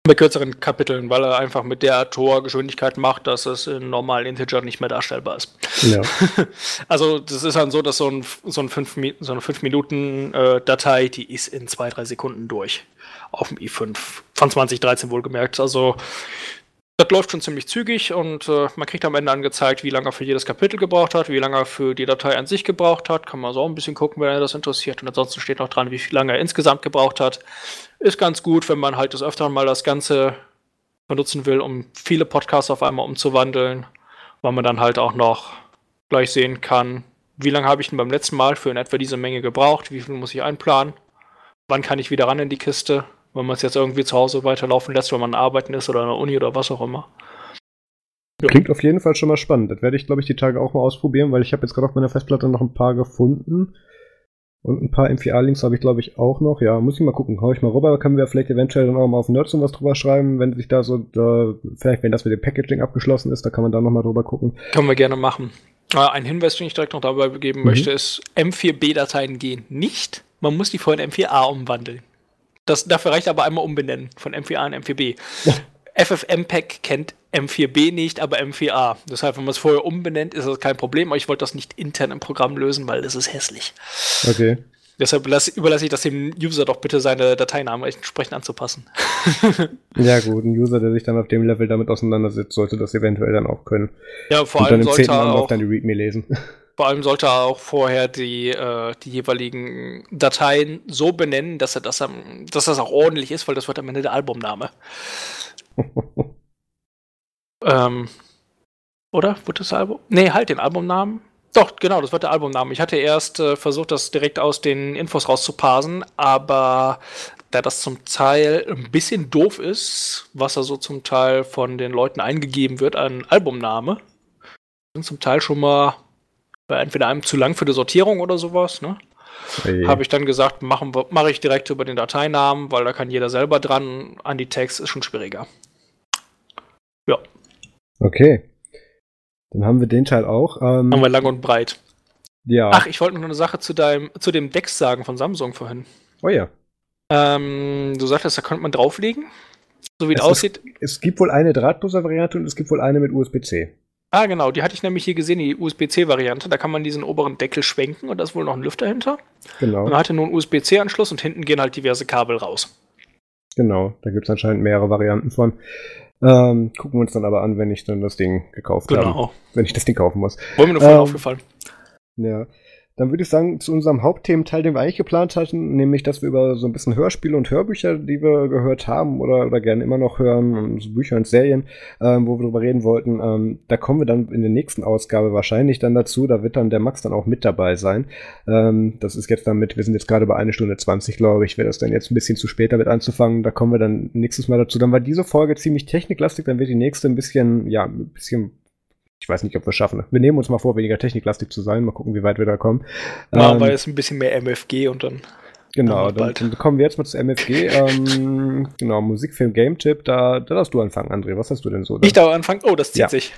bei kürzeren Kapiteln, weil er einfach mit der Torgeschwindigkeit macht, dass es in normalen Integer nicht mehr darstellbar ist. Ja. also das ist dann so, dass so, ein, so, ein fünf, so eine 5-Minuten-Datei, äh, die ist in 2-3 Sekunden durch. Auf dem i5 von 2013 wohlgemerkt. Also das läuft schon ziemlich zügig und äh, man kriegt am Ende angezeigt, wie lange er für jedes Kapitel gebraucht hat, wie lange er für die Datei an sich gebraucht hat. Kann man so ein bisschen gucken, wenn er das interessiert. Und ansonsten steht noch dran, wie lange er insgesamt gebraucht hat. Ist ganz gut, wenn man halt des Öfteren mal das Ganze benutzen will, um viele Podcasts auf einmal umzuwandeln, weil man dann halt auch noch gleich sehen kann, wie lange habe ich denn beim letzten Mal für in etwa diese Menge gebraucht, wie viel muss ich einplanen, wann kann ich wieder ran in die Kiste wenn man es jetzt irgendwie zu Hause weiterlaufen lässt, wenn man arbeiten ist oder in der Uni oder was auch immer. Ja. Klingt auf jeden Fall schon mal spannend. Das werde ich, glaube ich, die Tage auch mal ausprobieren, weil ich habe jetzt gerade auf meiner Festplatte noch ein paar gefunden. Und ein paar MPA-Links habe ich, glaube ich, auch noch. Ja, muss ich mal gucken. Hau ich mal rüber. Können wir vielleicht eventuell dann auch mal auf Nerds was drüber schreiben, wenn sich da so, da, vielleicht wenn das mit dem Packaging abgeschlossen ist, da kann man da nochmal drüber gucken. Können wir gerne machen. Äh, ein Hinweis, den ich direkt noch dabei geben mhm. möchte, ist, M4B-Dateien gehen nicht. Man muss die vorhin M4A umwandeln. Das, dafür reicht aber einmal umbenennen von M4A in M4B. Ja. FFmpeg kennt M4B nicht, aber M4A. Deshalb, wenn man es vorher umbenennt, ist das kein Problem. Aber ich wollte das nicht intern im Programm lösen, weil das ist hässlich. Okay. Deshalb überlasse ich das dem User doch bitte, seine Dateinamen entsprechend anzupassen. ja, gut, ein User, der sich dann auf dem Level damit auseinandersetzt, sollte das eventuell dann auch können. Ja, vor Und allem dann im sollte er auch dann die README lesen. Vor allem sollte er auch vorher die, äh, die jeweiligen Dateien so benennen, dass er das, dass das auch ordentlich ist, weil das wird am Ende der Albumname. ähm, oder? Wird das Album? Nee, halt den Albumnamen. Doch, genau, das wird der Albumname. Ich hatte erst äh, versucht, das direkt aus den Infos rauszuparsen, aber da das zum Teil ein bisschen doof ist, was da so zum Teil von den Leuten eingegeben wird an Albumname, sind zum Teil schon mal war entweder einem zu lang für die Sortierung oder sowas, ne? Hey. Habe ich dann gesagt, mache mach ich direkt über den Dateinamen, weil da kann jeder selber dran. An die Text ist schon schwieriger. Ja. Okay. Dann haben wir den Teil auch. Ähm, haben wir lang und breit. Ja. Ach, ich wollte noch eine Sache zu deinem, zu dem Dex sagen von Samsung vorhin. Oh ja. Ähm, du sagtest, da könnte man drauflegen. So wie es, es aussieht. Es gibt wohl eine Drahtloser-Variante und es gibt wohl eine mit USB-C. Ah, genau, die hatte ich nämlich hier gesehen, die USB-C-Variante. Da kann man diesen oberen Deckel schwenken und da ist wohl noch ein Lüfter hinter. Genau. Man hatte nur einen USB-C-Anschluss und hinten gehen halt diverse Kabel raus. Genau, da gibt es anscheinend mehrere Varianten von. Ähm, gucken wir uns dann aber an, wenn ich dann das Ding gekauft genau. habe. Genau. Wenn ich das Ding kaufen muss. Wurde mir nur vorhin ähm, aufgefallen. Ja. Dann würde ich sagen, zu unserem Hauptthementeil, den wir eigentlich geplant hatten, nämlich, dass wir über so ein bisschen Hörspiele und Hörbücher, die wir gehört haben oder, oder gerne immer noch hören, und so Bücher und Serien, ähm, wo wir darüber reden wollten, ähm, da kommen wir dann in der nächsten Ausgabe wahrscheinlich dann dazu. Da wird dann der Max dann auch mit dabei sein. Ähm, das ist jetzt damit, wir sind jetzt gerade bei eine Stunde 20, glaube ich. Wäre das dann jetzt ein bisschen zu spät damit anzufangen. Da kommen wir dann nächstes Mal dazu. Dann war diese Folge ziemlich techniklastig, dann wird die nächste ein bisschen, ja, ein bisschen ich weiß nicht, ob wir es schaffen. Wir nehmen uns mal vor, weniger techniklastig zu sein. Mal gucken, wie weit wir da kommen. Machen ähm, wir jetzt ein bisschen mehr MFG und dann. Genau, dann, dann, kommen wir jetzt mal zu MFG. ähm, genau, Musikfilm Game Tipp. Da, da darfst du anfangen, André. Was hast du denn so? Da? Ich darf anfangen. Oh, das zieht ja. sich.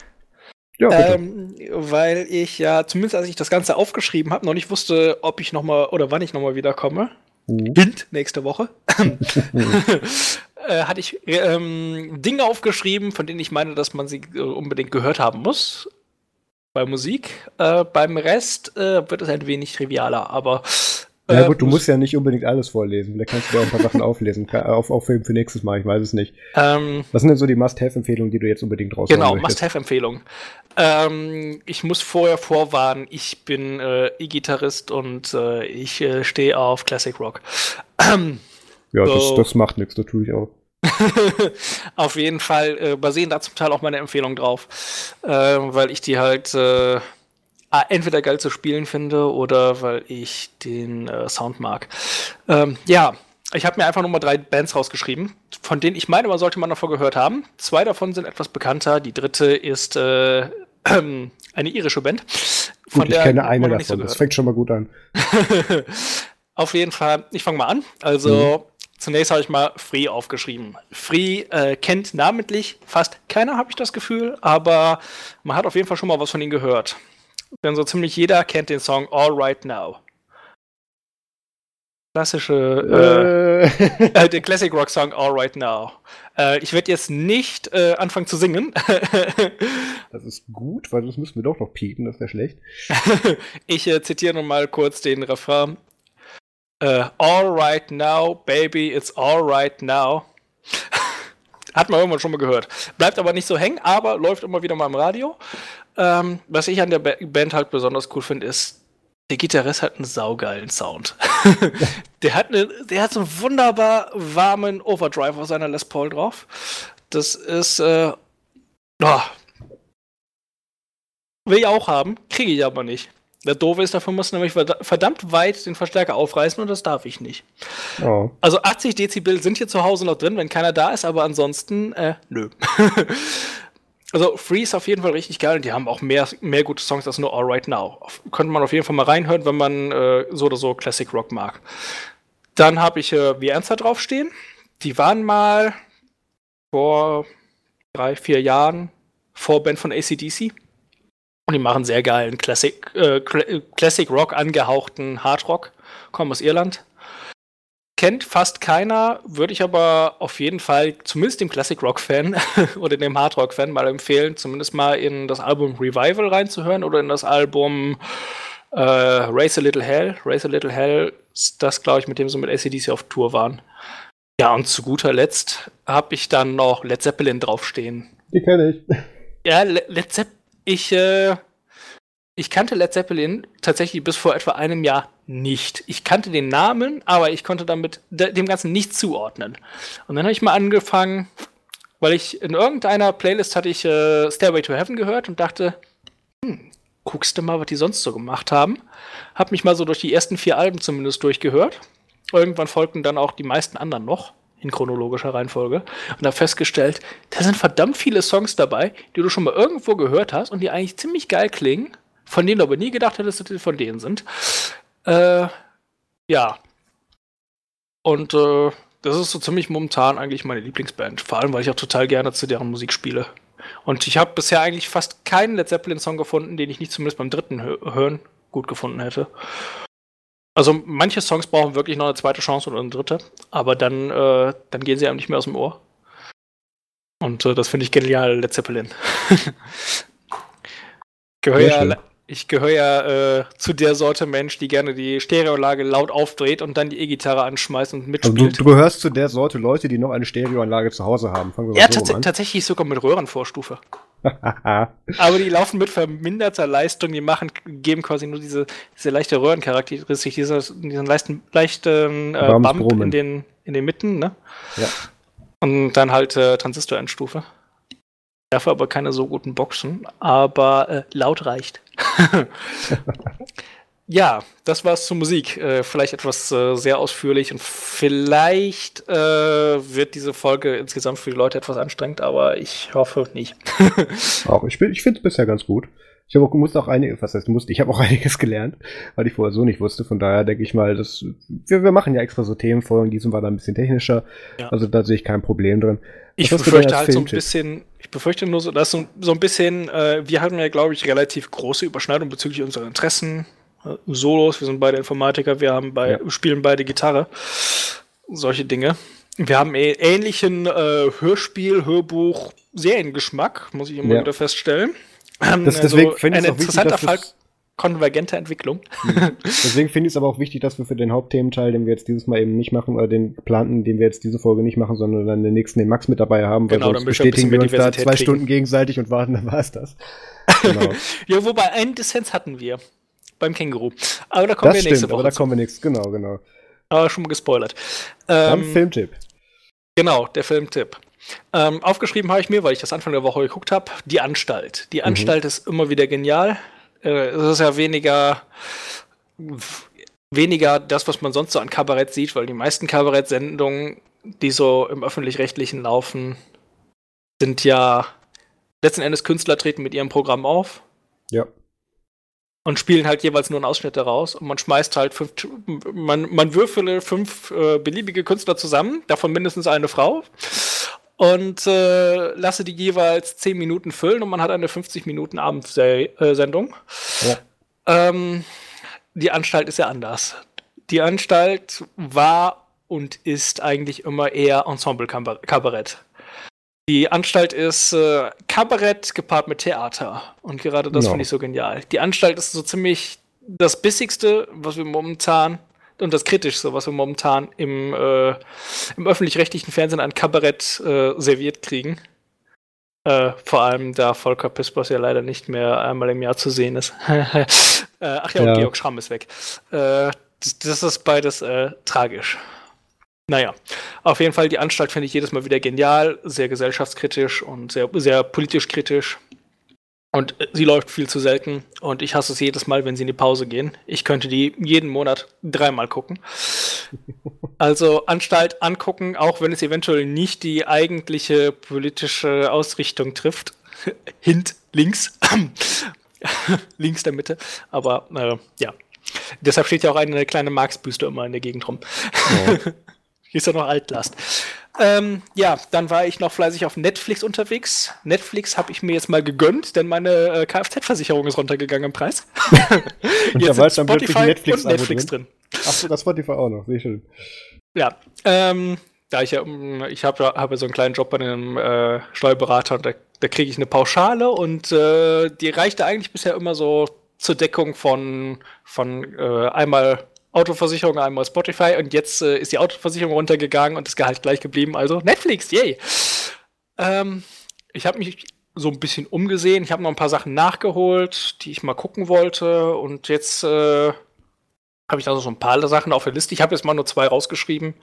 Ja, bitte. Ähm, weil ich ja, zumindest als ich das Ganze aufgeschrieben habe, noch nicht wusste, ob ich nochmal oder wann ich nochmal wiederkomme. Uh. Hint, nächste Woche. äh, hatte ich ähm, Dinge aufgeschrieben, von denen ich meine, dass man sie äh, unbedingt gehört haben muss. Bei Musik. Äh, beim Rest äh, wird es ein wenig trivialer, aber. Ja gut, du äh, musst ja nicht unbedingt alles vorlesen. Vielleicht kannst du dir auch ein paar Sachen auflesen, auf, aufheben für nächstes Mal, ich weiß es nicht. Ähm, Was sind denn so die Must-Have-Empfehlungen, die du jetzt unbedingt raushauen Genau, Must-Have-Empfehlungen. Ähm, ich muss vorher vorwarnen, ich bin äh, E-Gitarrist und äh, ich äh, stehe auf Classic Rock. Ja, so. das, das macht nichts, das tue ich auch. Auf jeden Fall äh, basieren da zum Teil auch meine Empfehlungen drauf, äh, weil ich die halt äh, entweder geil zu spielen finde oder weil ich den äh, Sound mag. Ähm, ja, ich habe mir einfach nur mal drei Bands rausgeschrieben, von denen ich meine, man sollte man davor gehört haben. Zwei davon sind etwas bekannter. Die dritte ist äh, eine irische Band. Von gut, ich kenne eine davon. So das fängt schon mal gut an. Auf jeden Fall, ich fange mal an. Also, mhm. Zunächst habe ich mal Free aufgeschrieben. Free äh, kennt namentlich fast keiner, habe ich das Gefühl, aber man hat auf jeden Fall schon mal was von ihnen gehört. Denn so ziemlich jeder kennt den Song All Right Now. klassische, äh, äh, der Classic Rock Song All Right Now. Äh, ich werde jetzt nicht äh, anfangen zu singen. das ist gut, weil das müssen wir doch noch piepen, das wäre schlecht. ich äh, zitiere noch mal kurz den Refrain. Äh, all right now, baby, it's all right now. Hat man irgendwann schon mal gehört. Bleibt aber nicht so hängen, aber läuft immer wieder mal im Radio. Ähm, was ich an der Band halt besonders cool finde, ist, der Gitarrist hat einen saugeilen Sound. der, hat eine, der hat so einen wunderbar warmen Overdrive auf seiner Les Paul drauf. Das ist, äh, oh. will ich auch haben, kriege ich aber nicht. Der Doofe ist, dafür muss nämlich verdammt weit den Verstärker aufreißen und das darf ich nicht. Oh. Also 80 Dezibel sind hier zu Hause noch drin, wenn keiner da ist, aber ansonsten, äh, nö. also Free ist auf jeden Fall richtig geil und die haben auch mehr, mehr gute Songs als nur All Right Now. könnte man auf jeden Fall mal reinhören, wenn man äh, so oder so Classic Rock mag. Dann habe ich äh, Wie Ernster draufstehen. Die waren mal vor drei, vier Jahren Vorband von ACDC. Und die machen sehr geilen Classic, äh, Classic Rock angehauchten Hard Rock. Kommen aus Irland kennt fast keiner, würde ich aber auf jeden Fall zumindest dem Classic Rock Fan oder dem Hard Rock Fan mal empfehlen, zumindest mal in das Album Revival reinzuhören oder in das Album äh, Race a Little Hell. Race a Little Hell ist das, glaube ich, mit dem sie mit ACDC auf Tour waren. Ja, und zu guter Letzt habe ich dann noch Led Zeppelin draufstehen. Die kenne ich. Ja, Led Zeppelin. Ich, äh, ich kannte Led Zeppelin tatsächlich bis vor etwa einem Jahr nicht. Ich kannte den Namen, aber ich konnte damit dem Ganzen nicht zuordnen. Und dann habe ich mal angefangen, weil ich in irgendeiner Playlist hatte ich äh, Stairway to Heaven gehört und dachte, hm, guckst du mal, was die sonst so gemacht haben. Hab mich mal so durch die ersten vier Alben zumindest durchgehört. Irgendwann folgten dann auch die meisten anderen noch in chronologischer Reihenfolge und habe festgestellt, da sind verdammt viele Songs dabei, die du schon mal irgendwo gehört hast und die eigentlich ziemlich geil klingen, von denen du aber nie gedacht hättest, dass die von denen sind. Äh, ja. Und äh, das ist so ziemlich momentan eigentlich meine Lieblingsband. Vor allem, weil ich auch total gerne zu deren Musik spiele. Und ich habe bisher eigentlich fast keinen Led Zeppelin-Song gefunden, den ich nicht zumindest beim dritten Hören gut gefunden hätte. Also manche Songs brauchen wirklich noch eine zweite Chance oder eine dritte, aber dann, äh, dann gehen sie einem nicht mehr aus dem Ohr. Und äh, das finde ich genial, Led Zeppelin. Gehöre ja ich gehöre ja äh, zu der Sorte Mensch, die gerne die Stereoanlage laut aufdreht und dann die E-Gitarre anschmeißt und mitspielt. Also du, du, gehörst zu der Sorte Leute, die noch eine Stereoanlage zu Hause haben. Fangen wir ja, so tats tatsächlich sogar mit Röhrenvorstufe. Aber die laufen mit verminderter Leistung, die machen, geben quasi nur diese, diese leichte Röhrencharakteristik, diese, diesen leichten, leichten äh, Bump in den, in den Mitten, ne? Ja. Und dann halt äh, Transistorendstufe. Dafür aber keine so guten Boxen, aber äh, laut reicht. ja, das war's zur Musik. Äh, vielleicht etwas äh, sehr ausführlich und vielleicht äh, wird diese Folge insgesamt für die Leute etwas anstrengend, aber ich hoffe nicht. auch ich, ich finde es bisher ganz gut. Ich habe auch, musste auch einiges, was heißt musste, ich habe auch einiges gelernt, weil ich vorher so nicht wusste. Von daher denke ich mal, dass wir, wir machen ja extra so Themenfolgen, diesem war da ein bisschen technischer. Ja. Also da sehe ich kein Problem drin. Ich befürchte halt so ein bisschen, ich befürchte nur so, dass so, so ein bisschen, äh, wir hatten ja, glaube ich, relativ große Überschneidung bezüglich unserer Interessen. Äh, Solos, wir sind beide Informatiker, wir haben bei, ja. spielen beide Gitarre. Solche Dinge. Wir haben ähnlichen äh, Hörspiel, Hörbuch, Seriengeschmack, muss ich immer ja. wieder feststellen. Ähm, das, deswegen also finde ich es auch wichtig, dass Fall, konvergente Entwicklung. Mhm. Deswegen finde ich es aber auch wichtig, dass wir für den Hauptthementeil, den wir jetzt dieses Mal eben nicht machen, oder den geplanten, den wir jetzt diese Folge nicht machen, sondern dann den nächsten, den Max mit dabei haben, weil genau, sonst bestätigen wir uns da zwei kriegen. Stunden gegenseitig und warten, dann war es das. Genau. ja, wobei einen Dissens hatten wir beim Känguru. Aber da kommen das wir nächste stimmt, Woche. Aber da kommen wir nächstes, genau, genau. Aber schon mal gespoilert. Dann ähm, Filmtipp. Genau, der Filmtipp. Ähm, aufgeschrieben habe ich mir, weil ich das Anfang der Woche geguckt habe, die Anstalt. Die mhm. Anstalt mhm. ist immer wieder genial äh, es ist ja weniger weniger das, was man sonst so an Kabarett sieht, weil die meisten Kabarettsendungen, die so im öffentlich-rechtlichen laufen, sind ja letzten Endes Künstler treten mit ihrem Programm auf. Ja. Und spielen halt jeweils nur einen Ausschnitt daraus. Und man schmeißt halt fünf, man, man würfele fünf äh, beliebige Künstler zusammen, davon mindestens eine Frau und äh, lasse die jeweils 10 Minuten füllen und man hat eine 50 Minuten Abendsendung. Ja. Ähm, die Anstalt ist ja anders. Die Anstalt war und ist eigentlich immer eher Ensemble-Kabarett. Die Anstalt ist äh, Kabarett gepaart mit Theater. Und gerade das no. finde ich so genial. Die Anstalt ist so ziemlich das Bissigste, was wir momentan und das Kritischste, was wir momentan im, äh, im öffentlich-rechtlichen Fernsehen an Kabarett äh, serviert kriegen. Äh, vor allem, da Volker Pispers ja leider nicht mehr einmal im Jahr zu sehen ist. äh, ach ja, ja, und Georg Schramm ist weg. Äh, das, das, ist beides äh, tragisch. Naja, auf jeden Fall, die Anstalt finde ich jedes Mal wieder genial, sehr gesellschaftskritisch und sehr, sehr politisch kritisch. Und äh, sie läuft viel zu selten und ich hasse es jedes Mal, wenn sie in die Pause gehen. Ich könnte die jeden Monat dreimal gucken. Also Anstalt angucken, auch wenn es eventuell nicht die eigentliche politische Ausrichtung trifft. Hint links. links der Mitte. Aber äh, ja. Deshalb steht ja auch eine kleine Marx-Büste immer in der Gegend rum. Oh. Hier ist ja noch Altlast. Ähm, ja, dann war ich noch fleißig auf Netflix unterwegs. Netflix habe ich mir jetzt mal gegönnt, denn meine äh, Kfz-Versicherung ist runtergegangen im Preis. und jetzt da dann Spotify Netflix, und Netflix drin. drin. Achso, das Spotify auch noch, sehr schön. Ja, ähm, da ich ja, ich habe hab so einen kleinen Job bei einem äh, Steuerberater und da, da kriege ich eine Pauschale und äh, die reichte eigentlich bisher immer so zur Deckung von, von äh, einmal Autoversicherung, einmal Spotify und jetzt äh, ist die Autoversicherung runtergegangen und das Gehalt gleich geblieben. Also Netflix, yay! Ähm, ich habe mich so ein bisschen umgesehen. Ich habe noch ein paar Sachen nachgeholt, die ich mal gucken wollte und jetzt äh, habe ich da so ein paar Sachen auf der Liste. Ich habe jetzt mal nur zwei rausgeschrieben.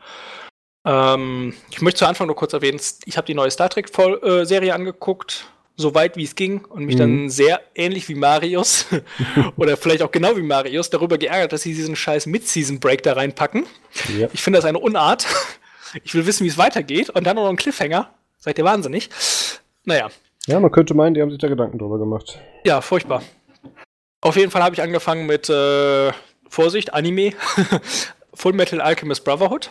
Ähm, ich möchte zu Anfang nur kurz erwähnen, ich habe die neue Star Trek-Serie angeguckt so weit wie es ging und mich mhm. dann sehr ähnlich wie Marius oder vielleicht auch genau wie Marius darüber geärgert, dass sie diesen scheiß Mid-Season-Break da reinpacken. Ja. Ich finde das eine Unart. Ich will wissen, wie es weitergeht und dann noch einen Cliffhanger. Seid ihr wahnsinnig? Naja. Ja, man könnte meinen, die haben sich da Gedanken drüber gemacht. Ja, furchtbar. Auf jeden Fall habe ich angefangen mit äh, Vorsicht, Anime. Full Metal Alchemist Brotherhood.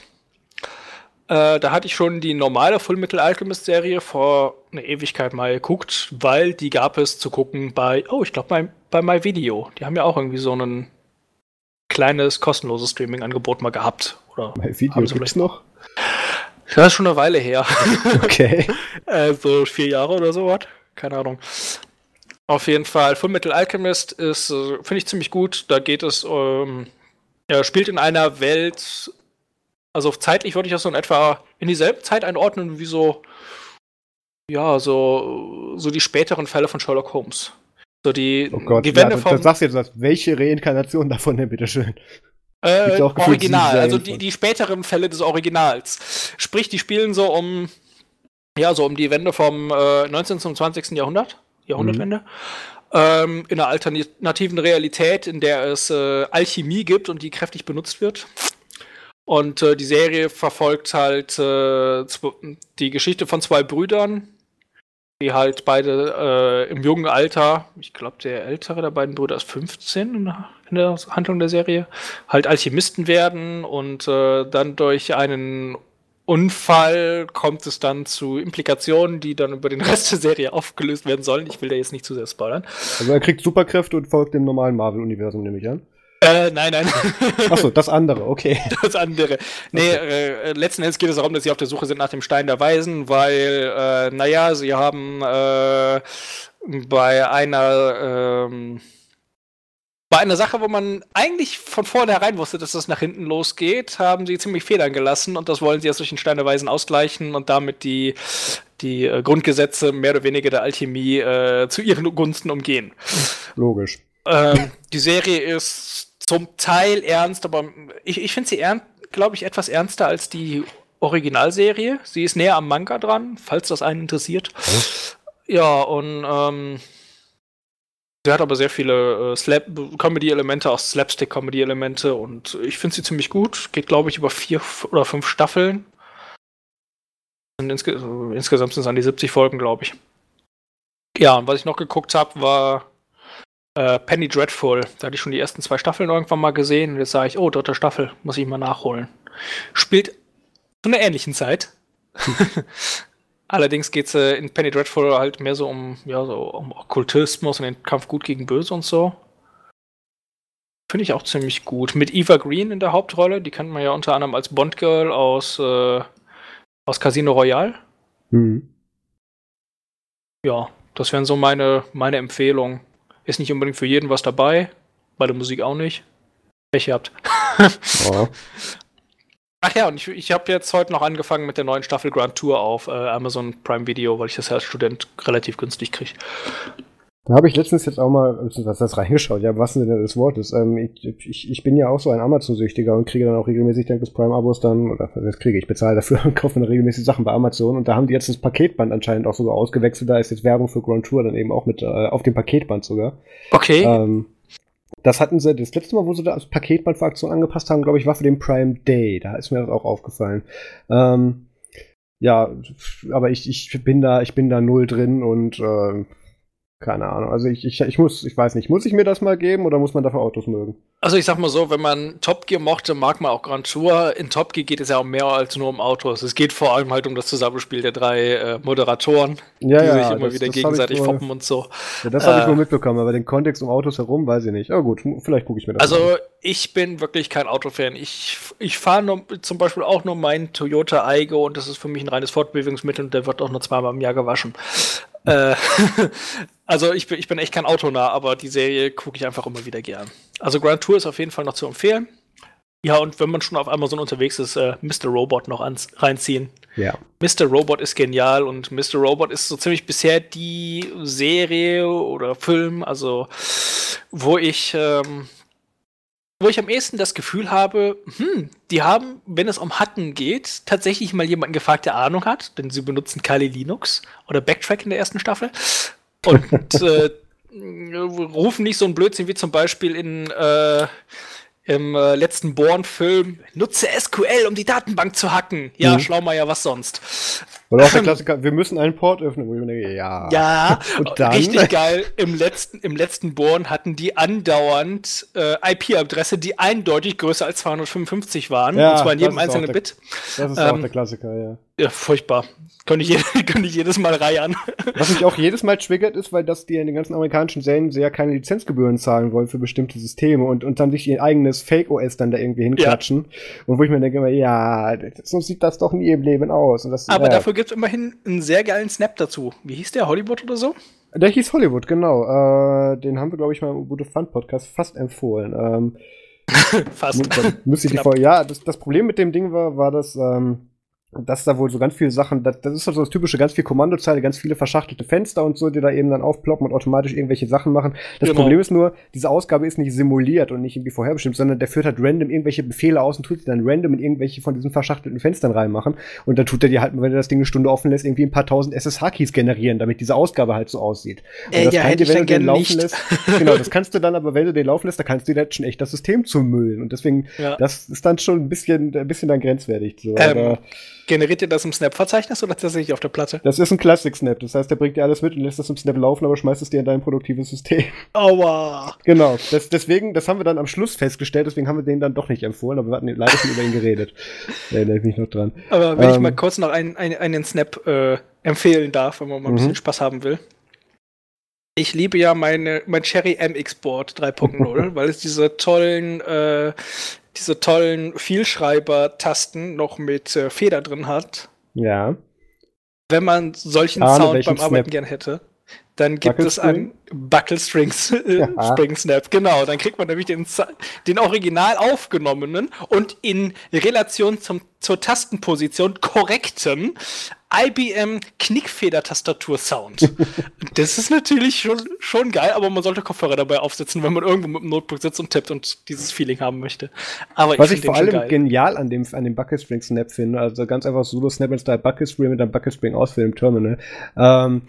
Äh, da hatte ich schon die normale Fullmetal Alchemist Serie vor einer Ewigkeit mal geguckt, weil die gab es zu gucken bei, oh, ich glaube bei, bei MyVideo. Die haben ja auch irgendwie so ein kleines kostenloses Streaming-Angebot mal gehabt. Oder MyVideo gibt's noch? Das ist schon eine Weile her. Okay. äh, so vier Jahre oder so was. Keine Ahnung. Auf jeden Fall, Fullmetal Alchemist ist, äh, finde ich ziemlich gut. Da geht es, ähm, er spielt in einer Welt, also zeitlich würde ich das so in etwa in dieselbe Zeit einordnen wie so, ja, so, so die späteren Fälle von Sherlock Holmes. So die, oh Gott, die Wende ja, vom. Dann sagst du jetzt, welche Reinkarnation davon denn, bitteschön? Äh, Original, also die, die späteren Fälle des Originals. Sprich, die spielen so um, ja, so um die Wende vom äh, 19. zum 20. Jahrhundert, Jahrhundertwende. Mhm. Ähm, in einer alternativen Realität, in der es äh, Alchemie gibt und die kräftig benutzt wird. Und äh, die Serie verfolgt halt äh, die Geschichte von zwei Brüdern, die halt beide äh, im jungen Alter, ich glaube, der ältere der beiden Brüder ist 15 in der, Handlung der Serie, halt Alchemisten werden und äh, dann durch einen Unfall kommt es dann zu Implikationen, die dann über den Rest der Serie aufgelöst werden sollen. Ich will da jetzt nicht zu sehr spoilern. Also er kriegt Superkräfte und folgt dem normalen Marvel-Universum, nehme ich an. Äh, nein, nein. Achso, das andere, okay. Das andere. Nee, okay. äh, letzten Endes geht es darum, dass sie auf der Suche sind nach dem Stein der Weisen, weil, äh, naja, sie haben äh, bei einer, ähm, bei einer Sache, wo man eigentlich von vornherein wusste, dass das nach hinten losgeht, haben sie ziemlich Federn gelassen und das wollen sie jetzt durch den Stein der Weisen ausgleichen und damit die, die äh, Grundgesetze mehr oder weniger der Alchemie äh, zu ihren Gunsten umgehen. Logisch. Ähm, die Serie ist zum Teil ernst, aber ich, ich finde sie, glaube ich, etwas ernster als die Originalserie. Sie ist näher am Manga dran, falls das einen interessiert. Ja, und ähm, sie hat aber sehr viele äh, Comedy-Elemente, auch Slapstick-Comedy-Elemente und ich finde sie ziemlich gut. Geht, glaube ich, über vier oder fünf Staffeln. Insge insgesamt sind es an die 70 Folgen, glaube ich. Ja, und was ich noch geguckt habe, war äh, Penny Dreadful. Da hatte ich schon die ersten zwei Staffeln irgendwann mal gesehen und jetzt sage ich, oh, dritte Staffel, muss ich mal nachholen. Spielt zu einer ähnlichen Zeit. Allerdings geht es äh, in Penny Dreadful halt mehr so um, ja, so um Okkultismus und den Kampf gut gegen böse und so. Finde ich auch ziemlich gut. Mit Eva Green in der Hauptrolle, die kennt man ja unter anderem als Bond-Girl aus, äh, aus Casino Royale. Mhm. Ja, das wären so meine, meine Empfehlungen. Ist nicht unbedingt für jeden was dabei, bei der Musik auch nicht. Pech habt. oh. Ach ja, und ich, ich habe jetzt heute noch angefangen mit der neuen Staffel Grand Tour auf äh, Amazon Prime Video, weil ich das als Student relativ günstig kriege. Da habe ich letztens jetzt auch mal, was das reingeschaut, ja, was denn des Wortes. Ähm, ich, ich, ich bin ja auch so ein Amazon-Süchtiger und kriege dann auch regelmäßig dank des Prime-Abos dann, oder was kriege ich, bezahle dafür und kaufe dann regelmäßig Sachen bei Amazon und da haben die jetzt das Paketband anscheinend auch sogar ausgewechselt, da ist jetzt Werbung für Grand Tour dann eben auch mit äh, auf dem Paketband sogar. Okay. Ähm, das hatten sie, das letzte Mal, wo sie das Paketband für Aktion angepasst haben, glaube ich, war für den Prime Day. Da ist mir das auch aufgefallen. Ähm, ja, aber ich, ich bin da, ich bin da null drin und äh, keine Ahnung. Also ich, ich, ich muss, ich weiß nicht, muss ich mir das mal geben oder muss man dafür Autos mögen? Also ich sag mal so, wenn man Top Gear mochte, mag man auch Grand Tour. In Top Gear geht es ja auch mehr als nur um Autos. Es geht vor allem halt um das Zusammenspiel der drei äh, Moderatoren, ja, die ja, sich immer das, wieder das gegenseitig nur, foppen und so. Ja, das habe ich nur äh, mitbekommen, aber den Kontext um Autos herum weiß ich nicht. Aber gut, vielleicht gucke ich mir das Also an. ich bin wirklich kein Autofan. Ich, ich fahre zum Beispiel auch nur meinen Toyota Aigo und das ist für mich ein reines Fortbewegungsmittel und der wird auch nur zweimal im Jahr gewaschen. Äh, also ich bin, ich bin echt kein Autonah, aber die Serie gucke ich einfach immer wieder gern. Also Grand Tour ist auf jeden Fall noch zu empfehlen. Ja, und wenn man schon auf Amazon unterwegs ist, äh, Mr. Robot noch ans, reinziehen. Ja. Mr. Robot ist genial und Mr. Robot ist so ziemlich bisher die Serie oder Film, also wo ich ähm, wo ich am ehesten das Gefühl habe, hm, die haben, wenn es um Hacken geht, tatsächlich mal jemanden gefragt, der Ahnung hat, denn sie benutzen Kali Linux oder Backtrack in der ersten Staffel und äh, rufen nicht so ein Blödsinn wie zum Beispiel in äh, im äh, letzten Born-Film, nutze SQL, um die Datenbank zu hacken. Ja, mhm. Schlaumeier, was sonst? Oder auch der Klassiker, wir müssen einen Port öffnen. Wo ich denke, ja. Ja, richtig geil. Im letzten, im letzten Born hatten die andauernd äh, IP-Adresse, die eindeutig größer als 255 waren. Ja, und zwar in jedem einzelnen der, Bit. Das ist ähm, auch der Klassiker, ja. Ja, furchtbar. Könnte ich, könnte ich jedes Mal reiern. Was mich auch jedes Mal triggert, ist, weil das die in den ganzen amerikanischen Serien sehr keine Lizenzgebühren zahlen wollen für bestimmte Systeme und, und dann sich ihr eigenes Fake-OS dann da irgendwie hinklatschen. Ja. Und wo ich mir denke, ja, so sieht das doch nie im Leben aus. Das, Aber ja. dafür gibt es immerhin einen sehr geilen Snap dazu. Wie hieß der? Hollywood oder so? Der hieß Hollywood, genau. Äh, den haben wir, glaube ich, mal im Gute Fun Podcast fast empfohlen. Ähm, fast. Müsste ich die Folge, ja, das, das Problem mit dem Ding war, war das, ähm, dass da wohl so ganz viele Sachen, das, das ist so das typische, ganz viel Kommandozeile, ganz viele verschachtelte Fenster und so, die da eben dann aufploppen und automatisch irgendwelche Sachen machen. Das genau. Problem ist nur, diese Ausgabe ist nicht simuliert und nicht irgendwie vorherbestimmt, sondern der führt halt random irgendwelche Befehle aus und tut sie dann random in irgendwelche von diesen verschachtelten Fenstern reinmachen. Und dann tut er dir halt, wenn er das Ding eine Stunde offen lässt, irgendwie ein paar tausend SSH-Keys generieren, damit diese Ausgabe halt so aussieht. Äh, das ja, hätte dir, wenn du den laufen nicht. lässt, genau, das kannst du dann aber, wenn du den laufen lässt, da kannst du dir schon echt das System zumüllen. Und deswegen, ja. das ist dann schon ein bisschen, ein bisschen dann grenzwertig. So. Ähm, aber, Generiert ihr das im Snap-Verzeichnis oder tatsächlich auf der Platte? Das ist ein Classic-Snap. Das heißt, der bringt dir alles mit und lässt das im Snap laufen, aber schmeißt es dir in dein produktives System. Aua! Genau. Das, deswegen, das haben wir dann am Schluss festgestellt, deswegen haben wir den dann doch nicht empfohlen, aber wir hatten leider schon über ihn geredet. Da erinnere ich mich noch dran. Aber wenn ähm, ich mal kurz noch einen, einen, einen Snap äh, empfehlen darf, wenn man mal ein bisschen mhm. Spaß haben will. Ich liebe ja meine, mein Cherry MX Board 3.0, weil es diese tollen äh, diese tollen Vielschreiber-Tasten noch mit äh, Feder drin hat. Ja. Wenn man solchen ah, Sound beim Arbeiten gern hätte, dann gibt es einen Buckle Strings ja. Spring Snap. Genau, dann kriegt man nämlich den, den original aufgenommenen und in Relation zum, zur Tastenposition korrekten IBM Knickfeder-Tastatur-Sound. das ist natürlich schon, schon geil, aber man sollte Kopfhörer dabei aufsetzen, wenn man irgendwo mit dem Notebook sitzt und tippt und dieses Feeling haben möchte. Aber Was ich, ich vor allem genial an dem, an dem Bucket String Snap finde, also ganz einfach Solo Snap in Style Bucket String mit einem Bucket String aus für dem Terminal. Ähm,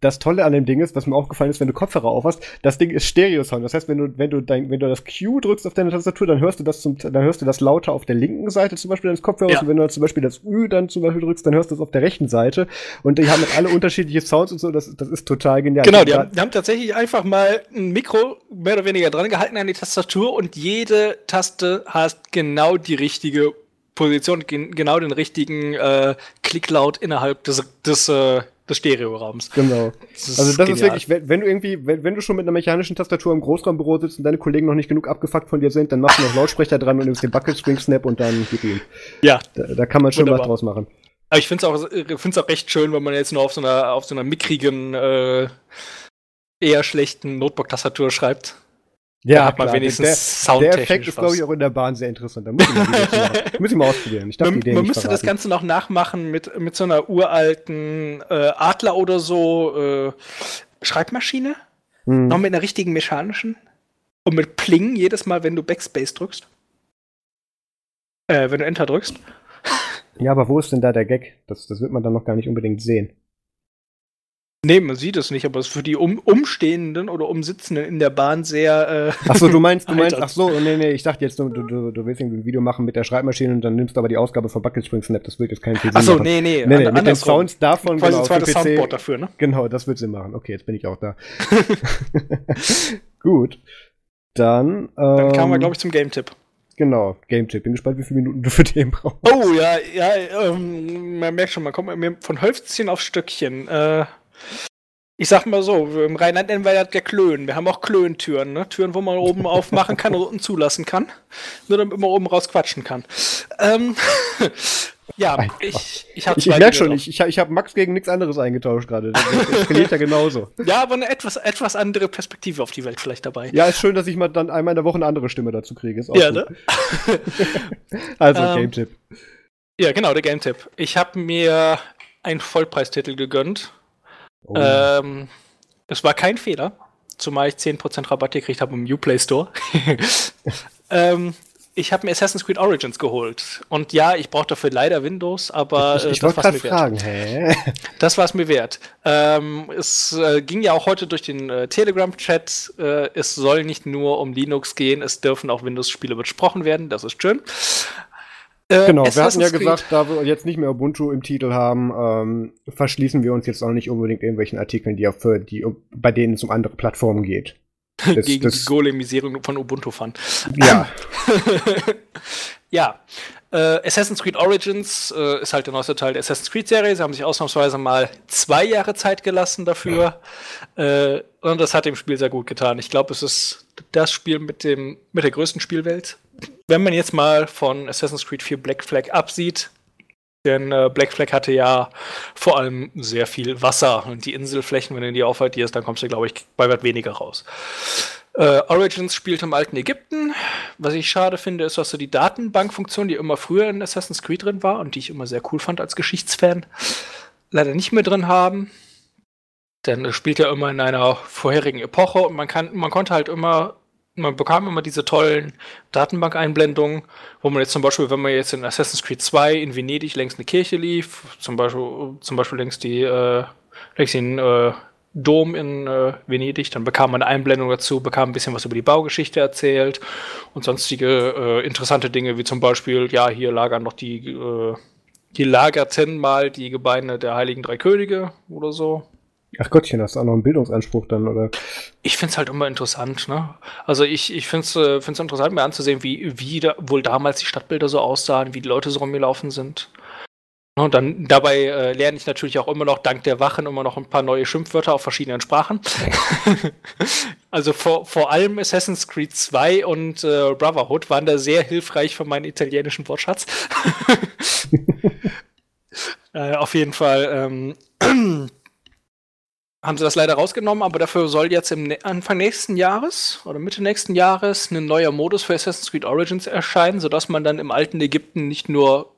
das Tolle an dem Ding ist, was mir aufgefallen ist, wenn du Kopfhörer aufhast, das Ding ist Stereo-Sound. Das heißt, wenn du, wenn du dein, wenn du das Q drückst auf deine Tastatur, dann hörst du das zum, dann hörst du das lauter auf der linken Seite zum Beispiel deines Kopfhörers. Ja. Und wenn du zum Beispiel das Ü dann zum Beispiel drückst, dann hörst du es auf der rechten Seite. Und die haben alle unterschiedliche Sounds und so. Das, das ist total genial. Genau, die haben, die haben tatsächlich einfach mal ein Mikro mehr oder weniger dran gehalten an die Tastatur und jede Taste hat genau die richtige Position, genau den richtigen äh, Klicklaut innerhalb des, des äh, des Stereoraums. Genau. Das also das genial. ist wirklich, wenn, wenn, du irgendwie, wenn, wenn, du schon mit einer mechanischen Tastatur im Großraumbüro sitzt und deine Kollegen noch nicht genug abgefuckt von dir sind, dann machst du noch Lautsprecher dran und nimmst den Bucket Snap und dann gib ihm. Ja. Da, da kann man schon Wunderbar. was draus machen. Aber ich finde es auch, find's auch recht schön, wenn man jetzt nur auf so einer, auf so einer mickrigen, äh, eher schlechten Notebook-Tastatur schreibt. Ja, hat man klar. wenigstens der, Soundtechnisch Der Effekt ist, glaube ich, auch in der Bahn sehr interessant. Da muss ich mal, muss ich mal ausprobieren. Ich darf man, die Idee man müsste verraten. das Ganze noch nachmachen mit, mit so einer uralten äh, Adler oder so äh, Schreibmaschine. Hm. Noch mit einer richtigen mechanischen. Und mit Pling jedes Mal, wenn du Backspace drückst. Äh, wenn du Enter drückst. Ja, aber wo ist denn da der Gag? Das, das wird man dann noch gar nicht unbedingt sehen. Nee, man sieht es nicht, aber es ist für die um, Umstehenden oder Umsitzenden in der Bahn sehr. Äh, ach so, du meinst, du meinst, ach so, nee, nee, ich dachte jetzt, du, du, du willst irgendwie ein Video machen mit der Schreibmaschine und dann nimmst du aber die Ausgabe von Bucket Spring Snap, das wird jetzt viel Sinn Ach so, nee, nee, nee, nee mit den Sounds davon, Quasi genau, zweites Soundboard dafür, ne? Genau, das wird Sinn machen. Okay, jetzt bin ich auch da. Gut. Dann, ähm, Dann kamen wir, ähm, glaube ich, zum Game-Tipp. Genau, Game Tip. Bin gespannt, wie viele Minuten du für den brauchst. Oh, ja, ja, ähm, man merkt schon, man kommt von Hölzchen auf Stöckchen. Äh, ich sag mal so, im Rheinland nennen wir das ja Klönen. Wir haben auch Klöntüren, ne? Türen, wo man oben aufmachen kann und unten zulassen kann. Nur damit man oben raus quatschen kann. Ähm, ja, ich, ich habe Ich, ich merke schon, ich, ich, ich habe Max gegen nichts anderes eingetauscht gerade. Das eskaliert ja genauso. Ja, aber eine etwas, etwas andere Perspektive auf die Welt vielleicht dabei. Ja, ist schön, dass ich mal dann einmal in der Woche eine andere Stimme dazu kriege. Ist auch ja, gut. ne? also, ähm, Game-Tipp. Ja, genau, der Game-Tipp. Ich habe mir einen Vollpreistitel gegönnt Oh. Ähm, es war kein Fehler, zumal ich 10% Rabatt gekriegt habe im Uplay Store. ähm, ich habe mir Assassin's Creed Origins geholt. Und ja, ich brauche dafür leider Windows, aber ich, ich äh, das war es mir fragen, wert. Hä? Das war es mir wert. Ähm, es äh, ging ja auch heute durch den äh, Telegram-Chat. Äh, es soll nicht nur um Linux gehen, es dürfen auch Windows-Spiele besprochen werden. Das ist schön. Äh, genau, wir hatten ja gesagt, da wir jetzt nicht mehr Ubuntu im Titel haben, ähm, verschließen wir uns jetzt auch nicht unbedingt irgendwelchen Artikeln, die auch für die, bei denen es um andere Plattformen geht. Das, Gegen das, die Golemisierung von Ubuntu fand. Ja. ja. Äh, Assassin's Creed Origins äh, ist halt der neueste Teil der Assassin's Creed-Serie. Sie haben sich ausnahmsweise mal zwei Jahre Zeit gelassen dafür. Ja. Äh, und das hat dem Spiel sehr gut getan. Ich glaube, es ist das Spiel mit, dem, mit der größten Spielwelt wenn man jetzt mal von Assassin's Creed 4 Black Flag absieht, denn äh, Black Flag hatte ja vor allem sehr viel Wasser und die Inselflächen, wenn du die aufhaltierst, dann kommst du, glaube ich, bei weit weniger raus. Äh, Origins spielt im alten Ägypten. Was ich schade finde, ist, dass so die Datenbankfunktion, die immer früher in Assassin's Creed drin war und die ich immer sehr cool fand als Geschichtsfan, leider nicht mehr drin haben. Denn es spielt ja immer in einer vorherigen Epoche und man kann, man konnte halt immer man bekam immer diese tollen Datenbankeinblendungen, wo man jetzt zum Beispiel, wenn man jetzt in Assassin's Creed 2 in Venedig längs eine Kirche lief, zum Beispiel, zum Beispiel längs die, äh, längs den äh, Dom in äh, Venedig, dann bekam man eine Einblendung dazu, bekam ein bisschen was über die Baugeschichte erzählt und sonstige äh, interessante Dinge, wie zum Beispiel, ja, hier lagern noch die, äh, hier lagerten mal die Gebeine der Heiligen Drei Könige oder so. Ach Gottchen, hast du auch noch einen Bildungsanspruch dann, oder? Ich finde es halt immer interessant, ne? Also ich, ich finde es äh, find's interessant, mir anzusehen, wie, wie da wohl damals die Stadtbilder so aussahen, wie die Leute so rumgelaufen sind. Und dann dabei äh, lerne ich natürlich auch immer noch dank der Wachen immer noch ein paar neue Schimpfwörter auf verschiedenen Sprachen. also vor, vor allem Assassin's Creed 2 und äh, Brotherhood waren da sehr hilfreich für meinen italienischen Wortschatz. äh, auf jeden Fall. Ähm, haben sie das leider rausgenommen, aber dafür soll jetzt im Anfang nächsten Jahres oder Mitte nächsten Jahres ein neuer Modus für Assassin's Creed Origins erscheinen, sodass man dann im alten Ägypten nicht nur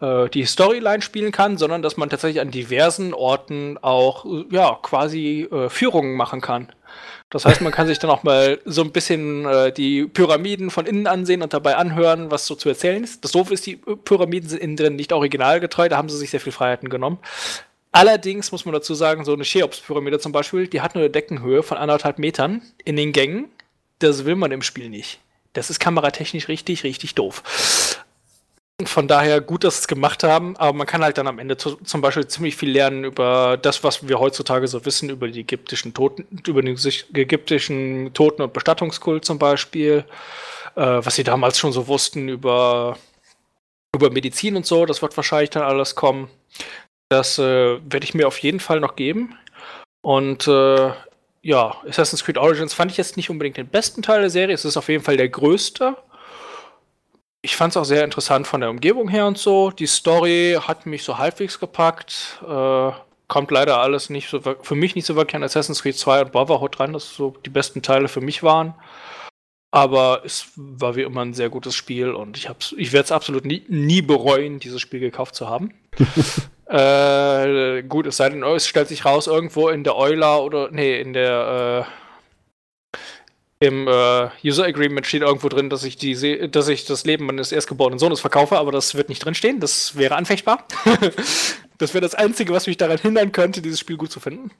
äh, die Storyline spielen kann, sondern dass man tatsächlich an diversen Orten auch äh, ja quasi äh, Führungen machen kann. Das heißt, man kann sich dann auch mal so ein bisschen äh, die Pyramiden von innen ansehen und dabei anhören, was so zu erzählen ist. Das Doof ist, die Pyramiden sind innen drin nicht originalgetreu, da haben sie sich sehr viel Freiheiten genommen. Allerdings muss man dazu sagen, so eine Cheops-Pyramide zum Beispiel, die hat nur eine Deckenhöhe von anderthalb Metern in den Gängen. Das will man im Spiel nicht. Das ist kameratechnisch richtig, richtig doof. Von daher gut, dass sie es gemacht haben, aber man kann halt dann am Ende zum Beispiel ziemlich viel lernen über das, was wir heutzutage so wissen, über die ägyptischen Toten, über den ägyptischen Toten- und Bestattungskult zum Beispiel, äh, was sie damals schon so wussten über, über Medizin und so, das wird wahrscheinlich dann alles kommen. Das äh, werde ich mir auf jeden Fall noch geben. Und äh, ja, Assassin's Creed Origins fand ich jetzt nicht unbedingt den besten Teil der Serie. Es ist auf jeden Fall der größte. Ich fand es auch sehr interessant von der Umgebung her und so. Die Story hat mich so halbwegs gepackt. Äh, kommt leider alles nicht so für mich nicht so wirklich an Assassin's Creed 2 und Brotherhood dran, dass so die besten Teile für mich waren. Aber es war wie immer ein sehr gutes Spiel und ich, ich werde es absolut nie, nie bereuen, dieses Spiel gekauft zu haben. äh, gut, es sei denn, es stellt sich raus, irgendwo in der Euler oder, nee, in der, äh, im äh, User Agreement steht irgendwo drin, dass ich, die, dass ich das Leben meines erstgeborenen Sohnes verkaufe, aber das wird nicht drinstehen. Das wäre anfechtbar. das wäre das Einzige, was mich daran hindern könnte, dieses Spiel gut zu finden.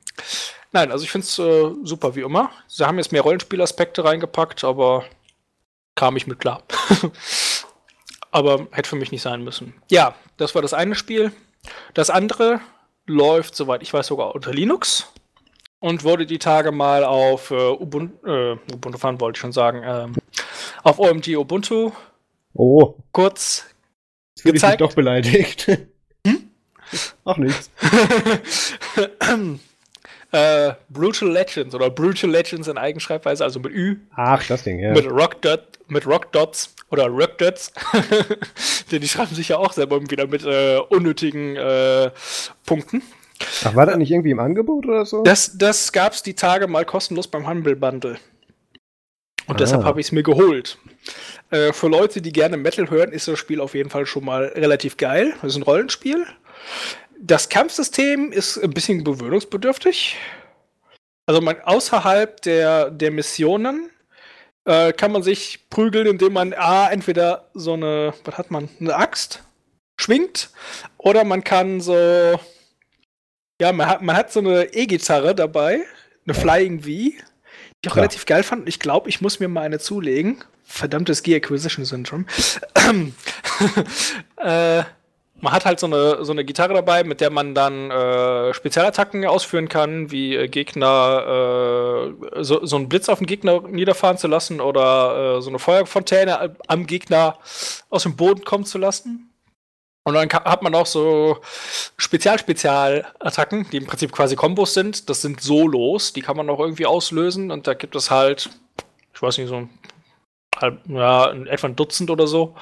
Nein, also ich finde es äh, super wie immer. Sie haben jetzt mehr Rollenspielaspekte reingepackt, aber kam ich mit klar. aber hätte für mich nicht sein müssen. Ja, das war das eine Spiel. Das andere läuft, soweit ich weiß, sogar unter Linux und wurde die Tage mal auf äh, Ubuntu, äh, Ubuntu fahren wollte ich schon sagen, ähm, auf OMG Ubuntu oh. kurz Jetzt gezeigt. Ich doch beleidigt. Hm? Ach nichts. äh, Brutal Legends oder Brutal Legends in Eigenschreibweise, also mit Ü. Ach, das Ding, ja. Mit Rock, Dot, mit Rock Dots oder Rock Dots. Denn die schreiben sich ja auch selber wieder mit äh, unnötigen äh, Punkten. Ach, war das nicht irgendwie im Angebot oder so? Das, das gab es die Tage mal kostenlos beim Humble Bundle. Und ah. deshalb habe ich es mir geholt. Äh, für Leute, die gerne Metal hören, ist das Spiel auf jeden Fall schon mal relativ geil. Das ist ein Rollenspiel das Kampfsystem ist ein bisschen gewöhnungsbedürftig. Also man außerhalb der, der Missionen äh, kann man sich prügeln, indem man A, entweder so eine, was hat man, eine Axt schwingt, oder man kann so, ja, man hat, man hat so eine E-Gitarre dabei, eine Flying V, die ich auch ja. relativ geil fand. Ich glaube, ich muss mir mal eine zulegen. Verdammtes Gear Acquisition Syndrome. äh, man hat halt so eine, so eine Gitarre dabei, mit der man dann äh, Spezialattacken ausführen kann, wie äh, Gegner, äh, so, so einen Blitz auf den Gegner niederfahren zu lassen oder äh, so eine Feuerfontäne am Gegner aus dem Boden kommen zu lassen. Und dann hat man auch so Spezial-Spezial-Attacken, die im Prinzip quasi Kombos sind. Das sind Solos, die kann man auch irgendwie auslösen. Und da gibt es halt, ich weiß nicht, so halb, ja, etwa ein Dutzend oder so.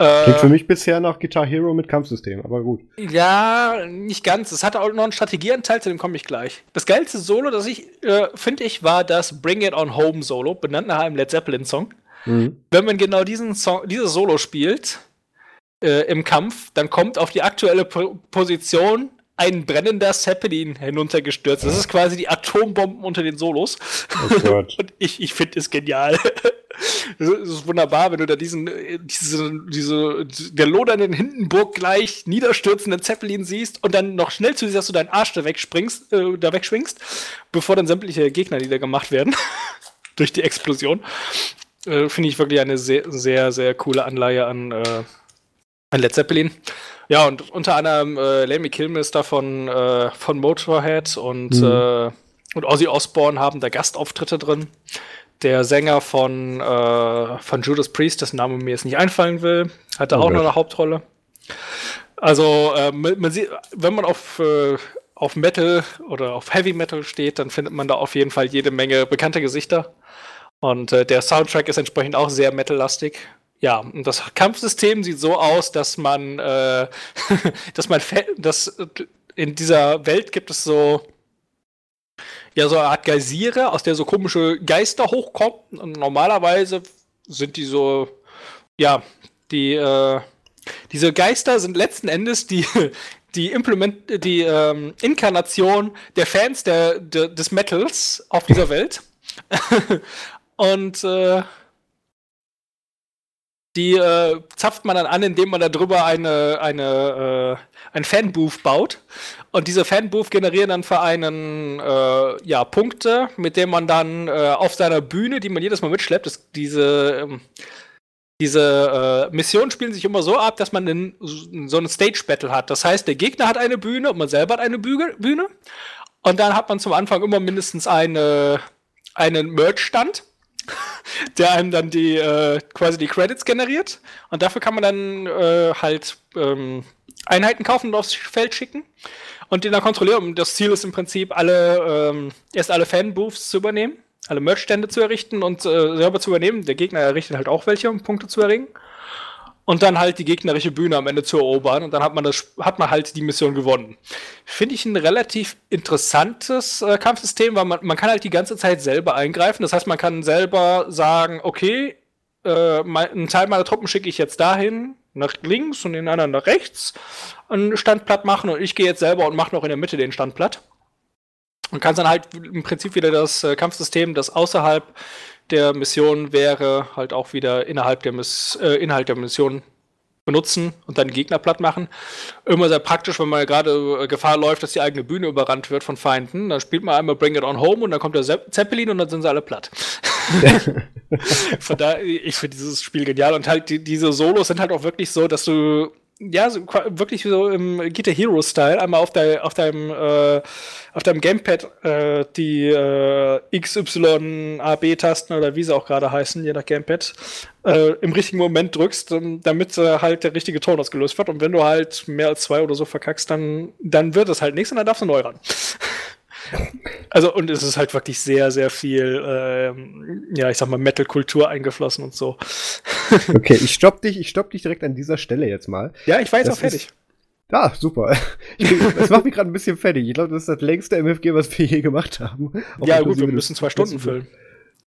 Klingt für mich bisher nach Guitar Hero mit Kampfsystem, aber gut. Ja, nicht ganz. Es hatte auch noch einen Strategieanteil, zu dem komme ich gleich. Das geilste Solo, das ich, äh, finde ich, war das Bring It On Home Solo, benannt nach einem Led Zeppelin Song. Mhm. Wenn man genau diesen Song, dieses Solo spielt äh, im Kampf, dann kommt auf die aktuelle po Position ein brennender Zeppelin hinuntergestürzt. Das ist quasi die Atombomben unter den Solos. Oh Und ich, ich finde es genial. Es ist wunderbar, wenn du da diesen, diese, diese, der lodernden Hindenburg gleich niederstürzenden Zeppelin siehst und dann noch schnell zu siehst, dass du deinen Arsch da wegspringst, äh, da wegschwingst, bevor dann sämtliche Gegner niedergemacht werden. durch die Explosion. Äh, Finde ich wirklich eine sehr, sehr, sehr coole Anleihe an, äh, an Led Zeppelin. Ja, und unter anderem äh, Lemmy Kilmister von, äh, von Motorhead und, mhm. äh, und Ozzy Osbourne haben da Gastauftritte drin der Sänger von, äh, von Judas Priest, dessen Name mir jetzt nicht einfallen will, hatte oh auch noch eine Hauptrolle. Also, äh, man sieht, wenn man auf, äh, auf Metal oder auf Heavy Metal steht, dann findet man da auf jeden Fall jede Menge bekannte Gesichter. Und äh, der Soundtrack ist entsprechend auch sehr metallastig. Ja, und das Kampfsystem sieht so aus, dass man, äh, dass man, dass in dieser Welt gibt es so ja so eine Art Geysire, aus der so komische Geister hochkommen. Und normalerweise sind die so, ja, die, äh, diese Geister sind letzten Endes die, die Implement, die ähm, Inkarnation der Fans der, der, des Metals auf dieser Welt. Und äh, die äh, zapft man dann an, indem man darüber eine, eine, äh, ein Fanbooth baut. Und diese Fanbooth generieren dann für einen äh, ja, Punkte, mit denen man dann äh, auf seiner Bühne, die man jedes Mal mitschleppt, das, diese, ähm, diese äh, Missionen spielen sich immer so ab, dass man in, so eine Stage-Battle hat. Das heißt, der Gegner hat eine Bühne und man selber hat eine Bühne. Und dann hat man zum Anfang immer mindestens eine, einen Merch-Stand der einem dann die äh, quasi die Credits generiert. Und dafür kann man dann äh, halt ähm, Einheiten kaufen und aufs Feld schicken und den dann kontrollieren. Und das Ziel ist im Prinzip, alle ähm, erst alle Fanbooths zu übernehmen, alle Merchstände zu errichten und äh, selber zu übernehmen. Der Gegner errichtet halt auch welche, um Punkte zu erringen und dann halt die gegnerische Bühne am Ende zu erobern und dann hat man das hat man halt die Mission gewonnen. Finde ich ein relativ interessantes äh, Kampfsystem, weil man, man kann halt die ganze Zeit selber eingreifen. Das heißt, man kann selber sagen, okay, äh, mein, einen Teil meiner Truppen schicke ich jetzt dahin, nach links und den anderen nach rechts, einen Standplatt machen und ich gehe jetzt selber und mache noch in der Mitte den Standplatt. Und kann dann halt im Prinzip wieder das äh, Kampfsystem, das außerhalb der Mission wäre, halt auch wieder innerhalb der, Miss, äh, Inhalt der Mission benutzen und dann Gegner platt machen. Immer sehr praktisch, wenn man gerade äh, Gefahr läuft, dass die eigene Bühne überrannt wird von Feinden. Dann spielt man einmal Bring It On Home und dann kommt der Zeppelin und dann sind sie alle platt. von daher, ich finde dieses Spiel genial und halt die, diese Solos sind halt auch wirklich so, dass du ja, so, wirklich so im Guitar Hero Style, einmal auf, de, auf deinem äh, auf deinem Gamepad äh, die äh, XY AB Tasten oder wie sie auch gerade heißen, je nach Gamepad, äh, im richtigen Moment drückst, damit äh, halt der richtige Ton ausgelöst wird und wenn du halt mehr als zwei oder so verkackst, dann dann wird es halt nichts und dann darfst du neu ran. Also, und es ist halt wirklich sehr, sehr viel, ähm, ja, ich sag mal, Metal-Kultur eingeflossen und so. okay, ich stopp dich, ich stopp dich direkt an dieser Stelle jetzt mal. Ja, ich war jetzt auch fertig. Ist, ja, super. das macht mich gerade ein bisschen fertig. Ich glaube, das ist das längste MFG, was wir je gemacht haben. Auch ja, gut, wir müssen zwei Stunden füllen.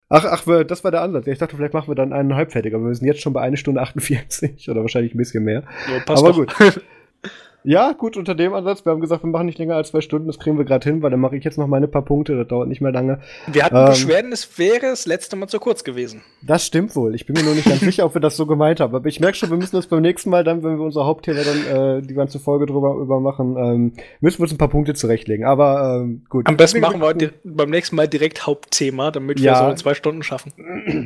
Ach, ach, das war der Ansatz. Ich dachte, vielleicht machen wir dann einen halbfertig, aber wir sind jetzt schon bei einer Stunde 48 oder wahrscheinlich ein bisschen mehr. Ja, passt aber doch. gut. Ja, gut, unter dem Ansatz. Wir haben gesagt, wir machen nicht länger als zwei Stunden. Das kriegen wir gerade hin, weil dann mache ich jetzt noch meine paar Punkte. Das dauert nicht mehr lange. Wir hatten ähm, Beschwerden, es wäre das letzte Mal zu kurz gewesen. Das stimmt wohl. Ich bin mir nur nicht ganz sicher, ob wir das so gemeint haben. Aber ich merke schon, wir müssen das beim nächsten Mal dann, wenn wir unser Hauptthema dann äh, die ganze Folge drüber über machen, ähm, müssen wir uns ein paar Punkte zurechtlegen. Aber ähm, gut. Am besten machen wir beim nächsten Mal direkt Hauptthema, damit wir so in zwei Stunden schaffen.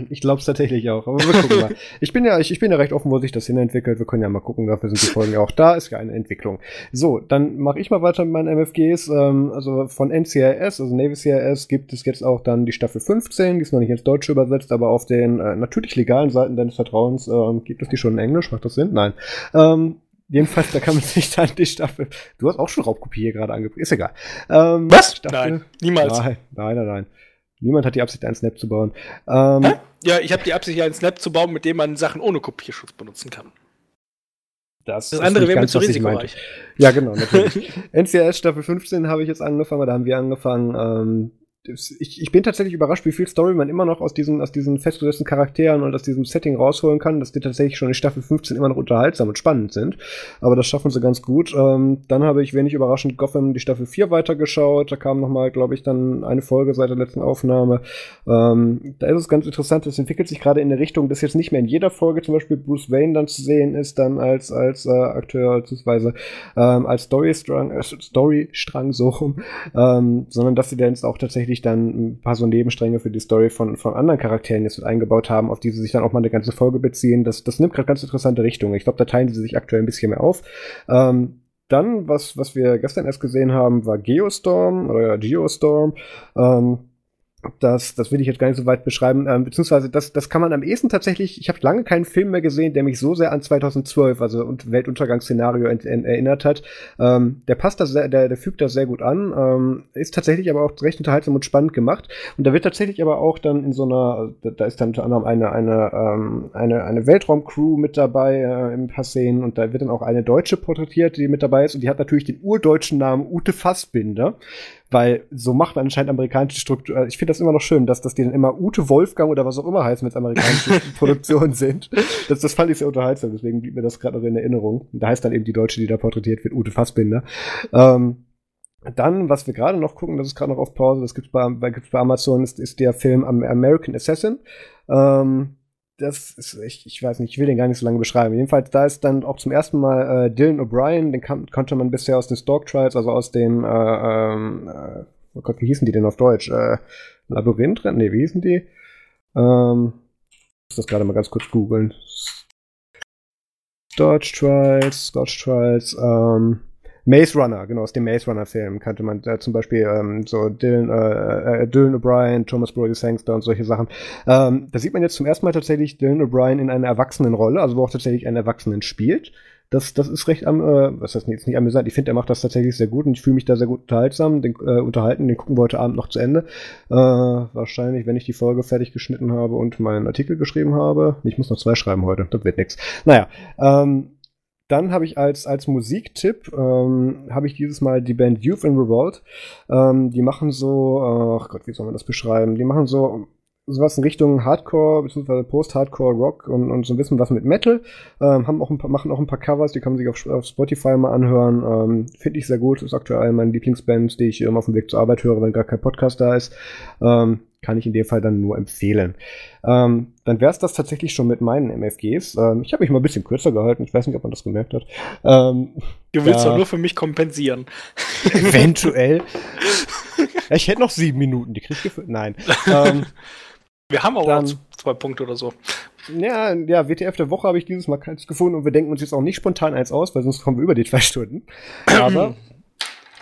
Ich glaube es tatsächlich auch. Aber wir gucken mal. Ich bin ja, ich, ich bin ja recht offen, wo sich das hin entwickelt. Wir können ja mal gucken. Dafür sind die Folgen ja auch da. Ist ja eine Entwicklung. So, dann mache ich mal weiter mit meinen MFGs. Ähm, also von NCIS, also Navy CIS, gibt es jetzt auch dann die Staffel 15. Die ist noch nicht ins Deutsche übersetzt, aber auf den äh, natürlich legalen Seiten deines Vertrauens ähm, gibt es die schon in Englisch. Macht das Sinn? Nein. Ähm, Jedenfalls, da kann man sich dann die Staffel. Du hast auch schon Raubkopie hier gerade angebracht. Ist egal. Ähm, Was? Staffel, nein, niemals. Nein, nein, nein, nein. Niemand hat die Absicht, einen Snap zu bauen. Ähm, ja, ich habe die Absicht, einen Snap zu bauen, mit dem man Sachen ohne Kopierschutz benutzen kann. Das, das andere wäre mir zu risikoreich. Ja, genau, natürlich. NCIS Staffel 15 habe ich jetzt angefangen, da haben wir angefangen, ähm, ich, ich bin tatsächlich überrascht, wie viel Story man immer noch aus diesen, aus diesen festgesetzten Charakteren und aus diesem Setting rausholen kann, dass die tatsächlich schon in Staffel 15 immer noch unterhaltsam und spannend sind. Aber das schaffen sie ganz gut. Ähm, dann habe ich wenig überraschend Gotham die Staffel 4 weitergeschaut. Da kam nochmal, glaube ich, dann eine Folge seit der letzten Aufnahme. Ähm, da ist es ganz interessant, es entwickelt sich gerade in eine Richtung, dass jetzt nicht mehr in jeder Folge zum Beispiel Bruce Wayne dann zu sehen ist, dann als, als äh, Akteur, beziehungsweise ähm, als Storystrang, äh, Storystrang so rum, ähm, sondern dass sie dann jetzt auch tatsächlich tatsächlich dann ein paar so Nebenstränge für die Story von, von anderen Charakteren jetzt mit eingebaut haben, auf die sie sich dann auch mal eine ganze Folge beziehen. Das, das nimmt gerade ganz interessante Richtungen. Ich glaube, da teilen sie sich aktuell ein bisschen mehr auf. Ähm, dann, was, was wir gestern erst gesehen haben, war Geostorm oder Geostorm. Ähm, das, das will ich jetzt gar nicht so weit beschreiben, ähm, beziehungsweise das, das kann man am ehesten tatsächlich, ich habe lange keinen Film mehr gesehen, der mich so sehr an 2012, also und Weltuntergangsszenario erinnert hat. Ähm, der passt da sehr, der, der fügt da sehr gut an, ähm, ist tatsächlich aber auch recht unterhaltsam und spannend gemacht. Und da wird tatsächlich aber auch dann in so einer, da, ist dann unter anderem eine, eine, ähm, eine, eine Weltraumcrew mit dabei äh, ein paar Szenen und da wird dann auch eine Deutsche porträtiert, die mit dabei ist und die hat natürlich den urdeutschen Namen Ute Fassbinder weil so macht man anscheinend amerikanische Struktur. Also ich finde das immer noch schön, dass, dass die dann immer Ute Wolfgang oder was auch immer heißen, wenn es amerikanische Produktionen sind. Das, das fand ich sehr unterhaltsam, deswegen blieb mir das gerade noch in Erinnerung. Da heißt dann eben die Deutsche, die da porträtiert wird, Ute Fassbinder. Ähm, dann, was wir gerade noch gucken, das ist gerade noch auf Pause, das gibt's bei, gibt's bei Amazon, ist, ist der Film American Assassin. Ähm, das ist, ich, ich weiß nicht, ich will den gar nicht so lange beschreiben. Jedenfalls, da ist dann auch zum ersten Mal äh, Dylan O'Brien, den kan konnte man bisher aus den Stalk Trials, also aus dem, äh, ähm, äh, oh Gott, wie hießen die denn auf Deutsch? Äh, Labyrinth? Nee, wie hießen die? Ähm, ich muss das gerade mal ganz kurz googeln. Dodge Trials, Dodge Trials, ähm, Maze Runner, genau, aus dem Maze Runner-Film kannte man da zum Beispiel ähm, so Dylan, äh, äh, Dylan O'Brien, Thomas Brody Sangster und solche Sachen. Ähm, da sieht man jetzt zum ersten Mal tatsächlich Dylan O'Brien in einer Erwachsenenrolle, also wo auch tatsächlich einen Erwachsenen spielt. Das, das ist recht am, äh, was heißt jetzt nicht amüsant, ich finde, er macht das tatsächlich sehr gut und ich fühle mich da sehr gut unterhaltsam, den, äh, unterhalten, den gucken wir heute Abend noch zu Ende. Äh, wahrscheinlich, wenn ich die Folge fertig geschnitten habe und meinen Artikel geschrieben habe. Ich muss noch zwei schreiben heute, das wird nix. Naja, ähm, dann habe ich als, als Musiktipp, ähm, habe ich dieses Mal die Band Youth in Revolt. Ähm, die machen so, ach Gott, wie soll man das beschreiben? Die machen so sowas in Richtung Hardcore bzw. Post-Hardcore Rock und, und so ein bisschen was mit Metal. Ähm, haben auch ein paar, machen auch ein paar Covers, die kann man sich auf, auf Spotify mal anhören. Ähm, Finde ich sehr gut. Ist aktuell meine Lieblingsband, die ich immer auf dem Weg zur Arbeit höre, wenn gar kein Podcast da ist. Ähm, kann ich in dem Fall dann nur empfehlen. Ähm, dann wäre es das tatsächlich schon mit meinen MFGs. Ähm, ich habe mich mal ein bisschen kürzer gehalten. Ich weiß nicht, ob man das gemerkt hat. Ähm, du willst doch nur für mich kompensieren. Eventuell. ich hätte noch sieben Minuten. Die krieg ich gefühlt. Nein. Wir haben auch dann, zwei Punkte oder so. Ja, ja, WTF der Woche habe ich dieses Mal keins gefunden und wir denken uns jetzt auch nicht spontan eins aus, weil sonst kommen wir über die zwei Stunden. Aber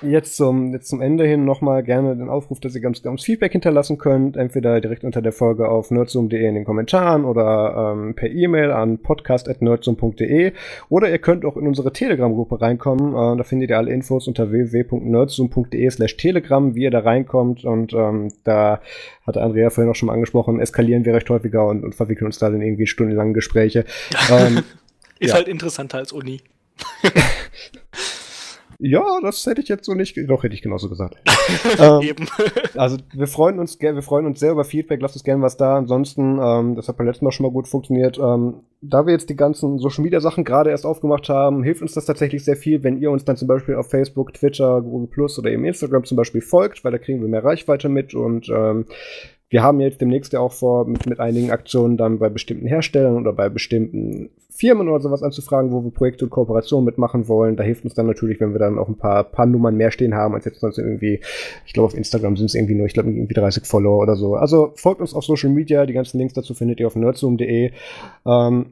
jetzt zum, jetzt zum Ende hin nochmal gerne den Aufruf, dass ihr ganz, ganz Feedback hinterlassen könnt. Entweder direkt unter der Folge auf nerdzoom.de in den Kommentaren oder ähm, per E-Mail an podcast.nerdzoom.de oder ihr könnt auch in unsere Telegram-Gruppe reinkommen. Äh, da findet ihr alle Infos unter www.nerdzoom.de slash telegram, wie ihr da reinkommt und ähm, da hatte Andrea vorhin auch schon mal angesprochen, eskalieren wir recht häufiger und, und verwickeln uns da in irgendwie stundenlange Gespräche. ähm, Ist ja. halt interessanter als Uni. Ja, das hätte ich jetzt so nicht. Doch, hätte ich genauso gesagt. ähm, Eben. also wir freuen uns, wir freuen uns sehr über Feedback. Lasst uns gerne was da. Ansonsten, ähm, das hat beim letzten Mal schon mal gut funktioniert. Ähm, da wir jetzt die ganzen Social Media Sachen gerade erst aufgemacht haben, hilft uns das tatsächlich sehr viel, wenn ihr uns dann zum Beispiel auf Facebook, Twitter, Google Plus oder eben Instagram zum Beispiel folgt, weil da kriegen wir mehr Reichweite mit und ähm, wir haben jetzt demnächst ja auch vor, mit, mit einigen Aktionen dann bei bestimmten Herstellern oder bei bestimmten Firmen oder sowas anzufragen, wo wir Projekte und Kooperationen mitmachen wollen. Da hilft uns dann natürlich, wenn wir dann auch ein paar, paar Nummern mehr stehen haben, als jetzt sonst irgendwie, ich glaube, auf Instagram sind es irgendwie nur, ich glaube, irgendwie 30 Follower oder so. Also folgt uns auf Social Media. Die ganzen Links dazu findet ihr auf nerdzoom.de. Ähm,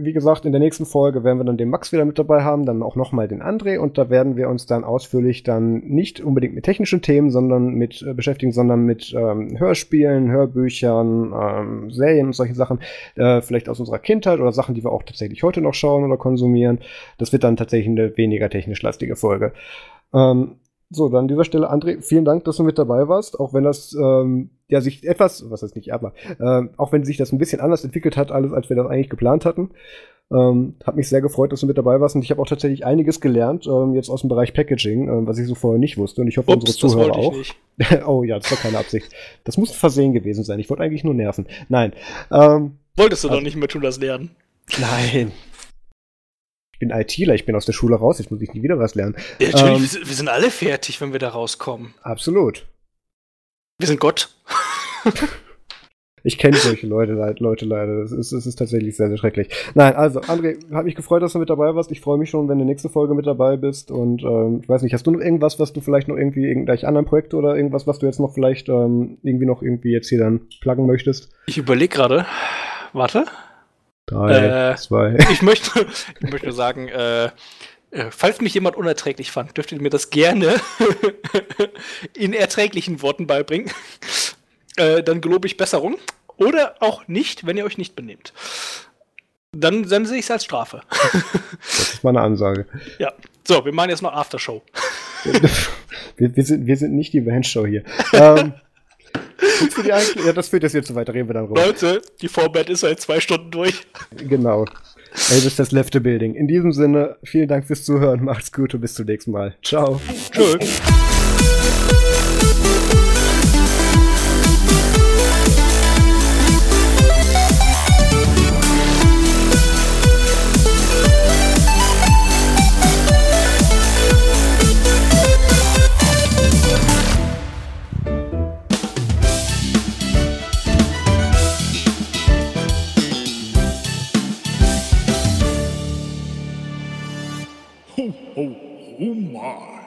wie gesagt, in der nächsten Folge werden wir dann den Max wieder mit dabei haben, dann auch nochmal den André und da werden wir uns dann ausführlich dann nicht unbedingt mit technischen Themen, sondern mit äh, beschäftigen, sondern mit ähm, Hörspielen, Hörbüchern, ähm, Serien und solche Sachen, äh, vielleicht aus unserer Kindheit oder Sachen, die wir auch tatsächlich heute noch schauen oder konsumieren. Das wird dann tatsächlich eine weniger technisch lastige Folge. Ähm, so, dann an dieser Stelle, André, vielen Dank, dass du mit dabei warst, auch wenn das ähm, ja sich etwas, was heißt nicht, aber äh, auch wenn sich das ein bisschen anders entwickelt hat, alles als wir das eigentlich geplant hatten. Ähm, hat mich sehr gefreut, dass du mit dabei warst und ich habe auch tatsächlich einiges gelernt, ähm, jetzt aus dem Bereich Packaging, ähm, was ich so vorher nicht wusste und ich hoffe, Ups, unsere Zuhörer auch. oh ja, das war keine Absicht. Das muss ein Versehen gewesen sein. Ich wollte eigentlich nur nerven. Nein. Ähm, Wolltest du also, doch nicht mehr tun, das lernen? Nein, ich bin ITler, ich bin aus der Schule raus, jetzt muss ich nie wieder was lernen. Ja, natürlich, ähm, wir sind alle fertig, wenn wir da rauskommen. Absolut. Wir sind Gott. ich kenne solche Leute, Leute leider. Das ist, das ist tatsächlich sehr, sehr schrecklich. Nein, also, André, hat mich gefreut, dass du mit dabei warst. Ich freue mich schon, wenn du nächste Folge mit dabei bist. Und ähm, ich weiß nicht, hast du noch irgendwas, was du vielleicht noch irgendwie, irgendwelche anderen Projekte oder irgendwas, was du jetzt noch vielleicht ähm, irgendwie noch irgendwie jetzt hier dann pluggen möchtest? Ich überlege gerade. Warte. Drei, äh, zwei. Ich möchte, ich möchte sagen, äh, äh, falls mich jemand unerträglich fand, dürft ihr mir das gerne in erträglichen Worten beibringen. Äh, dann gelobe ich Besserung. Oder auch nicht, wenn ihr euch nicht benehmt. Dann, dann sehe ich es als Strafe. das ist meine Ansage. Ja. So, wir machen jetzt noch Aftershow. wir, wir, sind, wir sind nicht die Bandshow hier. ähm, Guckst du die eigentlich? Ja, das führt jetzt zu weit, reden wir dann rum. Leute, die Vorband ist seit zwei Stunden durch. Genau. Das ist das Lefte Building. In diesem Sinne, vielen Dank fürs Zuhören, macht's gut und bis zum nächsten Mal. Ciao. Tschüss. Oh, oh my.